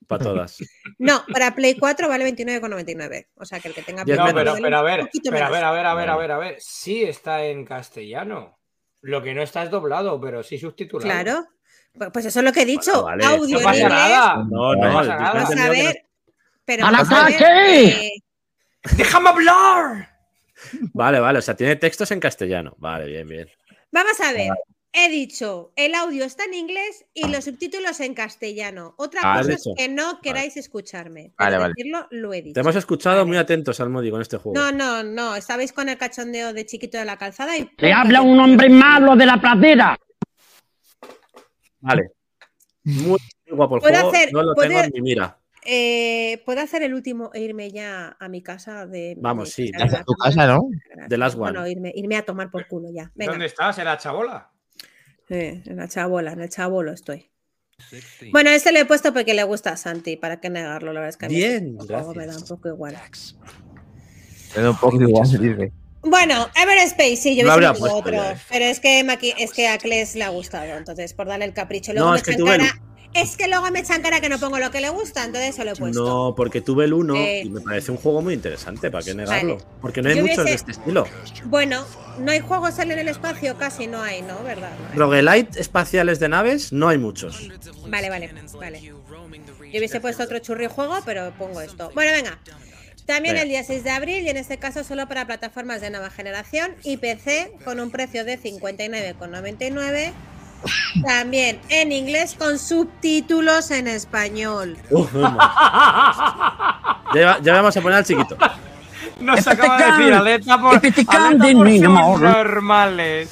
Para todas. No, para Play 4 vale 29,99. O sea que el que tenga Play No, pero, vale pero a un ver, pero a ver, a ver, a ver, a ver, a ver. Sí está en castellano. Lo que no está es doblado, pero sí subtitulado. Claro. Pues- Pues eso es lo que he dicho. Bueno, vale. Audio No en pasa inglés. nada. No, No no, pasa nada. Vamos a que ver. Pero ¡Al vamos a ver, ataque! eh, ¡Déjame hablar! no- Vale, vale, o sea, tiene textos en castellano. Vale, bien, bien. Vamos a ver. He dicho, el audio está en inglés y los subtítulos en castellano. Otra Ah, cosa es que no queráis escucharme. Vale, decirlo lo he dicho. Te hemos escuchado Vale. muy atentos al Moody con este juego. No, no, no. Estabais con el cachondeo de chiquito de la calzada y. Le habla un hombre malo de la pradera. Vale. Muy, muy guapo el Puedo juego. hacer- no lo puedo- tengo en mi mira. Eh, ¿Puedo hacer el último e irme ya a mi casa? De, Vamos, de- sí. de- en tu casa, ¿no? Bueno, one. irme, irme a tomar por culo ya. Venga. ¿Dónde estás? ¿En la chabola? Sí, en la chabola, en el chabolo estoy. Bueno, este le he puesto porque le gusta a Santi, para qué negarlo, la verdad es que a mí juego me da gracias. un poco igual. Me da un poco igual, dice. Bueno, Everspace, sí, yo No habría metido puesto otro, pero es que, es que a Kles le ha gustado, entonces por darle el capricho. Luego No, me es que echan tuve el- cara, es que luego me echan cara que no pongo lo que le gusta, entonces se lo he puesto. No, porque tuve el 1 Eh. y me parece un juego muy interesante, ¿para qué negarlo? Vale. Porque no hay Yo muchos de este estilo. Bueno, no hay juegos en el espacio, casi no hay, ¿no? ¿Verdad? No. Roguelite espaciales de naves, no hay muchos. Vale, vale, vale. Yo hubiese puesto otro churri juego, pero pongo esto. Bueno, venga. También el día 6 de abril y en este caso solo para plataformas de nueva generación y PC con un precio de 59,99. También en inglés con subtítulos en español. Uf, ya, ya vamos a poner al chiquito. Nos acaba de decir aleta por, aleta por normales.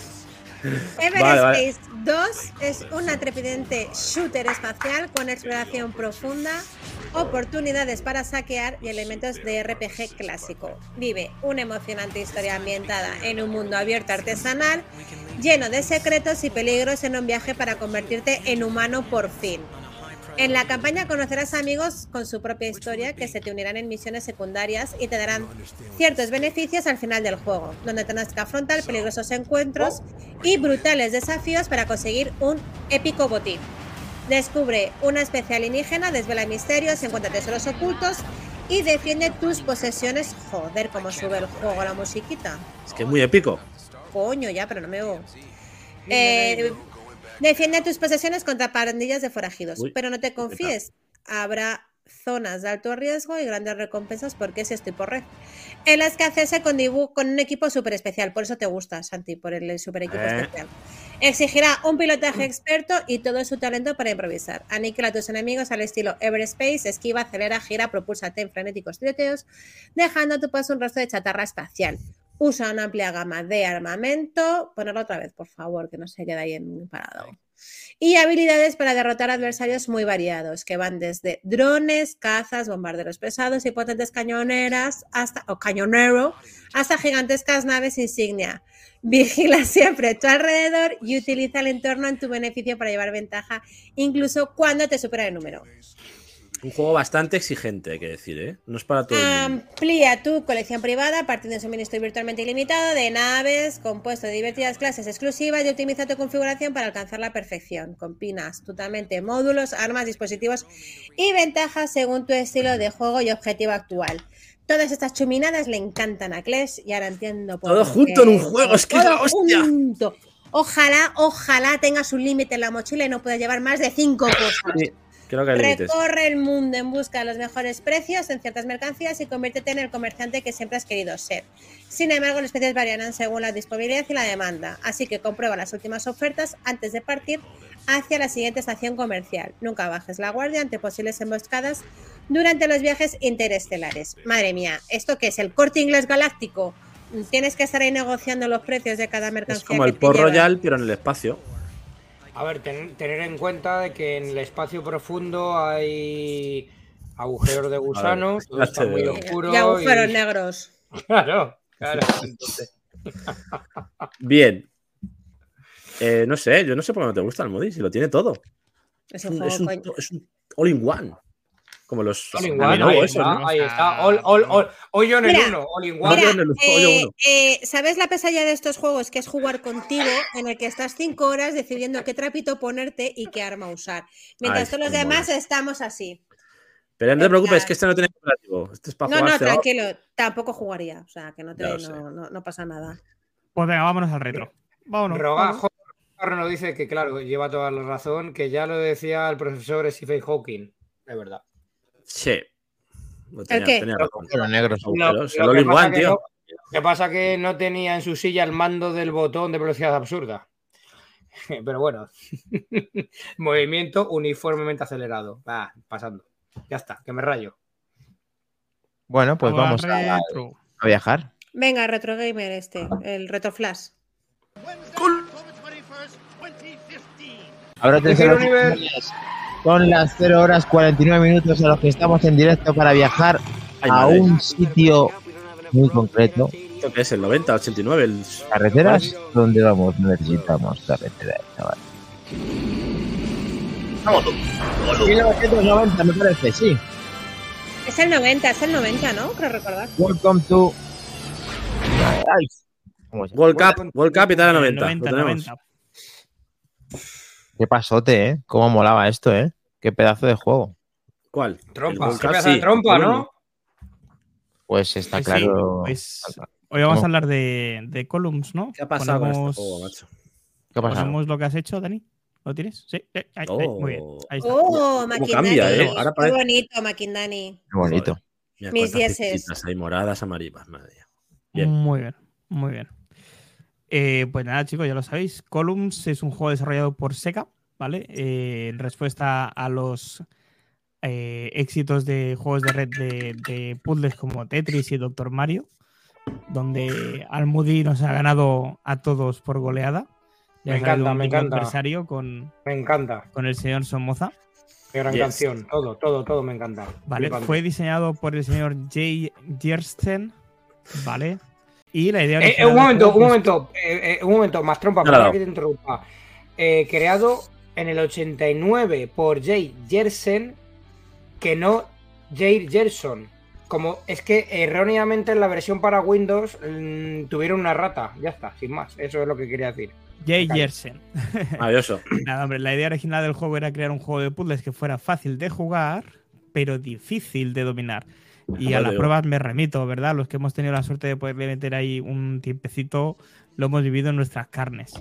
Everspace 2 es una trepidante shooter espacial con exploración profunda, oportunidades para saquear y elementos de RPG clásico. Vive una emocionante historia ambientada en un mundo abierto artesanal, lleno de secretos y peligros en un viaje para convertirte en humano por fin. En la campaña conocerás amigos con su propia historia que se te unirán en misiones secundarias y te darán ciertos beneficios al final del juego, donde tendrás que afrontar peligrosos encuentros y brutales desafíos para conseguir un épico botín. Descubre una especie alienígena, desvela misterios, encuentra tesoros ocultos y defiende tus posesiones. Joder, cómo sube el juego la musiquita. Es que es muy épico. Coño, ya, pero no me oigo. Eh, defiende tus posesiones contra pandillas de forajidos, Uy, pero no te confíes. Habrá zonas de alto riesgo y grandes recompensas porque es esto y por red. En las que hacerse con con un equipo súper especial. Por eso te gusta, Santi, por el super equipo Eh. especial. Exigirá un pilotaje experto y todo su talento para improvisar. Aniquila a tus enemigos al estilo Everspace, esquiva, acelera, gira, propúlsate en frenéticos tiroteos, dejando a tu paso un rastro de chatarra espacial. Usa una amplia gama de armamento. Ponerlo otra vez, por favor, que no se quede ahí en parado. Y habilidades para derrotar adversarios muy variados, que van desde drones, cazas, bombarderos pesados y potentes cañoneras, hasta, o cañonero, hasta gigantescas naves insignia. Vigila siempre tu alrededor y utiliza el entorno en tu beneficio para llevar ventaja, incluso cuando te supera el número. Un juego bastante exigente, hay que decir, ¿eh? No es para todo el mundo. Amplía tu colección privada partiendo de un suministro virtualmente ilimitado de naves, compuesto de divertidas clases exclusivas y optimiza tu configuración para alcanzar la perfección. Combinas astutamente módulos, armas, dispositivos y ventajas según tu estilo de juego y objetivo actual. Todas estas chuminadas le encantan a Clash y ahora entiendo por Todo junto en un juego, es que es la hostia. junto. Ojalá, ojalá tengas un límite en la mochila y no puedas llevar más de cinco cosas. Que. Recorre el mundo en busca de los mejores precios en ciertas mercancías y conviértete en el comerciante que siempre has querido ser. Sin embargo, los precios variarán según la disponibilidad y la demanda, así que comprueba las últimas ofertas antes de partir hacia la siguiente estación comercial. Nunca bajes la guardia ante posibles emboscadas durante los viajes interestelares. Madre mía, ¿esto qué es? ¿El corte inglés galáctico? Tienes que estar ahí negociando los precios de cada mercancía. Es como que el Port llevas. Royal, pero en el espacio. A ver, ten- tener en cuenta de que en el espacio profundo hay, agujeros de gusano, todo está muy oscuro. Y agujeros y- negros. Claro, claro. entonces- Bien. Eh, no sé, yo no sé por qué no te gusta el Modi, si lo tiene todo. Es un, es un- es un all-in-one. Como los All in one, ahí esos, está, ¿no? ahí está. All, all, all, hoyo en el Mira, uno, all in one. Mira, eh, uno. eh, ¿sabes la pesadilla de estos juegos? Que es jugar contigo, en el que estás cinco horas decidiendo qué trapito ponerte y qué arma usar. Mientras Ay, todos los demás estamos así. Pero no te preocupes, que este no tiene cooperativo. Este es para No, jugar no, tranquilo, tampoco jugaría. O sea, que no, te, no, no- no pasa nada. Pues venga, vámonos al retro. Vámonos. vámonos. Rogajo nos dice que, claro, lleva toda la razón, que ya lo decía el profesor Stephen Hawking. Es verdad. Sí. Lo tenía, qué? tenía razón. Pero Lo- el lo que pasa one, que tío. no- Lo que pasa que no tenía en su silla el mando del botón de velocidad absurda. Pero bueno, movimiento uniformemente acelerado. Va, pasando. Ya está, que me rayo. Bueno, pues vamos a, retro. a viajar. Venga, Retro Gamer este, el Retro Flash. Ahora te. Son las 0 horas 49 minutos a los que estamos en directo para viajar Ay, a madre. un sitio muy concreto. ¿Esto qué es? ¿El 90, 89? El... Carreteras, ¿dónde vamos? Necesitamos carreteras, chaval. 1990, me parece, sí. Es el 90, es el 90, ¿no? Creo recordar. Welcome to. World Cup, World Cup Italia 90. 90, lo tenemos. 90. Qué pasote, ¿eh? Cómo molaba esto, ¿eh? Qué pedazo de juego. ¿Cuál? Trompa, qué pedazo de sí, trompa, bueno. ¿no? Pues está Pues sí, claro. pues hoy vamos ¿Cómo? a hablar de, de columns, ¿no? ¿Qué ha pasado con Ponemos- este juego, macho? ¿Qué ha pasado? ponemos lo que has hecho, Dani. ¿Lo tienes? Sí. eh, ahí, ahí, muy bien. Ahí está. Oh, ¿Cómo Makindani. cambia, eh? Ahora Qué parece- bonito, Makindani. Qué bonito. Mira Mis dieces. hay moradas, amarillas, madre mía. Bien. Muy bien, muy bien. Eh, pues nada, chicos, ya lo sabéis. Columns es un juego desarrollado por Sega, ¿vale? Eh, en respuesta a los eh, éxitos de juegos de red de, de puzzles como Tetris y Doctor Mario, donde Almudi nos ha ganado a todos por goleada. Ya Me encanta, me encanta. adversario con, Me encanta. con el señor Somoza. Qué gran Yes. canción. Todo, todo, todo me encanta. ¿vale? Flipante. Fue diseñado por el señor Jay Jersten, ¿vale? Y la idea Eh, eh, un momento, un momento, eh, eh, un momento, más trompa, para que te interrumpa. Eh, creado en el 89 por Jay Jersen, que no Jay Gerson. Como es que erróneamente en la versión para Windows mm, tuvieron una rata, ya está, sin más. Eso es lo que quería decir. Jay Vale. Jersen. Maravilloso. Nada, hombre, la idea original del juego era crear un juego de puzzles que fuera fácil de jugar, pero difícil de dominar. Y a las pruebas me remito, ¿verdad? Los que hemos tenido la suerte de poderle meter ahí un tiempecito, lo hemos vivido en nuestras carnes.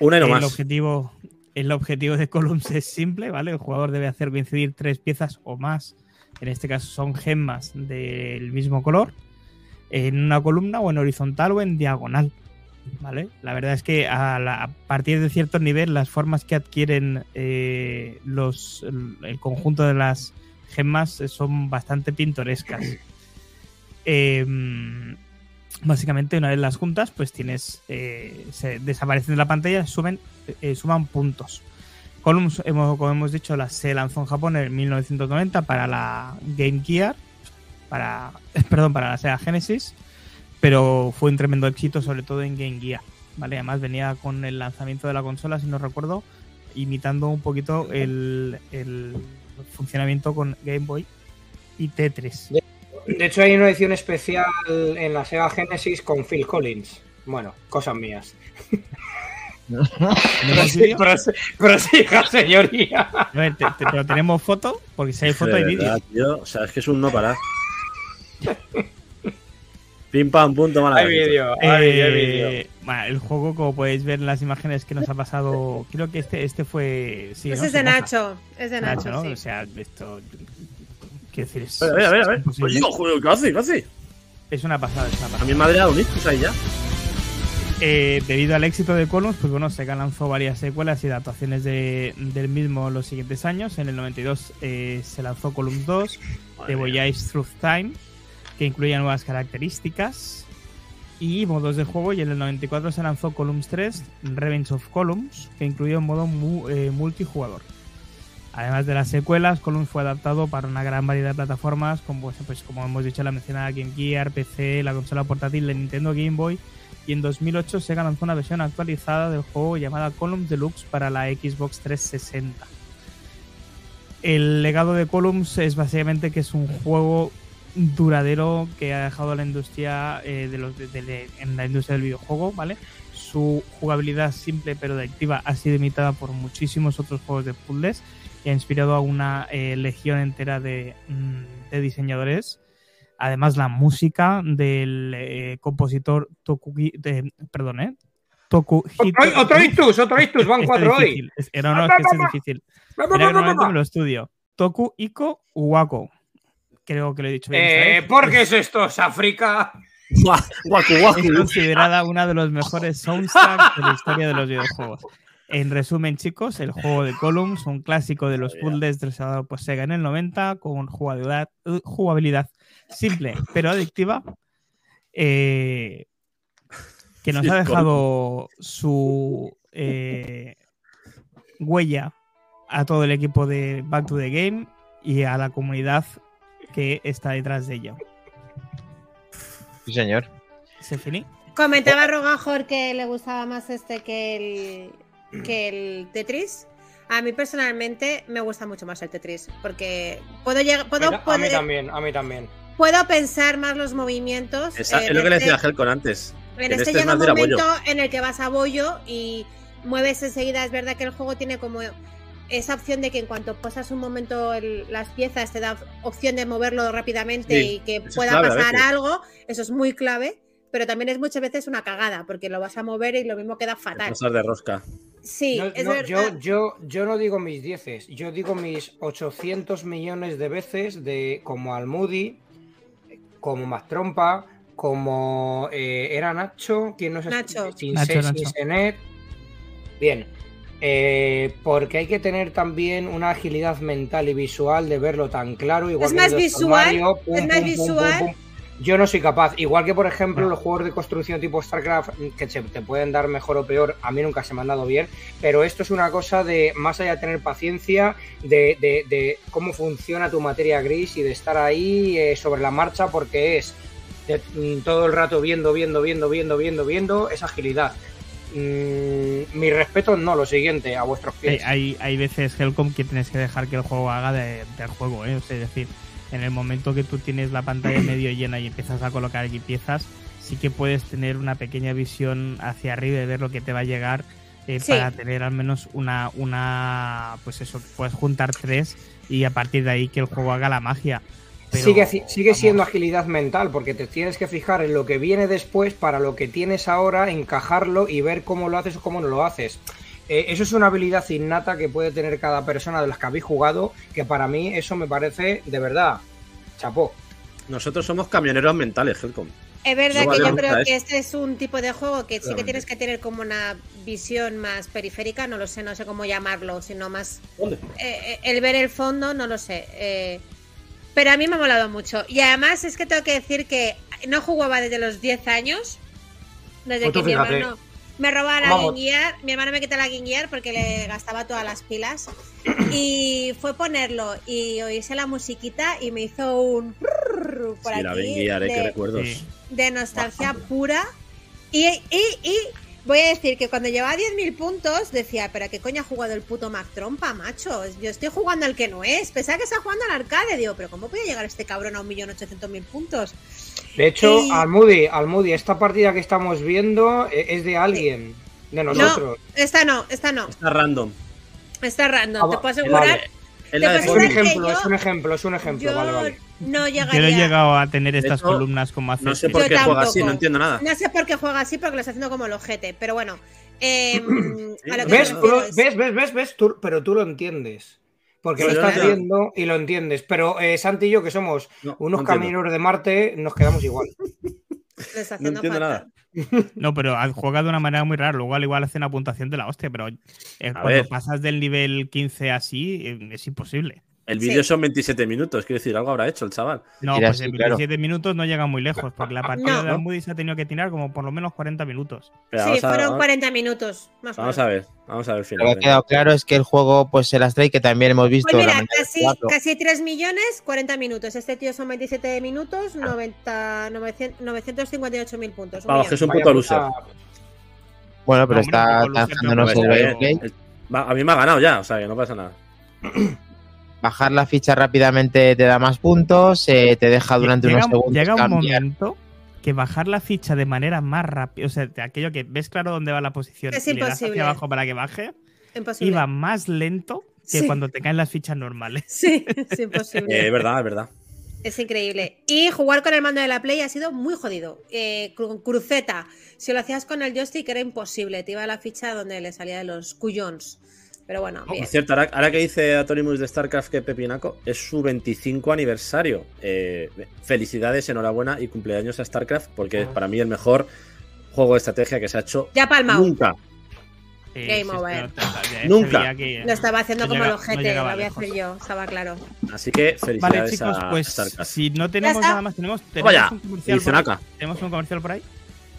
Una y no el más. objetivo, el objetivo de Columns es simple, ¿vale? El jugador debe hacer coincidir tres piezas o más. En este caso son gemas del mismo color, en una columna o en horizontal o en diagonal. ¿Vale? La verdad es que a, la- a partir de cierto nivel, las formas que adquieren eh, los, el conjunto de las gemas son bastante pintorescas. Em, básicamente, una vez las juntas, pues tienes. eh, se desaparecen de la pantalla, suben, eh, suman puntos. Columns, hemos- como hemos dicho, la, se lanzó en Japón en 1990 para la Game Gear, para, perdón, para la Sega Genesis, pero fue un tremendo éxito, sobre todo en Game Gear. ¿vale? Además, venía con el lanzamiento de la consola, si no recuerdo, imitando un poquito el funcionamiento con Game Boy y Tetris. De hecho, hay una edición especial en la Sega Genesis con Phil Collins. Bueno, cosas mías. Prosiga, señoría. Ver, te- te- pero tenemos foto, porque si hay foto De hay vídeo. verdad, tío. O sea, es que es un no parar. Pim pam, punto, mala. Hay vídeo, hay vídeo, hay vídeo. Eh, bueno, el juego, como podéis ver en las imágenes que nos ha pasado, creo que este, este fue. Sí, Ese ¿no? es de. Nacho. Es de Nacho, Nacho, ¿no? sí. O sea, esto. Quiero decir, es, A ver, a ver, a es ver. imposible. Oye, joder, ¿qué hace? ¿Qué hace? Es una pasada, es una A pasada. mi madre a un ictus ahí ya. Eh, debido al éxito de Columns, pues bueno, Sega lanzó varias secuelas y adaptaciones de- del mismo los siguientes años. En el 92 eh, se lanzó Columns 2, Madre The. Voyage Through Time, que incluía nuevas características y modos de juego. Y en el 94 se lanzó Columns 3, Revenge of Columns, que incluía un modo eh, multijugador. Además de las secuelas, Columns fue adaptado para una gran variedad de plataformas, como, pues, como hemos dicho, la mencionada Game Gear, PC, la consola portátil de Nintendo Game Boy, y en 2008 Sega lanzó una versión actualizada del juego llamada Columns Deluxe para la Xbox 360. El legado de Columns es básicamente que es un juego duradero que ha dejado a la industria eh, de los de- de- en la industria del videojuego, ¿vale? Su jugabilidad simple pero adictiva ha sido imitada por muchísimos otros juegos de puzzles y ha inspirado a una eh, legión entera de, mm, de diseñadores. Además, la música del eh, compositor Tokugi, perdón, ¿eh? Tokuhito. Otro, otro ictus, otro ictus, van Está cuatro hoy. no, no, es que este es difícil. Mira que normalmente me lo estudio. Toku Iko Uwako. Creo que lo he dicho bien. Eh. ¿Por qué es esto? ¿Es África? Es considerada una de los mejores soundtracks de la historia de los videojuegos. En resumen, chicos, el juego de Columns, un clásico de los puzzles desarrollado por Sega en el 90, con jugabilidad, eh, jugabilidad simple pero adictiva, eh, que nos Sí, ha dejado su eh, huella a todo el equipo de Back to the Game y a la comunidad que está detrás de ello. Sí, señor. ¿Se finí? Comentaba Rogajor que le gustaba más este que el, que el Tetris. A mí personalmente me gusta mucho más el Tetris porque puedo llegar, puedo, a mí también, a mí también. puedo pensar más los movimientos. Esa- eh, es lo que le este- decía a Helcon antes. En En este, este es llega un momento en el que vas a bollo y mueves enseguida. Es verdad que el juego tiene como esa opción de que en cuanto pasas un momento el- las piezas te da opción de moverlo rápidamente Sí, y que es pueda pasar algo. Eso es muy clave. Pero también es muchas veces una cagada porque lo vas a mover y lo mismo queda fatal. Cosas de rosca. Sí, No, es no, verdad. yo, yo, yo no digo mis dieces, yo digo mis 800 millones de veces de como Almudi, como Mastrompa, como eh, era Nacho, quien no sé Nacho. sin, Nacho, Se- Nacho. sin Senet. Bien. Eh, porque hay que tener también una agilidad mental y visual de verlo tan claro. Igual Es que más visual, Mario, pum, es más pum, pum, pum, visual. pum. Yo no soy capaz. Igual que, por ejemplo, los juegos de construcción tipo StarCraft, que se- te pueden dar mejor o peor, a mí nunca se me han dado bien. Pero esto es una cosa de, más allá de tener paciencia, de, de- de cómo funciona tu materia gris y de estar ahí eh, sobre la marcha, porque es de- mm, todo el rato viendo, viendo, viendo, viendo, viendo, viendo, es agilidad. Mm, mi respeto, no, lo siguiente, a vuestros pies. hay, hay veces, Helcom, que tienes que dejar que el juego haga de- del juego, ¿eh? O sea, es decir, en el momento que tú tienes la pantalla medio llena y empiezas a colocar aquí piezas, sí que puedes tener una pequeña visión hacia arriba y ver lo que te va a llegar eh, Sí. para tener al menos una, una, pues eso, puedes juntar tres y a partir de ahí que el juego haga la magia. Pero, sigue, sigue siendo agilidad mental, porque te tienes que fijar en lo que viene después para lo que tienes ahora, encajarlo y ver cómo lo haces o cómo no lo haces. Eh, eso es una habilidad innata que puede tener cada persona de las que habéis jugado, que para mí eso me parece de verdad. Chapó. Nosotros somos camioneros mentales, Helcom. Es verdad No que vale yo creo que este es un tipo de juego que sí que tienes que tener como una visión más periférica, no lo sé, no sé cómo llamarlo, sino más ¿Dónde? eh, eh, el ver el fondo, no lo sé. eh, pero a mí me ha molado mucho. Y además es que tengo que decir que no jugaba desde los 10 años, desde que mi hermano me robaba la Vamos. Mi hermano me quitó la Gear porque le gastaba todas las pilas. Y fue ponerlo y oírse la musiquita y me hizo un por Sí, la aquí Ben Gear, eh, qué de- recuerdos. De nostalgia pura. Y, y, y voy a decir que cuando llevaba 10.000 puntos decía, pero ¿qué coño ha jugado el puto Mac Trompa, macho? Yo estoy jugando al que no es. Pensaba que está jugando al arcade. Digo, pero ¿cómo puede llegar este cabrón a 1.800.000 puntos? De hecho, Y- Almudi, Almudi, esta partida que estamos viendo eh, es de alguien, de nosotros. Esta no, esta no. Está random. Está random. Ah, Te puedo asegurar. vale. Es Te la de puedo Es un ejemplo, yo- es un ejemplo, es un ejemplo. Yo Vale, vale. no Yo no he llegado a tener estas columnas como hace. No sé por qué juega así, no entiendo nada. No sé por qué juega así, porque lo está haciendo como el ojete. Pero bueno. eh, a lo que ¿Ves? Tú es- ¿Ves? ¿Ves? ¿Ves? ¿Ves? Tú- pero tú lo entiendes. Porque lo estás viendo y lo entiendes. Pero eh, Santi y yo, que somos No, unos no camineros de Marte, nos quedamos igual. No entiendo falta. nada. No, pero juega de una manera muy rara. Luego al igual hace una puntuación de la hostia, pero eh, cuando ver. pasas del nivel 15 así, eh, es imposible. El Sí. vídeo son 27 minutos, quiero decir, algo habrá hecho el chaval. No, Mira, pues en claro. 27 minutos no llega muy lejos, porque la partida No. de Almudi se ha tenido que tirar como por lo menos 40 minutos. Sí, a, fueron vamos- 40 minutos. Más vamos menos. a ver, vamos a ver el Lo final. que ha quedado claro es que el juego pues se las trae, que también hemos visto Pues mira, casi, casi 3 millones, 40 minutos. Este tío son 27 minutos, 90, 900 958 mil puntos. un Vamos, millón. que es un puto loser. Bueno, pero No, está no, el. El- A mí me ha ganado ya, o sea que no pasa nada. Bajar la ficha rápidamente te da más puntos, eh, te deja durante llega, unos segundos llega un cambiar. momento que bajar la ficha de manera más rápida, o sea, de aquello que ves claro dónde va la posición Es y le das imposible. hacia abajo para que baje, Imposible. iba más lento que Sí. cuando te caen las fichas normales. Sí, es imposible. Eh, es verdad, es verdad. Es increíble. Y jugar con el mando de la Play ha sido muy jodido. Eh, cru- cruceta. Si lo hacías con el joystick era imposible. Te iba a la ficha donde le salía de los cuyons. Pero bueno, Oh, bien. por cierto, ahora, ahora que dice Atorimus de StarCraft que Pepinaco, es su 25 aniversario. Eh, felicidades, enhorabuena y cumpleaños a StarCraft, porque es para mí el mejor juego de estrategia que se ha hecho Ya palmao. nunca. Game over. Nunca. Lo estaba haciendo No como llega- el ojete. no lo voy a hacer yo. Estaba claro. Así que Vale, felicidades chicos, a pues StarCraft. si no tenemos nada más, tenemos, tenemos Vaya, un comercial por acá. ahí. ¿Tenemos un comercial por ahí?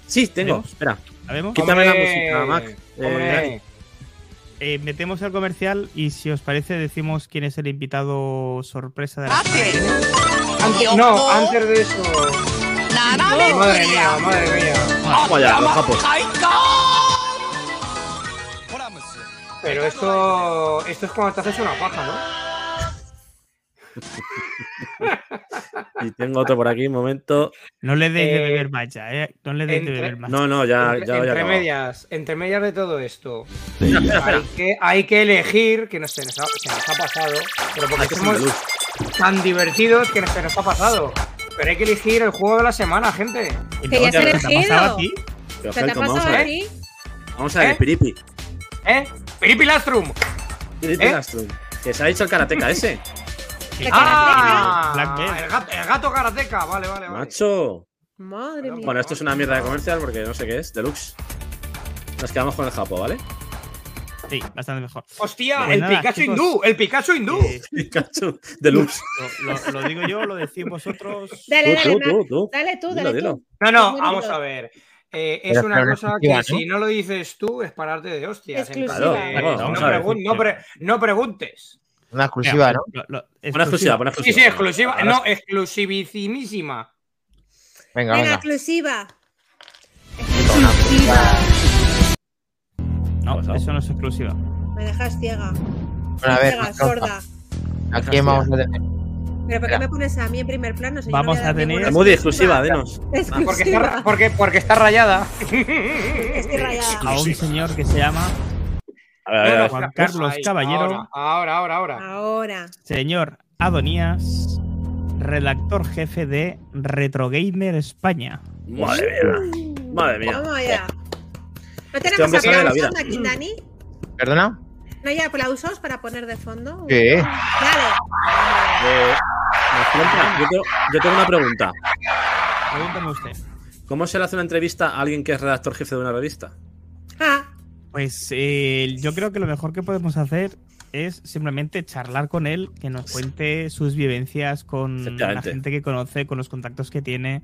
Sí, tengo. ¿Tenemos? Espera. Quítame la música, Mac. Eh. Eh, metemos el comercial y si os parece decimos quién es el invitado sorpresa de la Antes- no, antes de eso. Madre mía, madre mía. Vamos allá, los japos. Pero esto, esto es cuando te haces una paja, ¿no? Y tengo otro por aquí, un momento. No le deis de Eh, beber más ya, ¿eh? No le deis de beber más. No, no, ya, entre, ya voy a entre acabar. medias, entre medias de todo esto, hay que, hay que elegir, que no se nos ha, se nos ha pasado, pero porque somos tan divertidos que se nos ha pasado. Pero hay que elegir el juego de la semana, gente. Que ya se ha ¿qué te ha elegido. pasado a ti? Pero, ¿Se te ha Helcom, vamos a pasado ver. Vamos a ver, ¿Eh? Piripi. ¿Eh? Piripi Lastrum. Piripi ¿Eh? Lastrum. Que se ha dicho el karateca ese. ¿De ¡Ah! El gato, el gato karateca. Vale, vale, vale. Macho. Madre mía. Bueno, esto es una mierda de comercial porque no sé qué es. Deluxe. Nos quedamos con el Japo, ¿vale? Sí, bastante mejor. ¡Hostia! Pues el nada, Pikachu chicos. hindú. El Pikachu hindú. Eh, Pikachu. Deluxe. lo, lo- lo digo yo, lo decís vosotros. Dale, Tú, dale, tú, Mac. tú, tú. Dale tú, dale dilo. tú. No, no, vamos a ver. Eh, es Pero una cosa que ¿no? si no lo dices tú es pararte de hostias. en plan Exclusiva. no, pregun- no pre- no preguntes. Una exclusiva, ¿no? Lo- lo- Una exclusiva, una Sí, exclusiva. sí, exclusiva. Ahora No, exclusivísimísima. Venga, Venga, venga. exclusiva. No, pasado? eso no es exclusiva. Me dejas ciega. Bueno, a ver, ciega, sorda. ¿a quién vamos a tener? ¿Pero por qué me pones a mí en primer plano? Si no Vamos a tener- Moody, exclusiva, dinos. Porque está, Exclusiva. porque, porque está rayada. Estoy rayada. A un señor que se llama A ver, a ver, a ver. Juan Carlos Ahí, Caballero. Ahora, ahora, ahora. Ah. Ahora. señor Adonías, redactor jefe de Retro Gamer España. Madre mía. Madre mía. Vamos allá. ¿No Este tenemos vida. aplausos aquí, Dani? ¿Perdona? ¿No hay aplausos para poner de fondo? Sí. Dale. Eh, Mezclanta, yo, tengo, yo tengo una pregunta. Pregúntame usted. ¿Cómo se le hace una entrevista a alguien que es redactor jefe de una revista? Ah, Pues eh, yo creo que lo mejor que podemos hacer es simplemente charlar con él, que nos cuente sus vivencias con la gente que conoce, con los contactos que tiene,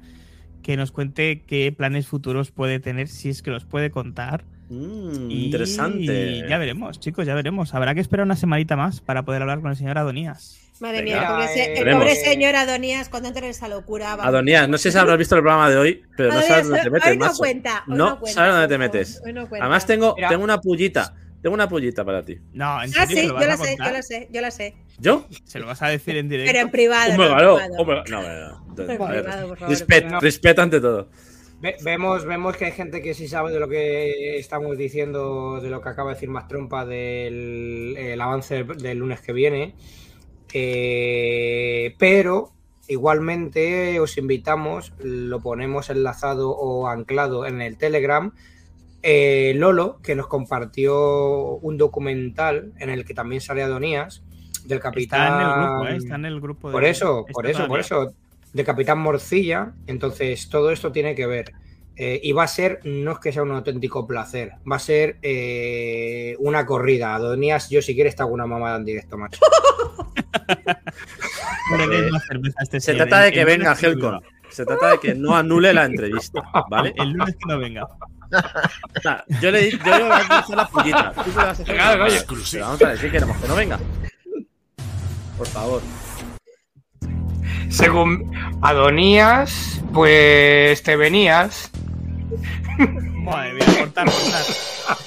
que nos cuente qué planes futuros puede tener, si es que los puede contar. Mm, Y interesante. ya veremos, chicos, ya veremos. Habrá que esperar una semanita más para poder hablar con el señor Adonías. madre Venga. mía, el pobre, se- el pobre señor Adonías cuando entre en esa locura. va. Adonías, no sé si habrás visto el programa de hoy, pero no sabes dónde te metes, hoy no macho. cuenta, hoy no no cuenta, sabes dónde te metes. hoy no cuenta. Además tengo, Mira. tengo una pullita. Tengo una pullita para ti. No, en Ah, serio, sí, ¿se lo yo la sé, yo la sé, yo la sé. ¿Yo? ¿Se lo vas a decir en directo? Pero en privado. Hombre, no no, No. respeta ante todo. Ve- vemos, vemos que hay gente que sí sabe de lo que estamos diciendo, de lo que acaba de decir más trompa del el avance del, lunes que viene. Eh, pero igualmente os invitamos, lo ponemos enlazado o anclado en el Telegram. eh, Lolo, que nos compartió un documental en el que también sale Adonías, del capitán. Está en el grupo, ¿eh? Está en el grupo. de- Por eso, por eso, por eso. De Capitán Morcilla. Entonces, todo esto tiene que ver. Eh, y va a ser, no es que sea un auténtico placer, va a ser eh, una corrida. Adonías, yo si quieres te hago una mamada en directo, macho. No Eh, este Se trata de El- que el venga que no Helcon. Se trata de que no anule la entrevista, ¿vale? El lunes que no venga. Yo le yo le voy a hacer la pullita. Tú se la vas a hacer Claro, la oye. pullita. Pero vamos a ver, ¿qué queremos? Que no venga. Por favor. Según Adonías, pues te venías. Madre mía, cortar, cortar.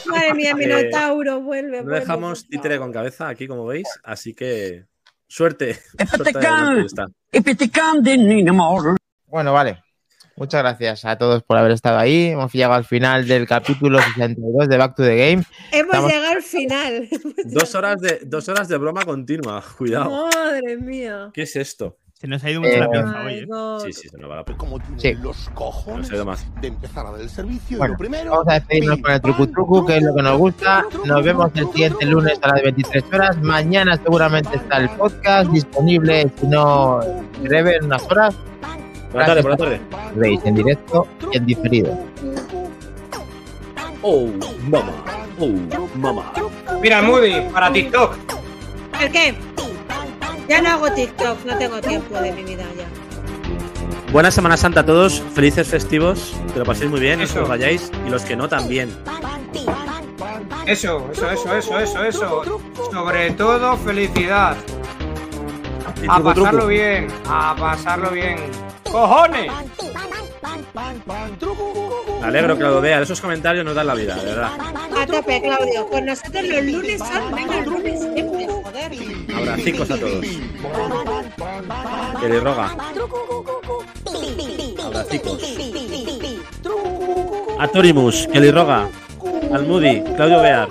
Madre mía, Eh, Minotauro, vuelve. No vuelve, dejamos títere con cabeza aquí, como veis. Así que suerte. Suerte. Bueno, vale. Muchas gracias a todos por haber estado ahí. Hemos llegado al final del capítulo 62 de Back to the Game. Hemos Estamos- llegado al final. Dos horas de, dos horas de broma continua. Cuidado. Madre mía. ¿Qué es esto? Se nos ha ido mucho la Eh, pinza, My oye. God. Sí, sí, se nos va la pe- Como tiene Sí. los cojones nos ha ido más. de empezar a dar el servicio. y Bueno, lo primero, Vamos a despedirnos con el trucu trucu, que es lo que nos gusta. Nos vemos el siguiente lunes a las 23 horas. Mañana seguramente está el podcast disponible, si no, en breve, en unas horas. Buenas tardes, buenas tardes. Veis en directo y en diferido. Oh, mamá. Oh, mamá. Mira, Moody, para TikTok. ¿El qué? Ya no hago TikTok, no tengo tiempo de mi vida ya. Buena Semana Santa a todos. Felices festivos. Que lo paséis muy bien. No Eso. os vayáis. Y los que no, también. Eso, eso, eso, eso, eso, eso. Sobre todo, felicidad. A pasarlo bien, a pasarlo bien. ¡Cojones! Me alegro que lo vean. Esos comentarios nos dan la vida, de verdad. A tope, Claudio. Con nosotros los lunes son, venga, lunes siempre, joder. Abracicos a todos. Que le roga. Abracicos. A Torimus, que le roga. Al Moody, Claudio Bear.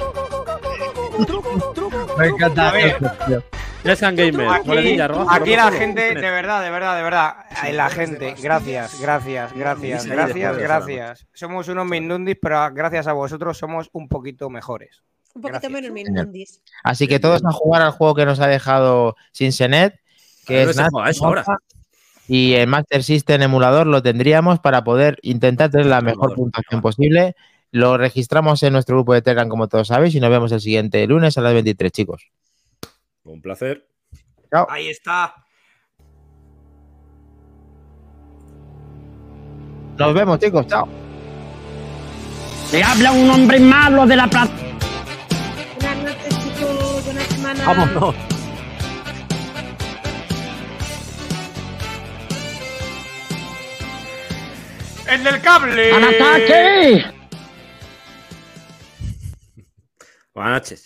Me encanta. Gamer, Aquí, roja. aquí la gente, de verdad, de verdad, de verdad. Ay, La gente, gracias, gracias, gracias, gracias, gracias. Somos unos mindundis, pero gracias a vosotros somos un poquito mejores. Un poquito Gracias. menos Mindundis. Así que todos a jugar al juego que nos ha dejado sin Senet, que es se Nat- juega eso ahora. Y el Master System emulador lo tendríamos para poder intentar tener la mejor puntuación posible. Lo registramos en nuestro grupo de Telegram, como todos sabéis, y nos vemos el siguiente lunes a las 23, chicos. Un placer. Ahí está. Nos vemos, chicos. Chao. Te habla un hombre malo de la plata. Noches, chicos. Buena semana. Vámonos. ¡El del cable! ¡Al ataque! Buenas noches.